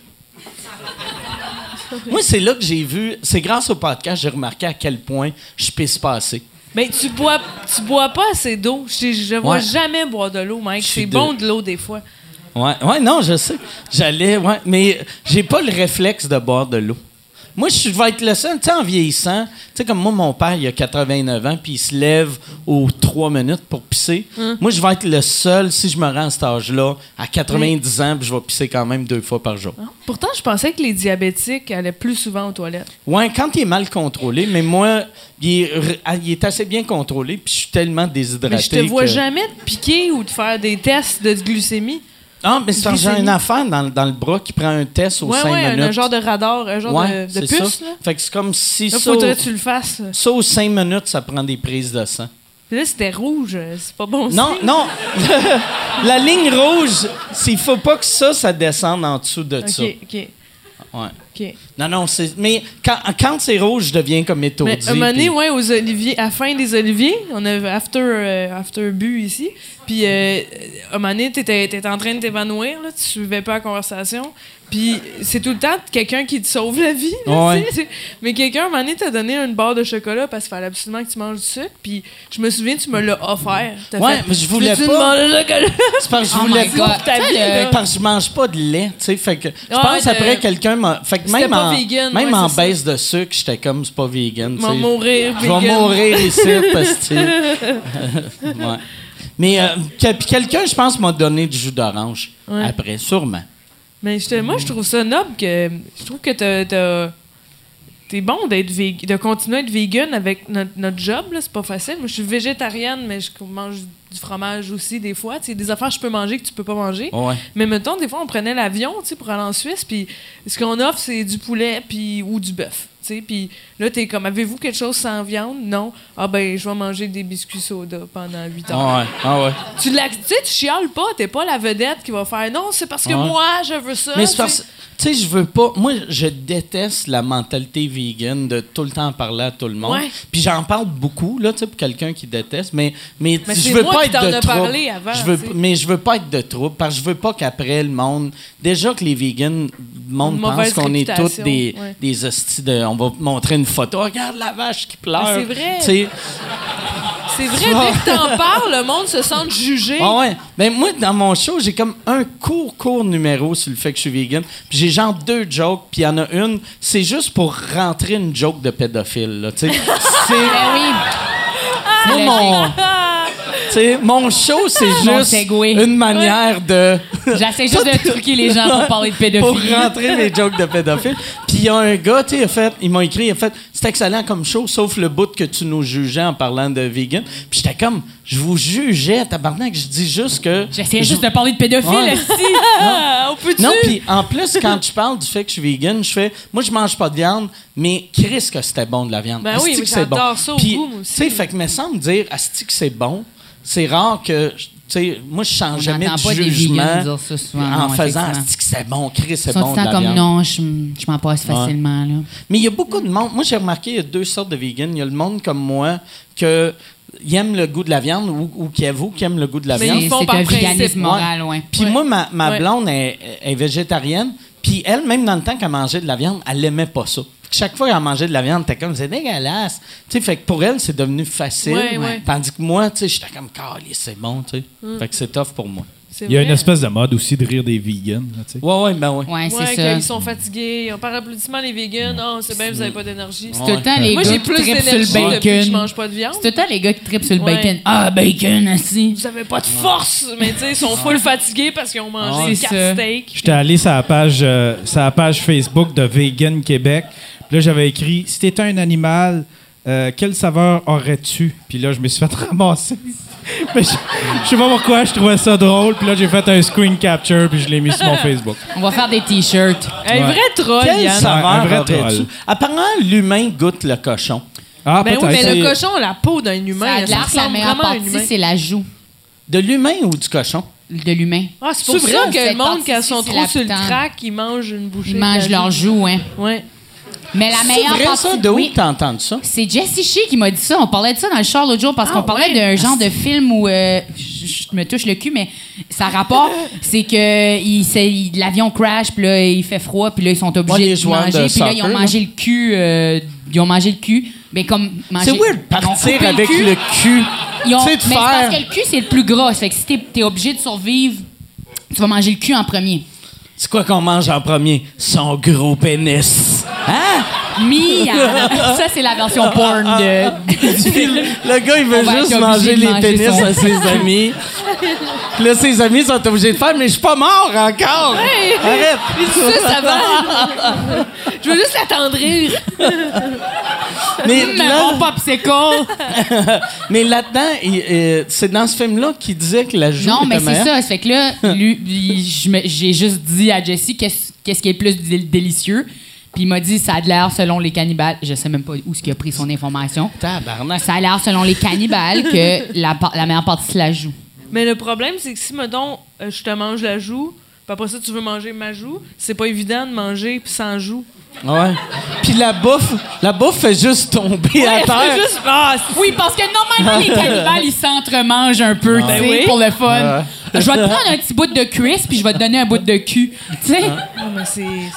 Moi, c'est là que j'ai vu, c'est grâce au podcast, j'ai remarqué à quel point je pisse pas assez. Mais tu bois, tu bois pas assez d'eau. Je, je vois Ouais. jamais boire de l'eau, Mike. C'est bon de l'eau des fois. Ouais, ouais, non, je sais. J'allais, ouais, mais j'ai pas le réflexe de boire de l'eau. Moi, je vais être le seul, tu sais, en vieillissant. Tu sais, comme moi, mon père, il a 89 ans, puis il se lève aux 3 minutes pour pisser. Moi, je vais être le seul, si je me rends à cet âge-là, à 90 ans, puis je vais pisser quand même deux fois par jour. Pourtant, je pensais que les diabétiques allaient plus souvent aux toilettes. Ouais, quand il est mal contrôlé, mais moi, il est, ah, il est assez bien contrôlé, puis je suis tellement déshydraté. Mais je te vois que- jamais te piquer ou te faire des tests de glycémie. Ah, mais c'est j'ai une affaire dans, dans le bras qui prend un test aux Ouais, 5 ouais, un, minutes. genre de radar, un genre ouais, de, de puce. ça. Là, Fait que c'est comme si là ça, faudrait que tu le fasses. ça, aux 5 minutes, ça prend des prises de sang. Puis là, c'était rouge. C'est pas bon Non, signe. non. la ligne rouge, il faut pas que ça, ça descende en dessous de ça. OK, OK, Ouais. Non, non, c'est. Mais quand, quand c'est rouge, je deviens comme étourdi. Mais un moment donné, ouais, aux Oliviers, à la fin des Oliviers, on avait after, euh, after bu ici. Puis, euh, un moment donné, t'étais, t'étais en train de t'évanouir, là, tu suivais pas la conversation. Puis, c'est tout le temps quelqu'un qui te sauve la vie. là, Ouais. Mais quelqu'un, un moment donné, t'a donné une barre de chocolat parce qu'il fallait absolument que tu manges du sucre. Puis, je me souviens, tu me l'as offert. Ouais, fait, mais je voulais une pas. barre de chocolat? C'est parce que je Oh voulais pas. Là? Parce que je mange pas de lait, tu sais. Fait que je Ouais, pense après quelqu'un m'a. Fait que même en, vegan, même ouais, en baisse de sucre, j'étais comme c'est pas vegan. Je vais mourir Je vais mourir ici parce que. ouais. Mais euh, quelqu'un, je pense, m'a donné du jus d'orange après, sûrement. Mais je te- moi, je trouve ça noble que. Je trouve que t'as- T'es bon d'être de continuer à être vegan avec notre, notre job, là, c'est pas facile. Moi, je suis végétarienne, mais je mange du fromage aussi des fois. Tu des affaires que je peux manger que tu peux pas manger. Ouais. Mais mettons, des fois, on prenait l'avion tu pour aller en Suisse, puis ce qu'on offre, c'est du poulet puis, ou du bœuf. Tu sais. Puis là, t'es comme, avez-vous quelque chose sans viande? Non. Ah ben, je vais manger des biscuits soda pendant 8 heures. Ah ouais. Ah ouais. Tu, sais, tu chiales pas, t'es pas la vedette qui va faire non, c'est parce que Ouais. moi, je veux ça. Mais c'est parce. Tu sais, je veux pas. Moi, je déteste la mentalité vegan de tout le temps parler à tout le monde. Ouais. Puis j'en parle beaucoup, là, tu sais, pour quelqu'un qui déteste. Mais, mais, Mais je veux moi pas qui être de trouble. avant, Je veux, mais je veux pas être de trouble parce que je veux pas qu'après le monde. Déjà que les vegans, le monde pense qu'on est tous des, ouais. des hosties de. On va montrer une photo. Regarde la vache qui pleure. C'est vrai. C'est vrai, dès que t'en parles, le monde se sent jugé. Ah ouais. Ben moi, dans mon show, j'ai comme un court, court numéro sur le fait que je suis vegan. Puis j'ai genre deux jokes, puis il y en a une, c'est juste pour rentrer une joke de pédophile, là, tu sais. C'est... Ben oui. Moi, mon... tu sais, mon show, c'est juste une manière de... J'essaie juste de truquer les gens pour parler de pour pédophilie. rentrer les jokes de pédophiles. Puis il y a un gars, tu sais, il m'a écrit, il a fait, c'est excellent comme show, sauf le bout que tu nous jugeais en parlant de vegan. Puis j'étais comme, je vous jugeais, tabarnak, je dis juste que... J'essayais je- juste de parler de pédophile. Ouais. esti. On peut-tu? Non, puis en plus, quand je parle du fait que je suis vegan, je fais, moi, je mange pas de viande, mais Chris, que c'était bon de la viande. Ben oui, mais c'est bon. j'adore ça au Puis. Tu sais, fait que me semble dire, Asti que c'est bon, c'est rare que. Sais, moi, je change jamais de jugement vegans dire ça souvent, en non, faisant c'est bon, Chris, c'est bon. de la comme viande. non, je, je m'en passe facilement. Là. Mais il y a beaucoup de monde. Moi, j'ai remarqué, il y a deux sortes de vegans. Il y a le monde comme moi que ils aiment le goût de la viande ou, ou qui avoue qui aime le goût de la viande. ils C'est font c'est par un principe, véganisme ouais. moral, ouais. Puis Ouais. moi, ma, ma Ouais. blonde est, est végétarienne. Puis elle, même dans le temps qu'elle mangeait de la viande, elle n'aimait pas ça. Chaque fois qu'elle mangeait de la viande, t'es comme, c'est dégueulasse. Tu sais, fait que pour elle, c'est devenu facile. Ouais, ouais. Tandis que moi, tu sais, j'étais comme, calé, c'est bon, tu sais. Fait que c'est tough pour moi. Il y a une espèce de mode aussi de rire des vegans. Ouais, ouais, ben ouais. Ouais, Ouais, c'est quand ça. ils sont fatigués. On par applaudissement, les vegans. Non, c'est bien, vous n'avez pas d'énergie. C'est tout le temps les Moi, gars j'ai qui plus trippent sur d'énergie le depuis que je bacon. mange pas de viande. C'est tout le temps les gars qui trippent sur le Ouais. bacon. Ah, bacon, assis. Vous avez pas de force, mais tu sais, ils sont full fatigués parce qu'ils ont mangé Ouais. C'est 4 ça. steaks. J'étais allé sur la page, euh, sur la page Facebook de Vegan Québec. Puis là, j'avais écrit Si t'étais un animal, euh, quelle saveur aurais-tu? Puis là, je me suis fait ramasser. Mais je, je sais pas pourquoi, je trouvais ça drôle. Puis là, j'ai fait un screen capture, puis je l'ai mis sur mon Facebook. On va faire des t-shirts. Un vrai troll, Quelle Yann. saveur un vrai aurais-tu? troll. Apparemment, l'humain goûte le cochon. Ah, Ben oui, peut-être. mais C'est- le cochon a la peau d'un Ça humain. a Ça, l'air que la ressemble meilleure vraiment à un partie, humain. c'est la joue De l'humain ou du cochon? de l'humain. Ah, c'est pour C'est ça vrai? que le monde, quand ils partie-ci, sont c'est trop la sur le pitante. crack, ils mangent une bouchée. Ils de mangent la leur joue, hein. Ouais. Mais la meilleure vrai partie... ça? De où oui. t'as entendu ça? C'est Jessie Shea qui m'a dit ça. On parlait de ça dans le char l'autre jour parce Ah, qu'on parlait d'un genre de film où euh, je, me touche le cul, mais ça rapport, c'est que il, l'avion crash, puis là il fait froid, puis là ils sont obligés de manger, puis là ils ont mangé le cul, euh, ils ont mangé le cul, mais comme. C'est weird partir avec cul. le cul. Ils ont- mais faire. parce que le cul c'est le plus gras, fait que si t'es, t'es obligé de survivre, tu vas manger le cul en premier. C'est quoi qu'on mange en premier? Son gros pénis. Hein? Mia! ça c'est la version porn de. Le gars, il veut juste manger les manger pénis son- à ses amis. Puis là, ses amis sont obligés de faire, mais je suis pas mort encore. Arrête. Il dit ça, ça va. Je veux juste l'attendrir. Mais là, mon popsicle! mais là-dedans, euh, c'est dans ce film-là qu'il disait que la joue Non, mais c'est ça. Ça fait que là, lui, j'ai juste dit à Jessie qu'est-ce qui est le plus dé- délicieux? Puis il m'a dit ça a de l'air selon les cannibales. Je sais même pas où ce qu'il a pris son information. Tabarnak. Ça a l'air selon les cannibales que la, la meilleure partie c'est la joue. Mais le problème, c'est que si, mettons, euh, je te mange la joue, puis après ça, tu veux manger ma joue, c'est pas évident de manger puis sans joue. Ouais. Puis la bouffe, la bouffe fait juste tomber à Ouais, terre. juste... Ah, Oui, parce que normalement, les cannibales, ils s'entremangent un peu, tu sais, Ben oui. pour le fun. Je vais te prendre un petit bout de cuisse, puis je vais te donner un bout de cul. Tu sais?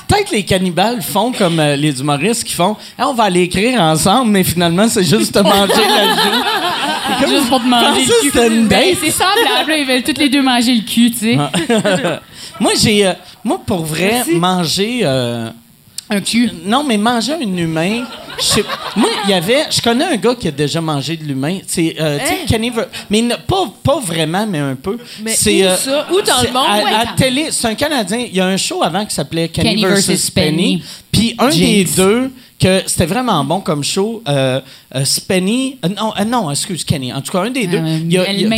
Peut-être les cannibales font comme euh, les humoristes qui font Ah, on va aller écrire ensemble, mais finalement, c'est juste te manger la joue. C'est comme- Juste pour te manger le que cul. une Ben, date. c'est semblable, ils veulent tous les deux manger le cul, tu sais. Moi, j'ai. euh, moi, pour vrai, manger. Euh, Un cul. non, mais manger un humain. je moi, il y avait. Je connais un gars qui a déjà mangé de l'humain. C'est. euh, tu sais, Hein? Mais ne- pas, pas vraiment, mais un peu. Mais c'est, où ça? Où dans le monde? À, Ouais, à quand- télé. C'est un Canadien. Il y a un show avant qui s'appelait Kenny, Kenny versus, versus Penny. Penny. Puis un des deux, que c'était vraiment bon comme show, euh, euh, Spenny. euh, non, euh, non, excuse, Kenny. En tout cas, un des deux. Euh, il a- il y a-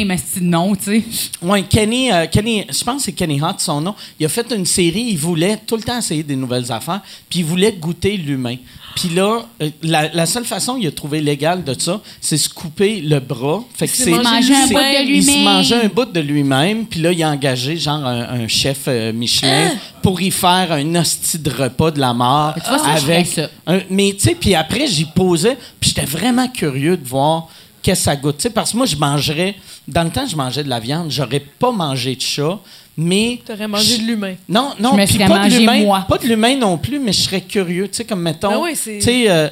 tu sais. Ouais, Kenny, Kenny, je pense que c'est Kenny Hott, son nom. Il a fait une série, il voulait tout le temps essayer des nouvelles affaires, puis il voulait goûter l'humain. Puis là, euh, la, la seule façon qu'il a trouvé légal de ça, c'est se couper le bras. Fait que C'est manger un bout de Il se lui-même. mangeait un bout de lui-même, puis là, il a engagé genre un, un chef euh, Michelin pour y faire un hostie de repas de la mort. Tu vois, ça, avec ça. un- mais tu sais, puis après, j'y posais, puis j'étais vraiment curieux de voir qu'est-ce que ça goûte. Parce que moi, je mangerais, dans le temps, je mangeais de la viande, j'aurais pas mangé de chat, mais. T'aurais mangé de l'humain. Non, non, Je me pas de l'humain, moi. pas de l'humain non plus, mais je serais curieux, tu sais, comme mettons, Ben oui, tu sais, euh,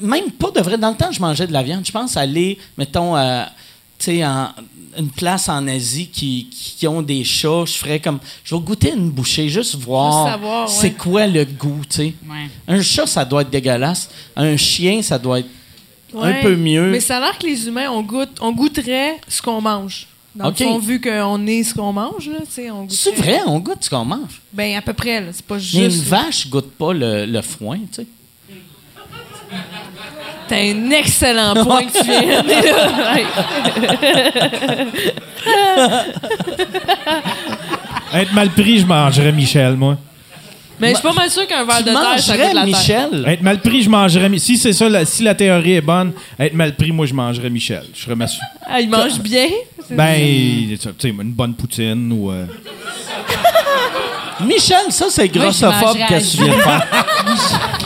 même pas de vrai. Dans le temps, je mangeais de la viande. Je pense aller, mettons, euh, tu sais, en une place en Asie qui, qui ont des chats, je ferais comme, je vais goûter une bouchée, juste voir, Juste savoir, ouais. c'est quoi le goût, tu sais. Ouais. Un chat, ça doit être dégueulasse. Un chien, ça doit être Ouais. un peu mieux. Mais ça a l'air que les humains, on, goûte, on goûterait ce qu'on mange. Dans OK. le fond, vu qu'on est ce qu'on mange, là, tu sais, on goûterait... C'est vrai, on goûte ce qu'on mange. Ben, à peu près, là. C'est pas Mais une juste... vache goûte pas le, le foin, tu sais. T'as un excellent point que tu viens de. Être mal pris, je mangerais Michel, moi. Mais je suis pas mal sûr qu'un verre de terre, ça terre. Michel? Être mal pris, je mangerais. Mi- Si c'est ça, la- si la théorie est bonne, être mal pris, moi, je mangerais Michel. Je serais ma Ah, il mange bien? Ben, tu sais, une bonne poutine ou. euh, Michel, ça, c'est Moi, je grossophobe mangerais que tu viens de faire.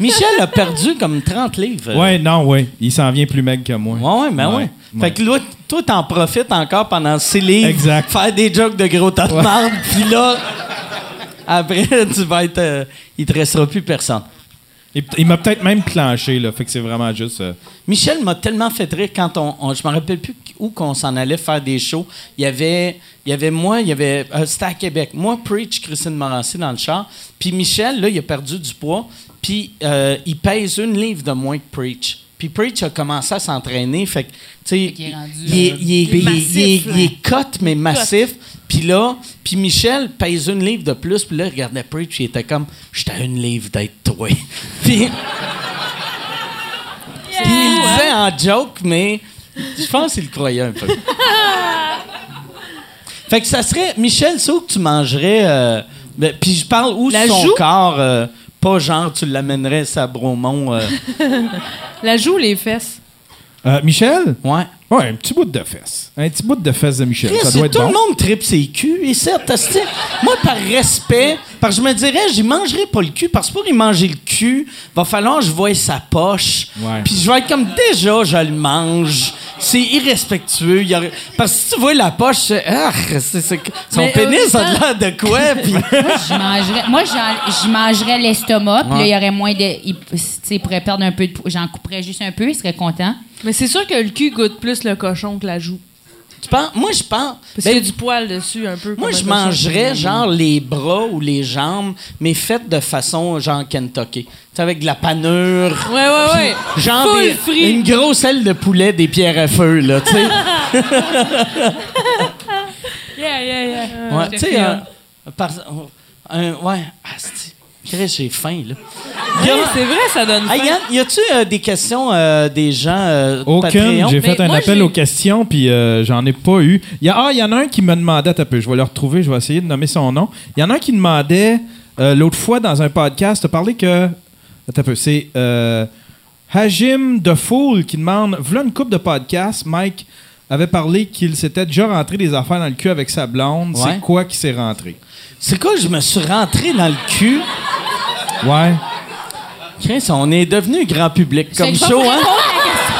Michel a perdu comme 30 livres. Ouais, non, ouais. Il s'en vient plus maigre que moi. Ouais, ouais, ben ouais. Ouais, Fait que là, toi, t'en profites encore pendant ces livres. Exact. Faire des jokes de gros tas de marde, puis là, après, tu vas être. euh, il te restera plus personne. Il, il m'a peut-être même clenché, là. Fait que c'est vraiment juste. euh, Michel m'a tellement fait rire quand on. on- je me rappelle plus où qu'on s'en allait faire des shows. Il y avait, il y avait moi, il y avait. euh, C'était à Québec. Moi, Preach, Christine Morancy dans le char. Puis Michel, là, il a perdu du poids. Puis euh, il pèse une livre de moins que Preach. Puis Preach a commencé à s'entraîner. Fait que, tu sais, qu'il est rendu, il il est cut, mais massif. Puis là, puis Michel pèse une livre de plus. Puis là, il regardait Preach. Il était comme, j'étais à une livre d'être toi. puis. Il le disait en joke, mais je pense qu'il le croyait un peu. fait que ça serait. Michel, c'est où que tu mangerais. euh, ben, puis je parle où La son joue? corps. euh, pas genre tu l'amènerais à Bromont. euh, La joue ou les fesses? Euh, Michel? ouais. Ouais, un petit bout de fesses. Un petit bout de fesses de Michel. Chris, ça doit être tout bon. le monde tripe ses culs. Et ça, c'est- moi, par respect, parce que je me dirais, j'y mangerai pas le cul, parce que pour y manger le cul, va falloir que je voie sa poche. Puis je vais être comme, déjà, je le mange. C'est irrespectueux. Il y aurait- Parce que si tu vois la poche, c'est, ah, c'est, c'est- son Mais, pénis euh, a l'air de quoi? Puis, moi, j'en- je mangerais l'estomac, puis là, il y aurait moins de. Il, tu sais, il pourrait perdre un peu de poids. J'en couperais juste un peu, il serait content. Mais c'est sûr que le cul goûte plus le cochon que la joue. Tu penses, moi, je pense. Parce ben, qu'il y a du poil dessus un peu. Moi, je mangerais genre les bras ou les jambes, mais faites de façon genre Kentucky. Tu sais, avec de la panure. Ouais, ouais, ouais. Genre des- une grosse aile de poulet des pierres à feu, là, tu sais. Yeah, yeah, yeah. Ouais, tu sais, un, par- un- ouais, asti. Chris, j'ai faim, là. A- c'est vrai, ça donne faim. Hey, Yann, y a-tu euh, des questions euh, des gens euh, Aucune. J'ai Mais fait un appel aux questions, puis euh, j'en ai pas eu. Il y a, ah, il y en a un qui me demandait, un peu, je vais le retrouver, je vais essayer de nommer son nom. Il y en a un qui demandait, euh, l'autre fois dans un podcast, tu as parlé que. Attends un peu, c'est euh, Hajim de Fool qui demande Voilà une coupe de podcast, Mike avait parlé qu'il s'était déjà rentré des affaires dans le cul avec sa blonde. Ouais. C'est quoi qui s'est rentré? C'est quoi, je me suis rentré dans le cul? Ouais. Chris, on est devenu grand public comme show, hein? répondre à la question.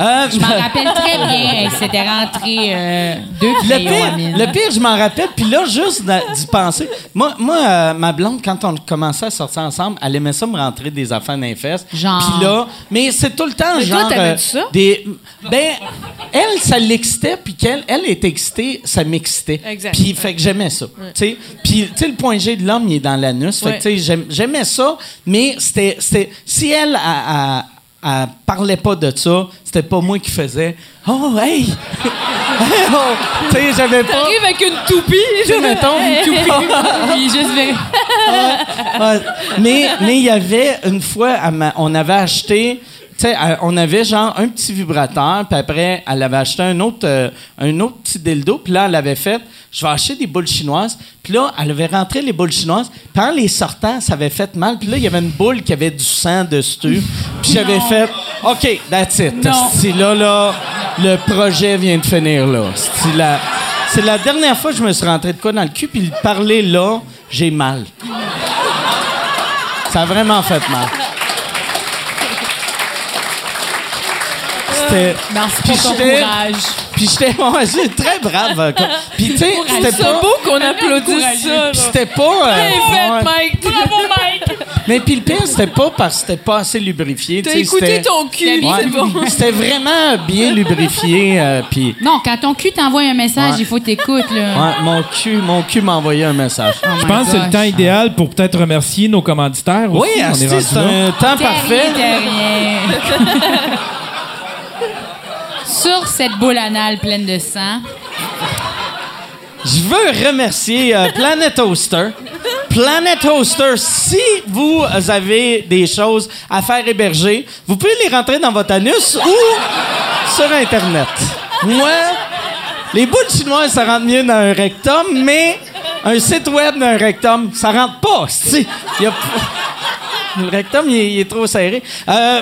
Euh, Je m'en rappelle très bien. Elle s'était rentrée euh, deux Le pire, le pire, je m'en rappelle. Puis là, juste d'y penser. Moi, moi euh, ma blonde, quand on commençait à sortir ensemble, elle aimait ça me rentrer des affaires dans les fesses. Genre? Puis là, mais c'est tout le temps Mais genre. ça? Des, ben, elle, ça l'excitait. Puis qu'elle elle était excitée, ça m'excitait. Exact. Puis fait que j'aimais ça. Puis, tu sais, le point G de l'homme, il est dans l'anus. Fait que, tu sais, j'aim- j'aimais ça. Mais c'était. c'était- Si elle, a- a- elle parlait pas de ça, c'était pas moi qui faisais. Oh, hey! oh, tu sais, j'avais pas. T'arrives avec une toupie. Sais, mettons, une toupie. Juste mais mais il y avait une fois, m'a- on avait acheté. Sais, elle- on avait genre un petit vibrateur, puis après, elle avait acheté un autre, euh, un autre petit dildo, puis là, elle avait fait, je vais acheter des boules chinoises, puis là, elle avait rentré les boules chinoises, puis en les sortant, ça avait fait mal, puis là, il y avait une boule qui avait du sang dessus, puis j'avais fait, OK, that's it. Asti, là, là, le projet vient de finir, là. Asti, la- C'est la dernière fois que je me suis rentré de quoi dans le cul, puis le parler là, j'ai mal. Ça a vraiment fait mal. C'était. Puis pas ton courage. Puis j'étais. ouais, très brave. Puis tu sais, c'était C'est pas. beau qu'on applaudisse ça. Puis c'était pas. euh, Bien fait, ouais. Mike. Bravo, Mike. Mais puis le pire, c'était pas parce que c'était pas assez lubrifié. T'as écouté c'était- ton cul. Ouais. C'est bon. C'était vraiment bien lubrifié. euh, puis. Non, quand ton cul t'envoie un message, Ouais. il faut t'écouter, là. Ouais, mon cul, mon cul m'a envoyé un message. Oh Je pense que c'est le temps idéal pour peut-être remercier nos commanditaires. Oui, aussi. c'est un temps parfait. Sur cette boule anale pleine de sang, Je veux remercier euh, Planet Toaster. Planet Toaster, si vous avez des choses à faire héberger, vous pouvez les rentrer dans votre anus ou sur Internet. Moi, les boules chinoises, ça rentre mieux dans un rectum, mais un site web d'un rectum, ça rentre pas- Le rectum, il est, il est trop serré. Euh,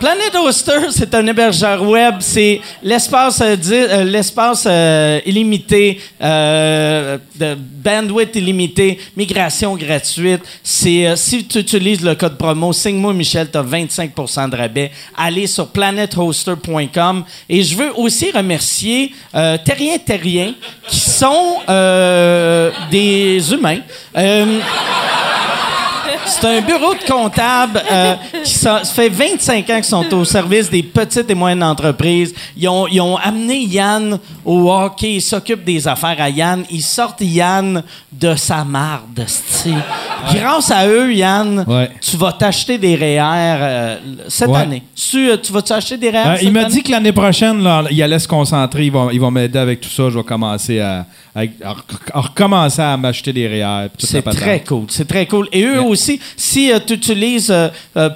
Planet Hoster, c'est un hébergeur web. C'est l'espace euh, euh, l'espace euh, illimité, de bandwidth illimité, migration gratuite. C'est si tu utilises le code promo Signe-moi Michel, tu as 25% de rabais. Allez sur planethoster.com. Et je veux aussi remercier Terrien Terrien, qui sont des humains. C'est un bureau de comptable euh, qui ça, fait 25 ans qu'ils sont au service des petites et moyennes entreprises. Ils ont, ils ont amené Yann au hockey. Ils s'occupent des affaires à Yann. Ils sortent Yann de sa marde. Grâce à eux, Yann, Ouais. tu vas t'acheter des REER euh, cette Ouais. année. Tu, euh, tu vas t'acheter des REER Euh, cette il m'a dit que l'année prochaine, là, il allait se concentrer. Il va, il va m'aider avec tout ça. Je vais commencer à, à- à rec- à recommencer à m'acheter des REER. C'est très cool. C'est très cool. Et eux aussi, si tu utilises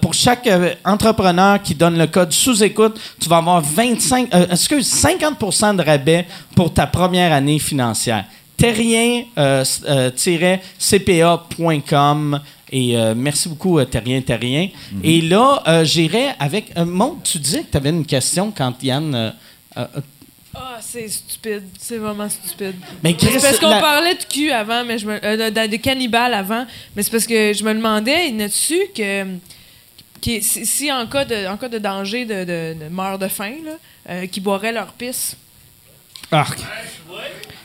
pour chaque euh, entrepreneur qui donne le code sous-écoute, tu vas avoir 25, euh, excuse, 50 de rabais pour ta première année financière. Terrien-cpa.com. Et euh, merci beaucoup, euh, Terrien Terrien. Et là, euh, j'irai avec. Euh, Maud, tu disais que tu avais une question quand Yann. Ah, c'est stupide. C'est vraiment stupide. mais Chris, parce qu'on la- parlait de cul avant, mais je me, euh, de, de- cannibales avant, mais c'est parce que je me demandais, il a-tu que, qui- si, si en, cas de, en cas de danger de, de, de mort de faim, là, euh, qui boiraient leur pisse? Arc.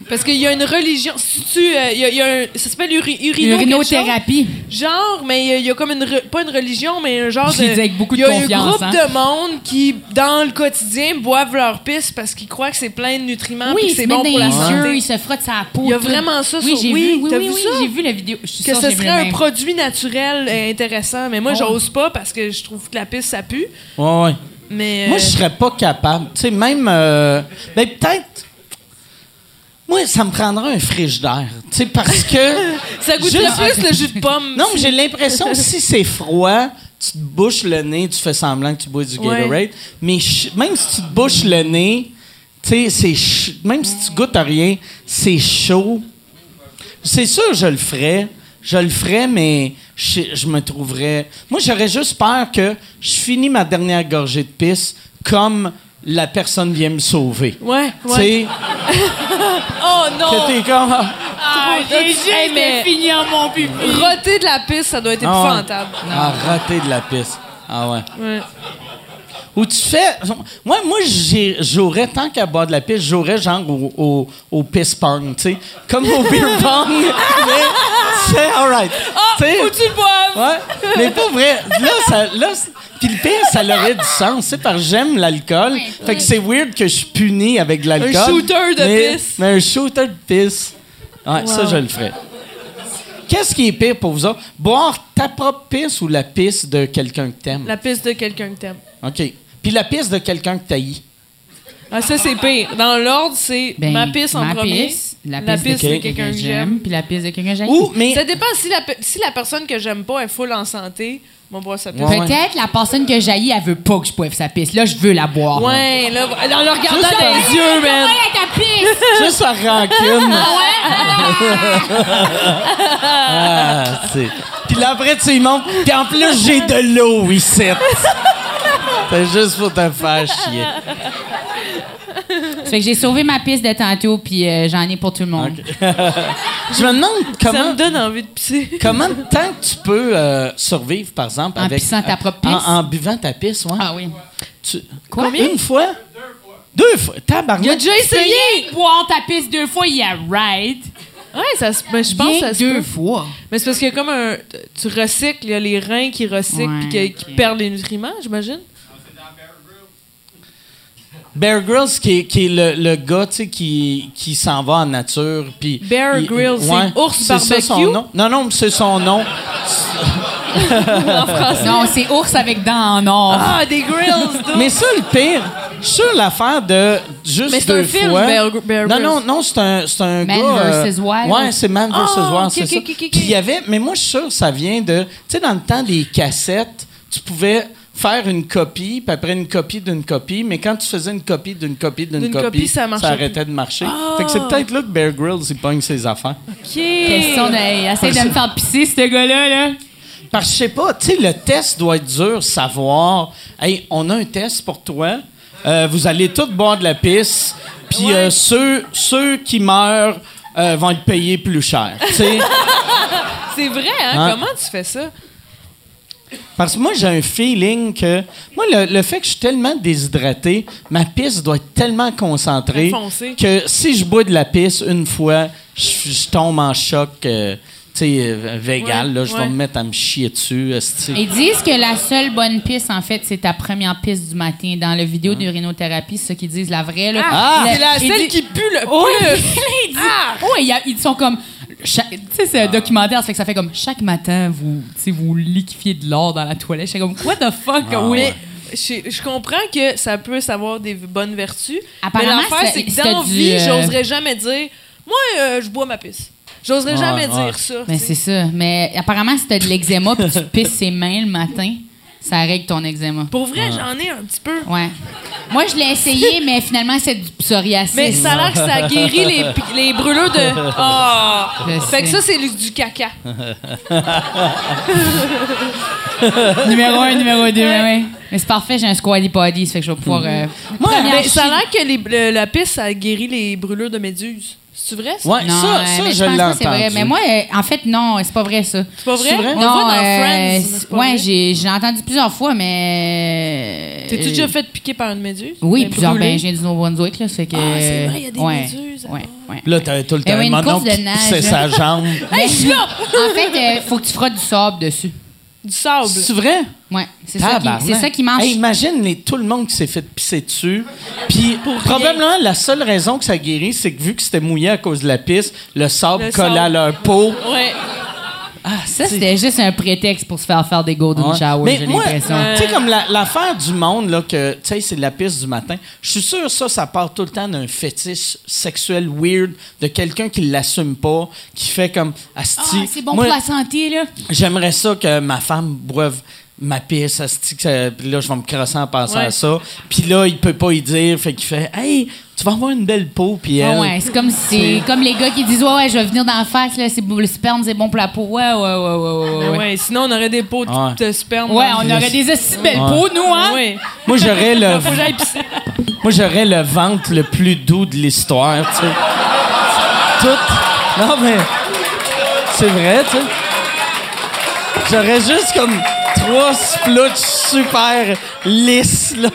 Parce qu'il y a une religion. Si tu, euh, il y a, il y a un, ça s'appelle uri, urino Urinothérapie. chose. Genre, mais il y a- il y, a comme une. re- Pas une religion, mais un genre de. avec beaucoup de Il y a un groupe hein. de monde qui, dans le quotidien, boivent leur pisse parce qu'ils croient que c'est plein de nutriments puis Oui, que c'est bon dans pour la les yeux, santé. il se frotte sa peau. Il y a vraiment ça Oui, sur- j'ai oui, vu. Oui, t'as oui, vu oui, ça? j'ai vu la vidéo. Je suis que ce serait un même. produit naturel et intéressant. Mais moi, Oh. j'ose pas parce que je trouve que la pisse, ça pue. Ouais, ouais. Mais. Moi, euh, je serais pas capable. Tu sais, même. euh, ben, peut-être. Moi, ça me prendrait un frigidaire. Tu sais, parce que. ça goûte Juste- plus le jus de pomme. non, mais j'ai l'impression que si c'est froid, tu te bouches le nez, tu fais semblant que tu bois du Ouais. Gatorade. Mais même si tu te bouches le nez, tu sais, c'est. ch- Même si tu goûtes à rien, c'est chaud. C'est sûr, je le ferais. Je le ferais, mais je, je me trouverais. Moi, j'aurais juste peur que je finis ma dernière gorgée de pisse comme la personne vient me sauver. Ouais, Tu ouais. sais, Oh non! que t'es comme. ah, j'ai juste Hey, mais- de finir mon pipi. Roter de la pisse, ça doit être Ah ouais. épouvantable. Ah, rater de la pisse. Ah ouais. Ouais. Ou tu fais. Moi, moi j'ai- j'aurais, tant qu'à boire de la pisse, j'aurais genre au, au, au piss pong, tu sais. Comme au beer pong. mais c'est alright. Ah, faut que tu boives! Ouais, mais pas vrai. Là, ça, là, puis le pire, ça aurait du sens, c'est parce que j'aime l'alcool. Fait que c'est weird que je suis puni avec de l'alcool. Un shooter de mais- pisse. Mais un shooter de pisse. Ouais, ça, je le ferais. Qu'est-ce qui est pire pour vous autres? Boire ta propre pisse ou la pisse de quelqu'un que t'aimes? La pisse de quelqu'un que t'aimes. OK. Puis la pisse de quelqu'un que t'haïs. Ah, ça, c'est pire. Dans l'ordre, c'est Ben, ma pisse en ma premier. pisse, la la pisse, pisse de de quelqu'un que j'aime. puis la pisse de quelqu'un que j'aime. Ou, mais. Ça dépend. Si la, si la personne que j'aime pas est full en santé, on va boire sa pisse. Ouais. Peut-être la personne que jaillit, elle veut pas que je boive sa pisse. Là, je veux la boire. Ouais, là, en le regardant Juste dans les yeux, man. Ouais, ta pisse! Juste par rancune. ah, c'est. Puis là, après, tu y montes. Puis en plus, j'ai de l'eau ici. C'est juste pour te faire chier. Ça fait que j'ai sauvé ma pisse de tantôt, puis euh, j'en ai pour tout le monde. Je me demande Ça comment. me donne envie de pisser. Comment de temps que tu peux euh, survivre, par exemple, En avec. pissant ta propre en- pisse? En, buvant ta pisse, ouais. Ah oui. Tu- Combien? Une fois? Deux fois. Tabarnak. Il a déjà essayé! De boire ta pisse deux fois, yeah, right. Ouais, ça se- mais je pense que Bien ça se deux peut. fois. Mais c'est parce qu'il y a comme un. Tu recycles, il y a les reins qui recyclent Ouais, puis qui, qui perdent les nutriments, j'imagine. Bear Grylls, qui est, qui est le, le gars qui, qui s'en va en nature. puis Bear Grylls, c'est ours ça son barbecue? nom. Non, non, c'est son nom. en français. Non, c'est ours avec dents en or. Ah, des grills, d'ours. Mais ça, le pire, sûr l'affaire de juste Mais c'est deux un film, fois. Bear- Bear non, non, non, c'est un, c'est un Man gars. euh, versus Wild. Ouais, c'est Man versus Ah, Wild, c'est ok, ça. Puis il y avait, mais moi, je suis sûr ça vient de, tu sais, dans le temps des cassettes, tu pouvais faire une copie, puis après une copie d'une copie, mais quand tu faisais une copie d'une copie d'une copie, copie, ça arrêtait de marcher. Fait que c'est peut-être là que Bear Grylls, il pogne ses affaires. OK. Question de. hey, essaye de me faire pisser, ce gars-là, là. Parce que je sais pas, tu sais, le test doit être dur, savoir. Hey, on a un test pour toi. Euh, vous allez tous boire de la pisse, puis Ouais. euh, ceux, ceux qui meurent euh, vont être payés plus cher. C'est vrai, hein? Hein? Comment tu fais ça? Parce que moi, j'ai un feeling que. Moi, le, le fait que je suis tellement déshydraté, ma pisse doit être tellement concentrée Foncée. que si je bois de la pisse une fois, je, je tombe en choc. euh, tu sais, euh, végal, Ouais, là, je vais ouais. me mettre à me chier dessus. Ils disent que la seule bonne piste, en fait, c'est ta première piste du matin. Dans la vidéo d'urinothérapie, c'est ça qu'ils disent, la vraie. Là. Ah, c'est la ils celle qui pue le Oh, plus. ils disent- Ouais, il y a- ils sont comme. Chaque- Tu sais, c'est un documentaire, ça fait que ça fait comme chaque matin, vous, tu sais, vous liquifiez de l'or dans la toilette. Je suis comme, what the fuck? oui. Mais je, je comprends que ça peut avoir des bonnes vertus. Apparemment, mais l'affaire, c'est- c'est que dans vie, euh, j'oserais jamais dire Moi, euh, je bois ma pisse. J'oserais jamais ouais. dire ça. Ben, c'est ça. Mais apparemment, si t'as de l'eczéma puis tu pisses ses mains le matin, ça règle ton eczéma. Pour vrai, j'en ai un petit peu. Ouais. Moi, je l'ai essayé, mais finalement, c'est du psoriasis. Mais ça a l'air que ça guérit les, les brûlures de. Ah! Je Fait que ça, c'est du caca. numéro un, numéro deux, ouais. Mais c'est parfait, j'ai un squally body, ça fait que je vais pouvoir. euh, Moi, Mais ça a l'air que les- le- la pisse, ça guérit les brûlures de méduses. C'est vrai, ça? Ouais, Non, ça, euh, ça mais je c'est. Mais moi, euh, en fait, non, c'est pas vrai, ça. C'est pas vrai? C'est vrai? On le voit dans euh, Friends. c'est pas ouais, vrai. j'ai j'ai entendu plusieurs fois, mais. T'es-tu euh, déjà fait piquer par une méduse? Oui, Ben, plusieurs. Ben, je viens du Nouveau-Brunswick, là, ça fait que. Ah, c'est vrai, il y a des ouais, méduses, Ouais, ouais. Là, t'as tout le Eh temps oui, une mon course oncle de qui neige, poussait là. sa jambe. Mais- en fait, il faut que tu frottes du sable dessus. Du sable? C'est vrai? Ouais, c'est ça, ça qui marche. Hey, imagine les- tout le monde qui s'est fait pisser dessus. Puis probablement la seule raison que ça guérit, c'est que vu que c'était mouillé à cause de la pisse, le sable Le collait à leur peau. Ouais. Ah, ça, c'était juste un prétexte pour se faire faire des golden Ouais. showers, Mais j'ai l'impression. tu sais, comme la- l'affaire du monde, là, que, tu sais, c'est de la piste du matin, je suis sûr ça, ça part tout le temps d'un fétiche sexuel weird de quelqu'un qui l'assume pas, qui fait comme, asti, Ah, c'est bon moi, pour la santé, là. J'aimerais ça que ma femme boive ma pisse, ça- puis là, je vais me crosser en pensant Ouais. à ça. Puis là, il peut pas y dire, fait qu'il fait, hey, tu vas avoir une belle peau, puis elle... Ah ouais, c'est comme, c'est comme les gars qui disent Ouais, ouais, je vais venir d'en face, là, c'est, le sperme, c'est bon pour la peau. Ouais, ouais, ouais, ouais, ouais. Ouais. Ouais, sinon on aurait des pots de, Ouais. de sperme. Ouais, on aurait des aussi belles Ouais. peaux, nous, hein? Ouais. Moi, j'aurais le... Moi, j'aurais le ventre le plus doux de l'histoire, tu sais. Tout. Non, mais. C'est vrai, tu sais. J'aurais juste comme trois splouts super lisses, là.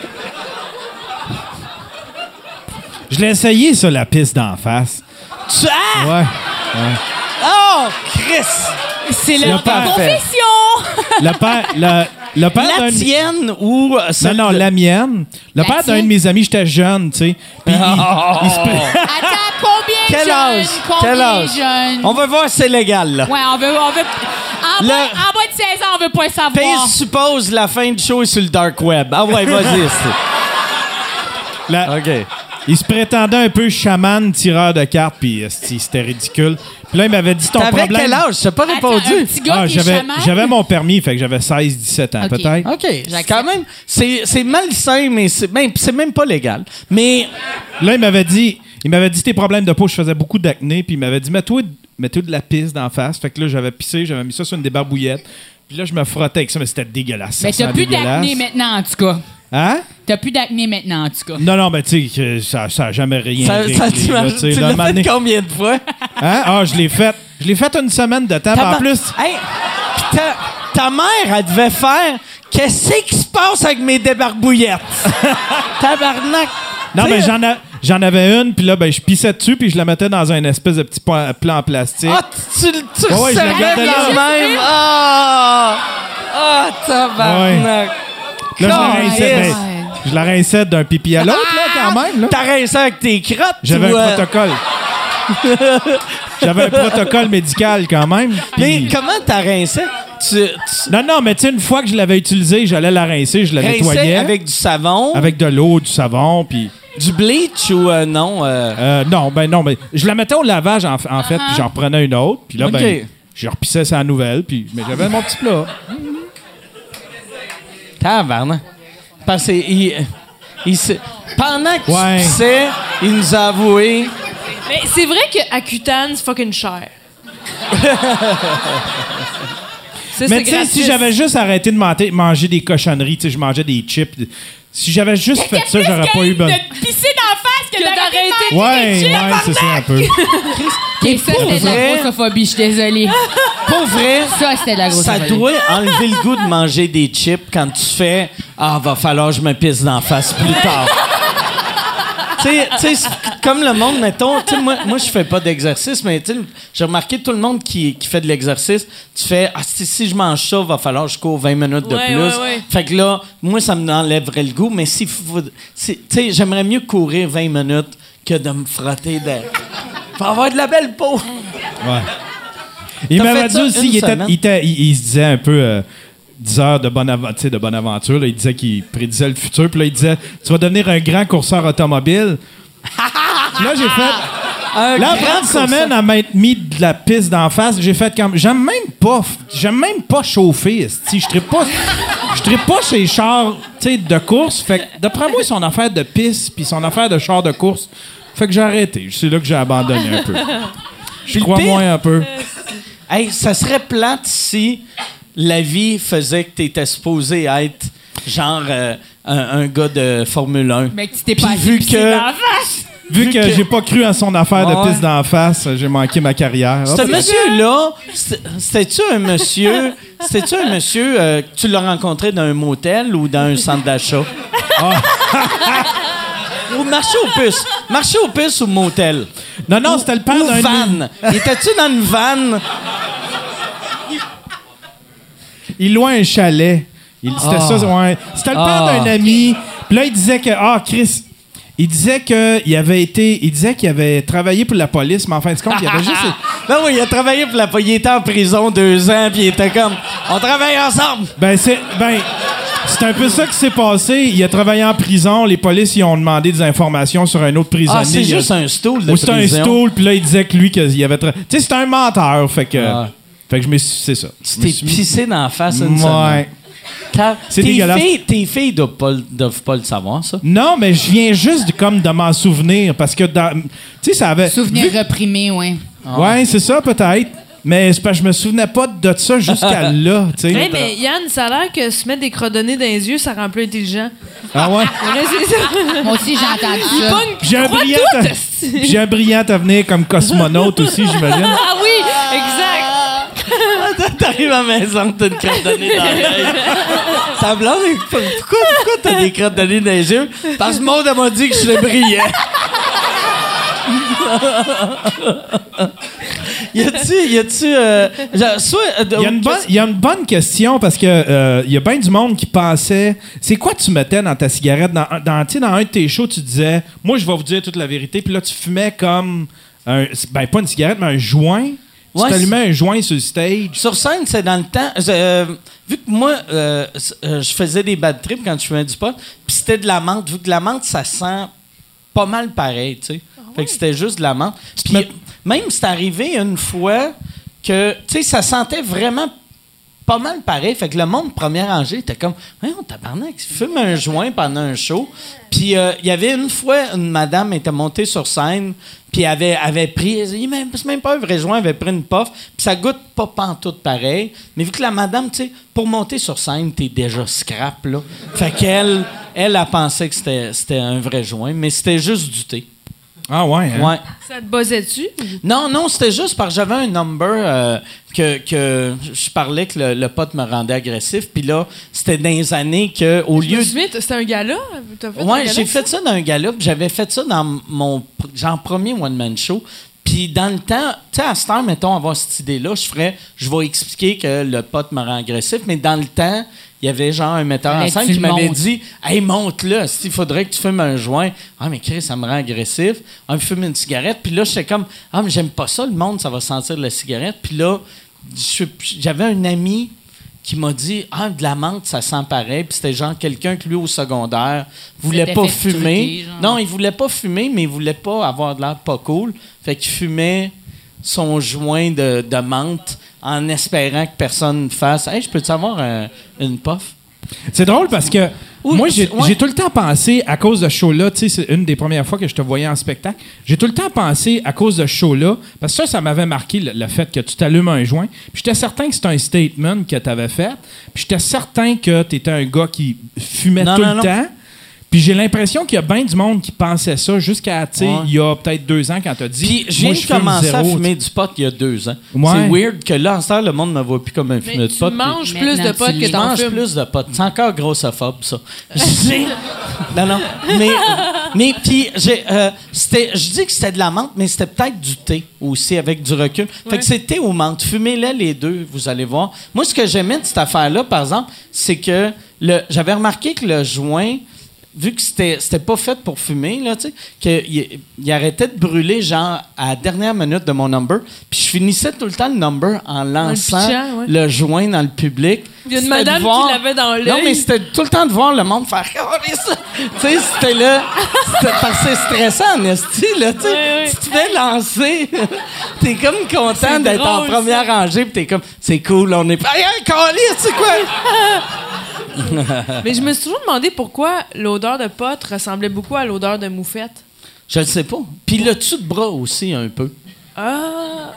Je l'ai essayé, ça, la piste d'en face. Tu. Ah! Ouais. Oh, Chris! C'est parfait. confession! Le père, le, le père La tienne ou. euh, Non, de- la mienne. Le La père d'un tienne? de mes amis, j'étais jeune, tu sais. Puis il- il se Attends, combien Quel jeune? âge? Combien Quel âge? jeune? On va voir si c'est légal, là. Ouais, on veut. On veut... En, Le- bas, en bas de 16 ans, on veut pas savoir. Pays suppose la fin du show est sur le dark web. Ah ouais, vas-y. la- c'est- OK. Il se prétendait un peu chaman, tireur de cartes, puis esti, c'était ridicule. Puis là, il m'avait dit ton T'avais problème. quel âge? T'as pas Attends, répondu. un petit gars Ah, qui est j'avais, chaman? j'avais mon permis, fait que j'avais 16-17 ans, Ok. peut-être. OK. C'est J'accepte. quand même. C'est, c'est malsain, mais c'est, ben, c'est même pas légal. Mais. Là, il m'avait dit, il m'avait dit tes problèmes de peau, je faisais beaucoup d'acné, puis il m'avait dit mets-toi, mets-toi de la pisse d'en face. Fait que là, j'avais pissé, j'avais mis ça sur une débarbouillette. Puis là, je me frottais avec ça, mais c'était dégueulasse. Mais ça t'as sent plus dégueulasse. d'acné maintenant, en tout cas. Hein? T'as plus d'acné maintenant, en tout cas. Non, non, mais tu sais, que ça, ça a jamais rien Ça, réglé, ça, tu, là, l'as fait donné- combien de fois? Hein? Ah, je l'ai fait. Je l'ai fait une semaine de temps. En plus, Hey, pis ta, ta mère, elle devait faire. Qu'est-ce qui se passe avec mes débarbouillettes? Tabarnak! non, mais sais, j'en, a- j'en avais une, puis là, ben, je pissais dessus, puis je la mettais dans un espèce de petit point- plan en plastique. Ah, tu, tu Ouais, ouais, je la gardais la là. même. Ah! Ah, tabarnak! Là, je la rinçais, ben, je la rinçais d'un pipi à l'autre, là, quand même. Là. T'as rincé avec tes crottes? J'avais ou, un euh, protocole. J'avais un protocole médical quand même. puis- Mais comment t'as rincé? Tu, tu Non, non, mais tu sais, une fois que je l'avais utilisé, j'allais la rincer, je la rinçais nettoyais. avec du savon, avec de l'eau, du savon, puis... du bleach ou euh, non? euh, Euh, non, ben non, mais je la mettais au lavage, en, en fait, puis j'en reprenais une autre, puis là, Ok. ben, je repissais sa nouvelle, puis... Mais j'avais mon petit plat. Tabarnak. Parce qu'il. il se- pendant que Ouais. tu pissais, il nous a avoué. Mais c'est vrai Cutane, c'est fucking cher. Ça, Mais tu sais, si gratis. j'avais juste arrêté de manger, manger des cochonneries, tu sais, je mangeais des chips. Si j'avais juste fait ça, j'aurais pas eu besoin. de pisser dans la face que, Que d'arrêter d'arrêter de Ouais, ouais, c'est ça un peu. Et ça, c'était de la vrai. grossophobie, je suis désolée. Pour vrai, Ça, c'était de la ça grossophobie. doit enlever le goût de manger des chips quand tu fais Ah, va falloir que je me pisse d'en face plus tard. Tu sais, tu sais, c'est comme le monde, mettons, tu sais, moi, moi je fais pas d'exercice, mais tu sais, j'ai remarqué tout le monde qui, qui fait de l'exercice, tu fais Ah, si, si je mange ça, va falloir que je cours 20 minutes de Ouais, plus. ouais, ouais. Fait que là, moi, ça me enlèverait le goût, mais si, tu sais, j'aimerais mieux courir 20 minutes que de me frotter de. Faut avoir de la belle peau. Ouais. Il m'avait dit aussi, il, était- semaine? il était- il- il se disait un peu euh, 10 heures de bonne, sais, de bonne aventure. là. il disait qu'il prédisait le futur. Puis là, il disait Tu vas devenir un grand courseur automobile. Puis là, j'ai fait. Un grande semaine à m'être mis de la piste d'en face, j'ai fait comme. J'aime même pas. J'aime même pas chauffer. Si je trippe pas. Je pas chez les chars de course. Fait que d'après moi, son affaire de piste puis son affaire de char de course. Fait que j'ai arrêté. C'est là que j'ai abandonné un peu. Je crois moins un peu. Hey, ça serait plate si la vie faisait que tu étais supposé être genre euh, un, un gars de Formule 1. Mais que tu t'es pas vu que- dans la face. Vu, Vu que, que- j'ai pas cru à son affaire Ouais. de piste d'en face, j'ai manqué ma carrière. Ce monsieur-là, c'était- c'était-tu un monsieur, c'était-tu un monsieur euh, que tu l'as rencontré dans un motel ou dans un centre d'achat? ou marché aux puces. Marché aux puces ou motel? non, non, c'était le père Ou d'un. van. Étais-tu dans une vanne? Il louait un chalet. Il- C'était ça, ouais. C'était le père Ah. d'un ami. Puis là, il disait que. Ah, Chris. Il disait qu'il avait été. Il disait qu'il avait travaillé pour la police, mais en fin de compte, il avait juste. Non, oui, il a travaillé pour la Il était en prison deux ans, puis il était comme, on travaille ensemble. Ben, c'est. Ben. C'est un peu ça qui s'est passé. Il a travaillé en prison. Les polices, ils ont demandé des informations sur un autre prisonnier. Ah, c'est a- juste un stool de Ou c'était un stool, puis là, il disait que lui, qu'il avait. tra- Tu sais, c'était un menteur. Fait que. Ah. Fait que je me suis. C'est ça. Tu t'es pissé dans la face une semaine. C'est tes dégueulasse. Filles, tes filles doivent pas, le- doivent pas le savoir, ça. Non, mais je viens juste de, comme de m'en souvenir parce que dans. Tu sais, ça avait. Souvenir vu- reprimé, ouais. Ouais, c'est ça, peut-être. Mais c'est parce que je me souvenais pas de ça jusqu'à là, tu sais. Hey, mais Yann, ça a l'air que se mettre des crodonnés dans les yeux, ça rend plus intelligent. Ah ouais? Ouais, c'est ça. Moi aussi, j'ai entendu Il ça. J'ai un brillant, à- un brillant avenir comme cosmonaute aussi, j'imagine. Ah oui. T'arrives à la maison, t'as une crotte de nez dans l'œil. Ta blonde, pourquoi, pourquoi t'as des crottes de nez dans les yeux? Parce que Maud, elle m'a dit que je suis brillant. y a-tu, y a-tu, euh, soit, euh, y, a une bonne, il y a une bonne question parce que euh, y a bien du monde qui pensait c'est quoi tu mettais dans ta cigarette? Dans, dans un de tes shows tu disais moi je vais vous dire toute la vérité puis là tu fumais comme un, ben pas une cigarette mais un joint tu Ouais, t'allumais un joint sur le stage? Sur scène, c'est dans le temps. euh, vu que moi, euh, euh, je faisais des bad trips quand je fumais du pot, puis c'était de la menthe. Vu que la menthe, ça sent pas mal pareil, tu sais. Fait que c'était juste de la menthe. Puis mets- même, c'est arrivé une fois que, tu sais, ça sentait vraiment pas mal pareil. Fait que le monde première rangée était comme, on tabarnak, fume un joint pendant un show. Puis euh, il y avait une fois, une madame était montée sur scène, puis avait, avait pris, c'est même pas un vrai joint, avait pris une puff, puis ça goûte pas pantoute pareil. Mais vu que la madame, tu sais, pour monter sur scène, t'es déjà scrap, là. Fait qu'elle, elle a pensé que c'était un vrai joint, mais c'était juste du thé. Ah ouais, hein? Ouais. Ça te buzzait-tu? Non, non, c'était juste parce que j'avais un number euh, que, que je parlais que le, le pote me rendait agressif. Puis là, c'était dans les années que au Je lieu de. c'était un gala? Gala? j'ai fait ça dans un gala, puis j'avais fait ça dans mon genre premier one-man show. Puis dans le temps, tu sais, à cette heure, mettons, avoir cette idée-là, je ferais, je vais expliquer que le pote me rend agressif, mais dans le temps, il y avait genre un metteur en scène qui m'avait dit Hey, monte-le, il faudrait que tu fumes un joint. Ah, mais Chris, ça me rend agressif. Ah, me fume une cigarette. Puis là, j'étais comme Ah, mais j'aime pas ça, le monde, ça va sentir la cigarette. Puis là, j'avais un ami qui m'a dit Ah, de la menthe, ça sent pareil. Puis c'était genre quelqu'un que lui, au secondaire, voulait pas fumer. Non, il voulait pas fumer, mais il voulait pas avoir de l'air pas cool. Fait qu'il fumait son joint de, de menthe en espérant que personne fasse Hey, je peux-tu avoir un- une puff? C'est drôle parce que moi, j'ai ouais. j'ai tout le temps pensé, à cause de ce show-là, tu sais, c'est une des premières fois que je te voyais en spectacle, j'ai tout le temps pensé, à cause de ce show-là, parce que ça, ça m'avait marqué le, le fait que tu t'allumes un joint. Puis j'étais certain que c'était un statement que tu avais fait. Puis j'étais certain que tu étais un gars qui fumait Non, tout non, le non. temps. Puis j'ai l'impression qu'il y a bien du monde qui pensait ça jusqu'à, tu sais, Ouais. il y a peut-être deux ans quand tu as dit. Puis fume commencer à fumer du pot il y a deux ans. Ouais. C'est weird que là, en ce temps, le monde ne me voit plus comme un fumeur de tu pot. puis- manges plus de tu potes que t'en mange fumes. plus de potes. C'est encore grossophobe, ça. J'ai- non, non. Mais, mais puis, j'ai, euh, c'était, je dis que c'était de la menthe, mais c'était peut-être du thé aussi, avec du recul. Fait que c'est thé ou menthe. Fumez-les les deux, vous allez voir. Moi, ce que j'aimais de cette affaire-là, par exemple, c'est que le, j'avais remarqué que le joint, vu que c'était, c'était pas fait pour fumer, là, tu sais, qu'il il arrêtait de brûler, genre, à la dernière minute de mon number. Puis je finissais tout le temps le number en lançant pitchant, ouais. le joint dans le public. Il y a une C'était de madame voir- qui l'avait dans l'œil. Non, mais c'était tout le temps de voir le monde faire Calisse! Tu sais, c'était là. C'était parce que c'est stressant, en esti, là. Tu sais, tu te fais lancer. t'es comme content C'est d'être en première rangée, puis t'es comme, c'est cool, on est. Hey, hey, c'est quoi? Mais je me suis toujours demandé pourquoi l'odeur de pote ressemblait beaucoup à l'odeur de moufette. Je le sais pas. Puis le dessus de bras aussi, un peu. Ah,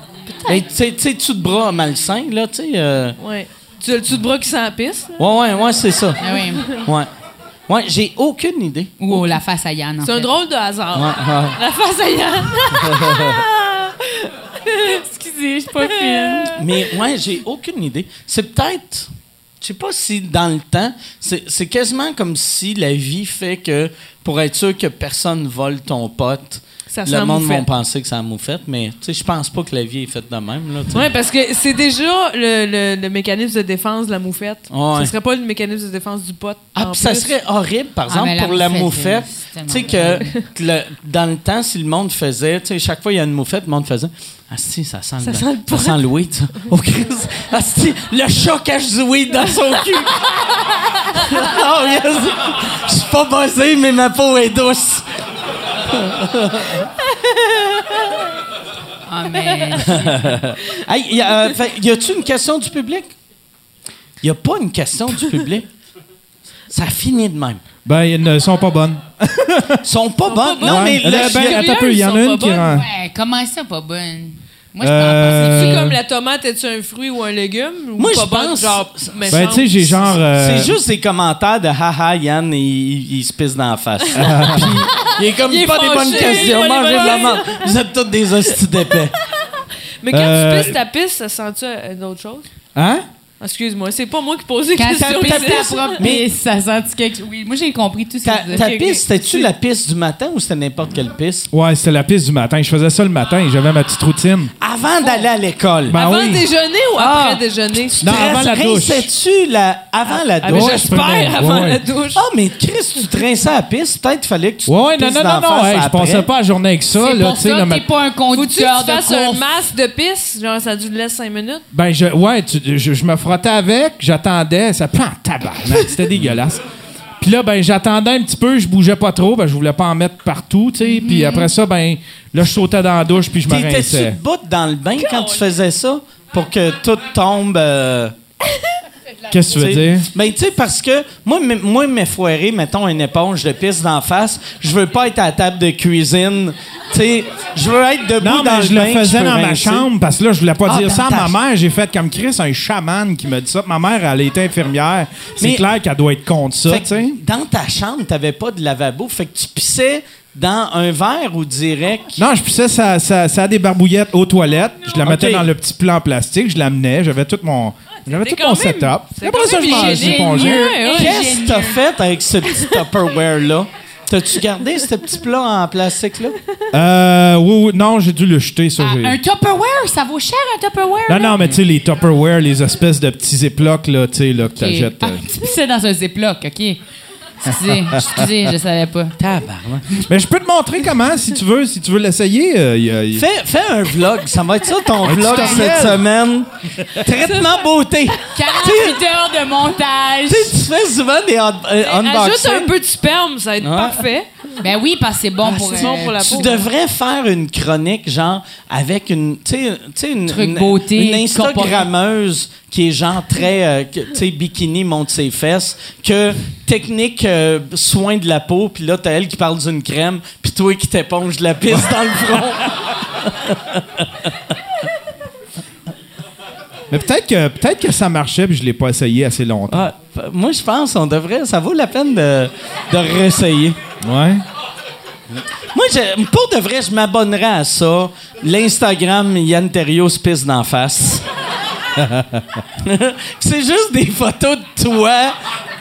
Mais tu sais, dessus de bras malsain, là, tu sais. euh, ouais. Tu as le dessus de bras qui sent la pisse, là? Ouais, ouais, ouais, c'est ça. Ah oui. Ouais. Ouais, j'ai aucune idée. Ou la face à Yann. en C'est un fait. drôle de hasard. Ouais, ouais. La face à Yann. Excusez, je suis pas fine. Mais ouais, j'ai aucune idée. C'est peut-être. Je sais pas si dans le temps, c'est quasiment comme si la vie fait que pour être sûr que personne vole ton pote, Ça le monde va penser que c'est la moufette, mais tu sais, je pense pas que la vie est faite de même. Oui, parce que c'est déjà le, le- le mécanisme de défense de la moufette. Ouais. Ce serait pas le mécanisme de défense du pote. Ah, ça serait horrible, par Ah, exemple, pour la moufette, Tu sais que que le- dans le temps, si le monde faisait, tu sais, chaque fois il y a une moufette, le monde faisait Ah, si, ça sent, Ça le, sent le ça sent le weed, ça. Oh, Christ. Ah, si, le chat cache du weed dans son cul. oh, yes. Je suis pas buzzé, mais ma peau est douce. Ah, mais. Hey, y, a, euh, y a-tu une question du public? Y a pas une question du public. Ça finit de même. Ben, ils ne sont pas bonnes. Ils sont pas bonnes. Non, mais le Euh, ben, attends un peu, il y en a une ils qui sont pas rend. Ouais, comment ça, pas bonne? Moi, je Euh, C'est comme la tomate, est-tu un fruit ou un légume? Ou Moi, pas je bonne, pense- Genre, Ben, tu sais, j'ai genre. euh, C'est juste des commentaires de haha, Yann, il, il- il se pisse dans la face. Puis, il est comme Il est pas des bonnes questions, mangez de la menthe. Vous êtes tous des hosties d'épais. Mais quand Euh, tu pisses ta pisse, ça sent-tu euh, d'autres choses? Hein? Excuse-moi, c'est pas moi qui pose les Quand questions. ça pisse ici. ta propre pisse, ça sent quelque chose. Oui, moi, j'ai compris tout Ta, ça. ta pisse, c'était-tu la pisse du matin ou c'était n'importe quelle pisse? Ouais, c'était la piste du matin. Je faisais ça le matin. J'avais ma petite routine. Avant d'aller à l'école. Ben Avant oui. déjeuner ou Ah. après déjeuner? Non, avant la douche. tu la, avant la Ah, mais douche? j'espère avant ouais. la douche. Ah, mais Chris, tu traînais à la piste, peut-être fallait que tu te Ouais, ouais, non, non, non, la non. hey, je passais pas la journée avec ça. C'est là, pour tu ça que t'es pas un Faut-tu que conducteur tu de fasses un masque de pisse? Genre, ça dure laisser 5 minutes? Ben, je, ouais, tu- je, je me frottais avec, j'attendais, ça prend tabarnak, c'était dégueulasse. Puis là, ben, j'attendais un petit peu, je bougeais pas trop, ben, je voulais pas en mettre partout, tu sais. Puis après ça, ben, là, je sautais dans la douche, puis je me T'étais-tu rinçais. debout dans le bain quand tu faisais ça pour que tout tombe... euh, Qu'est-ce que tu veux dire? Ben, tu sais, parce que moi, moi, m'effoirer, mettons une éponge de pisse d'en face, je veux pas être à la table de cuisine. Tu sais, je veux être debout Non, dans mais le je le bain que faisais dans ma rincer. chambre parce que là, je voulais pas Ah, dire dans ça à ta ma mère. J'ai fait comme Chris, un chaman qui m'a dit ça. Ma mère, elle était infirmière. C'est clair qu'elle doit être contre ça, tu sais. dans ta chambre, t'avais pas de lavabo. Fait que tu pissais dans un verre ou direct? Non, je pissais ça, ça, ça a des barbouillettes aux toilettes. Je la mettais dans le petit plan plastique, je l'amenais, j'avais tout mon, j'avais tout mon setup. c'est Après ça, je. Ouais, ouais. Qu'est-ce que t'as fait avec ce petit Tupperware-là? T'as-tu gardé ce petit plat en plastique-là? Euh, oui, oui, non, j'ai dû le jeter, ça. Ah, un Tupperware, ça vaut cher un Tupperware. Non, là? non, mais tu sais, les Tupperware, les espèces de petits ziplocs, là, tu sais, là, que Ok. t'achètes. Ah, euh. tu pissais dans un ziploc, OK. Excusez, excusez, je savais pas. Tabarnak. Mais je peux te montrer comment, si tu veux, si tu veux l'essayer. euh, y a- y- Fais, fais un vlog. Ça va être ça ton vlog tutoriel. cette semaine. Traitement beauté. 48 heures de montage. Tu sais, tu fais souvent des un- euh, Ajoute unboxings. un peu de sperme, ça va être Ouais. parfait. Ben oui, parce que c'est bon pour. c'est bon euh, pour la Tu peau. devrais faire une chronique, genre, avec une, tu sais, une, Truc une- beauté, une Instagrammeuse qui est genre très, euh, tu sais, bikini, monte ses fesses, que technique euh, soin de la peau, puis là, t'as elle qui parle d'une crème, puis toi qui t'éponges de la pisse dans le front. Mais peut-être que, peut-être que ça marchait, puis je l'ai pas essayé assez longtemps. Ah, moi, je pense on devrait, ça vaut la peine de, de réessayer. Ouais. Moi, je- pour de vrai, je m'abonnerais à ça. L'Instagram Yann Terriot se pisse d'en face. C'est juste des photos de toi,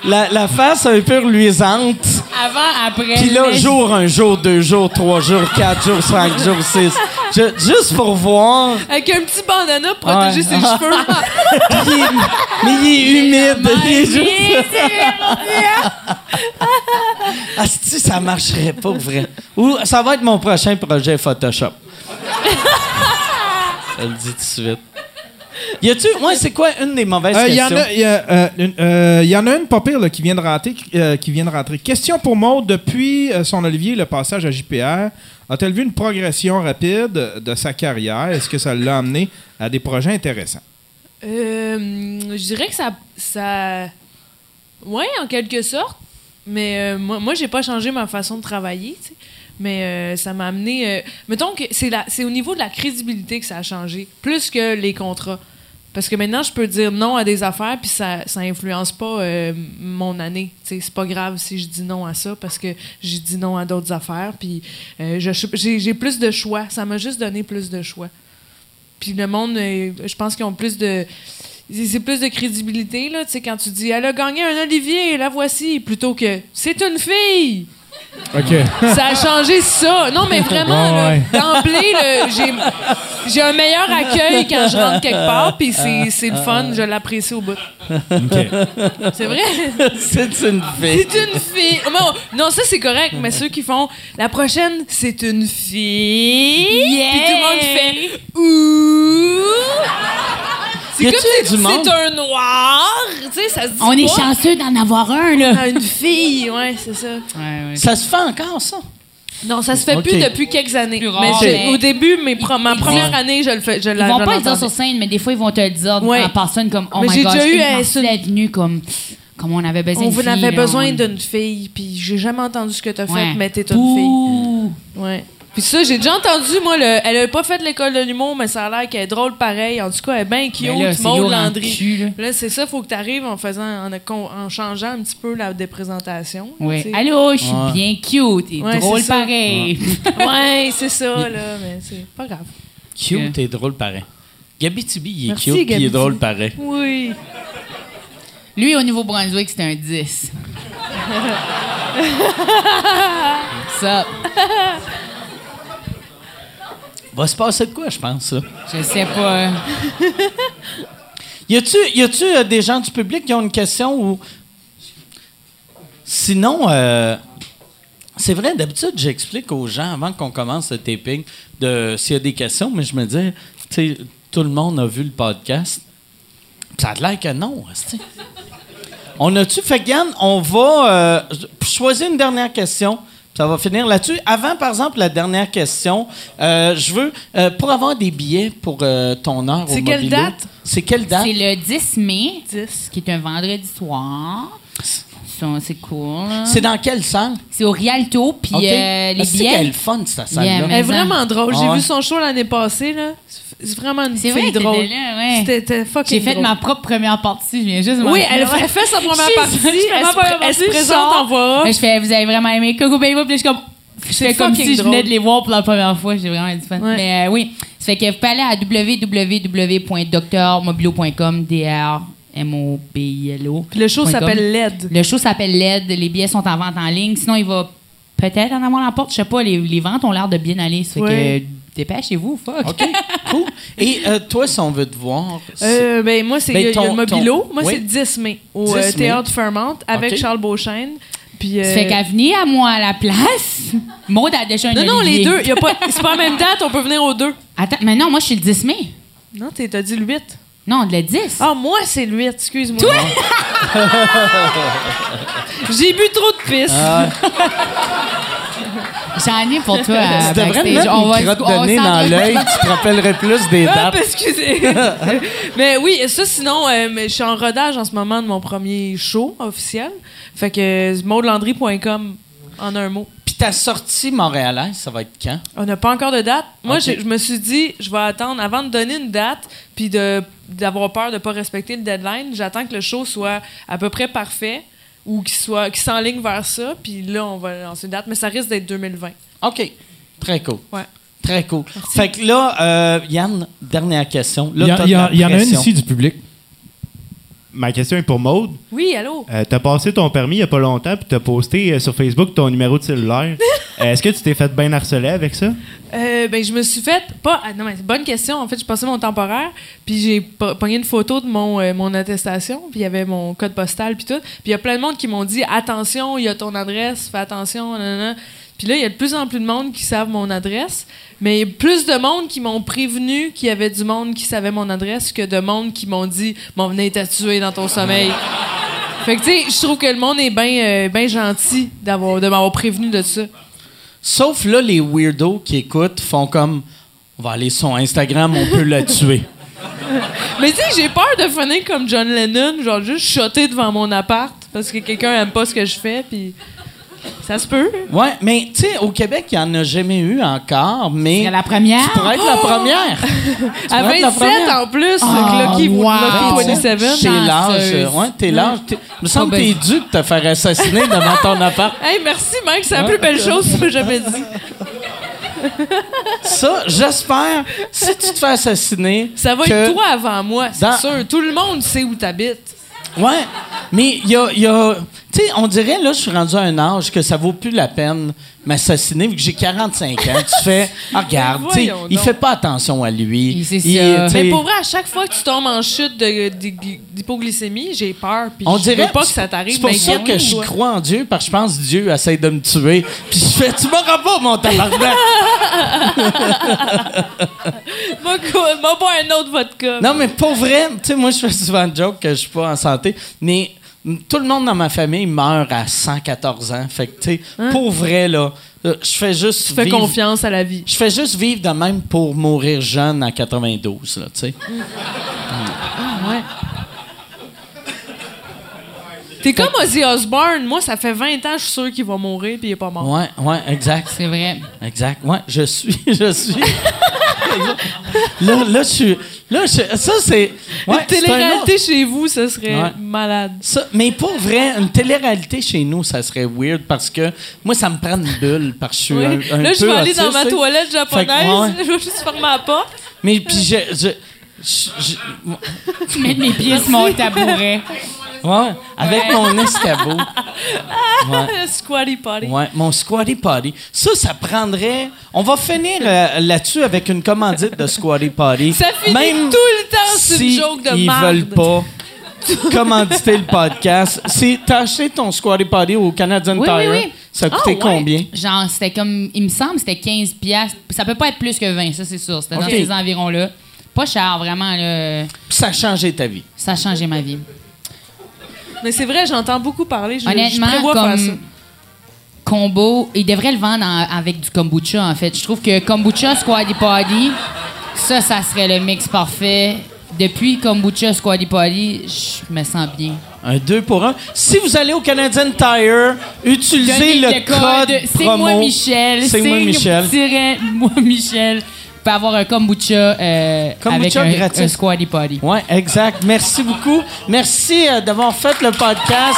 la, la face un peu reluisante. Avant, après. Puis là, mais- jour, un jour, deux jours, trois jours, quatre jours, cinq jours, six. Je- juste pour voir. Avec un petit bandana pour protéger Ouais. ses cheveux. Il est- mais il est humide. Il est juste- Ah, si ça marcherait pas, vrai. Ou ça va être mon prochain projet Photoshop. Je le dis tout de suite. Y a-tu. Moi, c'est quoi une des mauvaises Il y, en questions? y a, euh, une- euh, y en a une pas pire là, qui, vient de rentrer, euh, qui vient de rentrer. Question pour Maud. Depuis euh, son Olivier, le passage à JPR, a-t-elle vu une progression rapide de sa carrière? Est-ce que ça l'a amené à des projets intéressants? Euh, je dirais que ça. ça... Oui, en quelque sorte. Mais euh, moi, moi j'ai pas changé ma façon de travailler. Mais euh, ça m'a amené. euh, mettons que c'est au niveau de la crédibilité que ça a changé, plus que les contrats. Parce que maintenant, je peux dire non à des affaires, puis ça, ça influence pas euh, mon année. C'est pas grave si je dis non à ça, parce que j'ai dit non à d'autres affaires, puis euh, j'ai plus de choix. Ça m'a juste donné plus de choix. Puis le monde, je pense qu'ils ont plus de. C'est plus de crédibilité, là, tu sais, quand tu dis Elle a gagné un Olivier, la voici, plutôt que C'est une fille! OK. Ça a changé ça. Non, mais vraiment, Ouais, d'emblée, j'ai, j'ai un meilleur accueil quand je rentre quelque part, puis c'est, c'est le fun, je l'apprécie au bout. OK. C'est vrai? C'est une fille. C'est une fille. Non, non, ça c'est correct, mais ceux qui font la prochaine, c'est une fille. Puis tout le monde fait ouh. C'est comme si du monde? c'est un noir. Tu sais, ça se dit On est chanceux d'en avoir un, là. Ah, une fille, ouais, c'est ça. Ouais, ouais. Ça se fait encore, ça? Non, ça se fait plus depuis quelques années. Plus rare, mais j'ai- mais- au début, mes pro- ma première année, je le fais. Je Ils vont pas le dire sur scène, mais des fois, ils vont te le dire Ouais. en personne, comme Oh Mais my j'ai gosh, déjà eu, euh, est venue comme, comme on avait besoin On d'une vous fille, avait là, besoin on- d'une fille, puis j'ai jamais entendu ce que t'as fait, Ouais. mais t'es une fille. Ouh. Ouais. Puis ça, j'ai déjà entendu, moi, le- elle a pas fait l'école de l'humour, mais ça a l'air qu'elle est drôle pareil. En tout cas, elle est bien cute, Ben là, c'est Maud Landry. cul, là. Là, c'est ça, faut que tu arrives en faisant, en, en changeant un petit peu la déprésentation. Sais. Allô, je suis Ouais. bien cute et Ouais, drôle c'est ça. pareil. Ouais, c'est ça, là, mais c'est pas grave. Cute et drôle pareil. Gabi Tibi, il est Merci, cute puis il est drôle pareil. Oui. Lui, au Nouveau-Brunswick, c'était un 10. ça, Va se passer de quoi, je pense, là? je sais pas. Y a-tu, y a-tu euh, des gens du public qui ont une question ou. Sinon, euh, c'est vrai, d'habitude, j'explique aux gens avant qu'on commence le taping de s'il y a des questions, mais je me dis, tu sais, tout le monde a vu le podcast. Ça a l'air que non. On a-tu. Fait Yann, on va euh, choisir une dernière question. Ça va finir là-dessus. Avant, par exemple, la dernière question, euh, je veux, euh, pour avoir des billets pour euh, ton heure au C'est quelle date? C'est quelle date? C'est le 10 mai, 10. qui est un vendredi soir. Ça, C'est cool. C'est dans quelle salle? C'est au Rialto, puis OK. euh, les Ah, c'est billets. qu'elle est fun, cette salle-là. Yeah, Elle est vraiment drôle. J'ai Ah ouais. vu son show l'année passée, là. C'est vraiment une fille vrai drôle. ouais. C'était fucking J'ai fait drôle. ma propre première partie. Je viens juste Oui, elle, a fait- elle fait sa première Je- partie. je Elle, pré- elle se je présente en voix je fais, vous avez vraiment aimé Coco Baby, puis je suis comme, je fais comme si je drôle. venais de les voir pour la première fois. J'ai vraiment eu du fun. Ouais. Mais euh, oui, ça fait que vous pouvez aller à www.docteurmobilo.com, D-R-M-O-B-I-L-O. Puis le show s'appelle LED. Le show s'appelle LED. Les billets sont en vente en ligne. Sinon, il va peut-être en avoir la porte. Je sais pas, les, les ventes ont l'air de bien aller. Ça fait Ouais. que dépêchez-vous, fuck. OK, cool. Et euh, toi, si on veut te voir, Euh, ben, moi, c'est Ben, le Mobilo. ton- Moi, oui. c'est le 10 mai au 10 euh, mai. Théâtre Fairmont avec. Charles Beauchesne. Puis, Ça euh, fait qu'à venir à moi à la place, Maud a déjà un Non, non, les deux. il y a pas- C'est pas la même date, on peut venir aux deux. Attends, mais non, moi, je suis le 10 mai. Non, t'es- t'as dit le 8. Non, le 10. Ah, moi, c'est le 8, excuse-moi. Toi? J'ai bu trop de pisse. J'en ai pour toi. à Tu devrais mettre On va- une crotte de nez dans l'œil, tu te rappellerais plus des Ah, dates. excusez. mais oui, ça sinon, euh, je suis en rodage en ce moment de mon premier show officiel. Fait que euh, maudelandry.com en un mot. Puis ta sortie montréalaise, ça va être quand? On n'a pas encore de date. Moi, je me suis dit, je vais attendre avant de donner une date, puis d'avoir peur de pas respecter le deadline. J'attends que le show soit à peu près parfait ou qu'il soit qu'il s'enligne vers ça, puis là on va lancer une date, mais ça risque d'être 2020. OK. Très cool. Ouais. Très cool. Fait que là, euh, Yann, dernière question. Là, Il y, a- y a- en a une ici du public. Ma question est pour Maude. Oui, allô? Euh, t'as passé ton permis il y a pas longtemps, puis t'as posté euh, sur Facebook ton numéro de cellulaire. Euh, Est-ce que tu t'es fait bien harceler avec ça? Euh, ben, je me suis fait. Pas, ah, non, mais c'est une bonne question. En fait, j'ai passé mon temporaire, puis j'ai po- pogné une photo de mon, mon attestation, puis il y avait mon code postal, puis tout. Puis il y a plein de monde qui m'ont dit attention, il y a ton adresse, fais attention, nanana. Puis là, il y a de plus en plus de monde qui savent mon adresse, mais plus de monde qui m'ont prévenu qu'il y avait du monde qui savait mon adresse que de monde qui m'ont dit m'en venez tuer dans ton sommeil. Fait que, tu sais, je trouve que le monde est bien ben gentil d'avoir de m'avoir prévenu de ça. Sauf là, les weirdos qui écoutent font comme on va aller sur Instagram, on peut la tuer. Mais tu sais, j'ai peur de finir comme John Lennon, genre juste shotter devant mon appart parce que quelqu'un aime pas ce que je fais, puis ça se peut. Ouais, mais tu sais, au Québec, il n'y en a jamais eu encore, mais C'est la première. tu pourrais être la première. À pourrais être la 27 première. en plus, Ah, Lucky, wow. Lucky 27. T'es l'âge. Ouais, t'es l'âge. Il me semble que t'es dû de te faire assassiner devant ton appart. Hey, merci Mike, c'est la plus belle chose que jamais dit. Ça, j'espère, si tu te fais assassiner. Ça va être toi avant moi, c'est Dans- sûr. Tout le monde sait où t'habites. Ouais, mais il y a. il y a- tu sais, on dirait, là, je suis rendu à un âge que ça vaut plus la peine m'assassiner vu que j'ai 45 ans. Tu fais, ah, regarde, tu sais, il donc. fait pas attention à lui. Il- Il- sais, Mais pour vrai, à chaque fois que tu tombes en chute d'hypoglycémie, j'ai peur. Puis on je dirait veux pas que ça t'arrive. C'est pour ça que je crois en Dieu, parce que je pense que Dieu essaie de me tuer. Puis je fais, tu m'auras pas, mon tabarnak. Co- va boire un autre vodka. non, mais pour vrai, tu sais, moi, je fais souvent de joke que je suis pas en santé, mais tout le monde dans ma famille meurt à 114 ans. Fait que, tu sais, pour vrai, là, euh, je fais juste Tu fais vivre- confiance à la vie. Je fais juste vivre de même pour mourir jeune à 92, là, tu sais. Ouais. T'es comme Ozzy Osbourne. Moi, ça fait 20 ans, je suis sûr qu'il va mourir puis il est pas mort. Ouais, ouais, exact. C'est vrai. Exact. Ouais, je suis, je suis. Là, là, je suis. Là, je- ça, c'est. Ouais, Une télé-réalité autre- chez vous, ça serait Ouais. malade. Ça, mais pour vrai, une télé-réalité chez nous, ça serait weird parce que moi, ça me prend une bulle parce que je suis Oui. un, un Là, je vais aller dans ma toilette japonaise. Fait que, ouais. Je vais juste fermer la porte. Mais puis je, je, je- je- Tu mets mes pieds sur mon tabouret. ouais, avec mon escabeau. Ouais. Squatty potty. Ouais, mon squatty potty. Ça, ça prendrait. On va finir euh, là-dessus avec une commandite de squatty potty. Ça finit Même tout le temps, c'est si une joke de ils marde. veulent pas commanditer le podcast. C'est t'as acheté ton squatty potty au Canadian Oui, Tire. oui. Ça a Ah, ouais. combien? Genre, c'était comme. Il me semble c'était 15 piastres. Ça peut pas être plus que 20, ça, c'est sûr. C'était Ok. dans ces environs-là. Pas cher, vraiment, là. Puis ça a changé ta vie. Ça a changé ma vie. Mais c'est vrai, j'entends beaucoup parler. Je, je Honnêtement, prévois faire ça. comme combo, il devrait le vendre en- avec du kombucha, en fait. Je trouve que kombucha, squatty potty, ça, ça serait le mix parfait. Depuis kombucha, squatty potty, je me sens bien. Un 2 pour 1. Si vous allez au Canadian Tire, utilisez Donnez le, code, C'est promo. moi Michel. C'est moi Michel. tiret moi Michel. Pouvez avoir un kombucha, euh, Kombucha avec un, gratis. un squatty potty. Oui, exact. Merci beaucoup. Merci euh, d'avoir fait le podcast.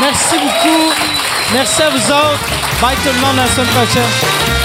Merci beaucoup. Merci à vous autres. Bye tout le monde, à la semaine prochaine.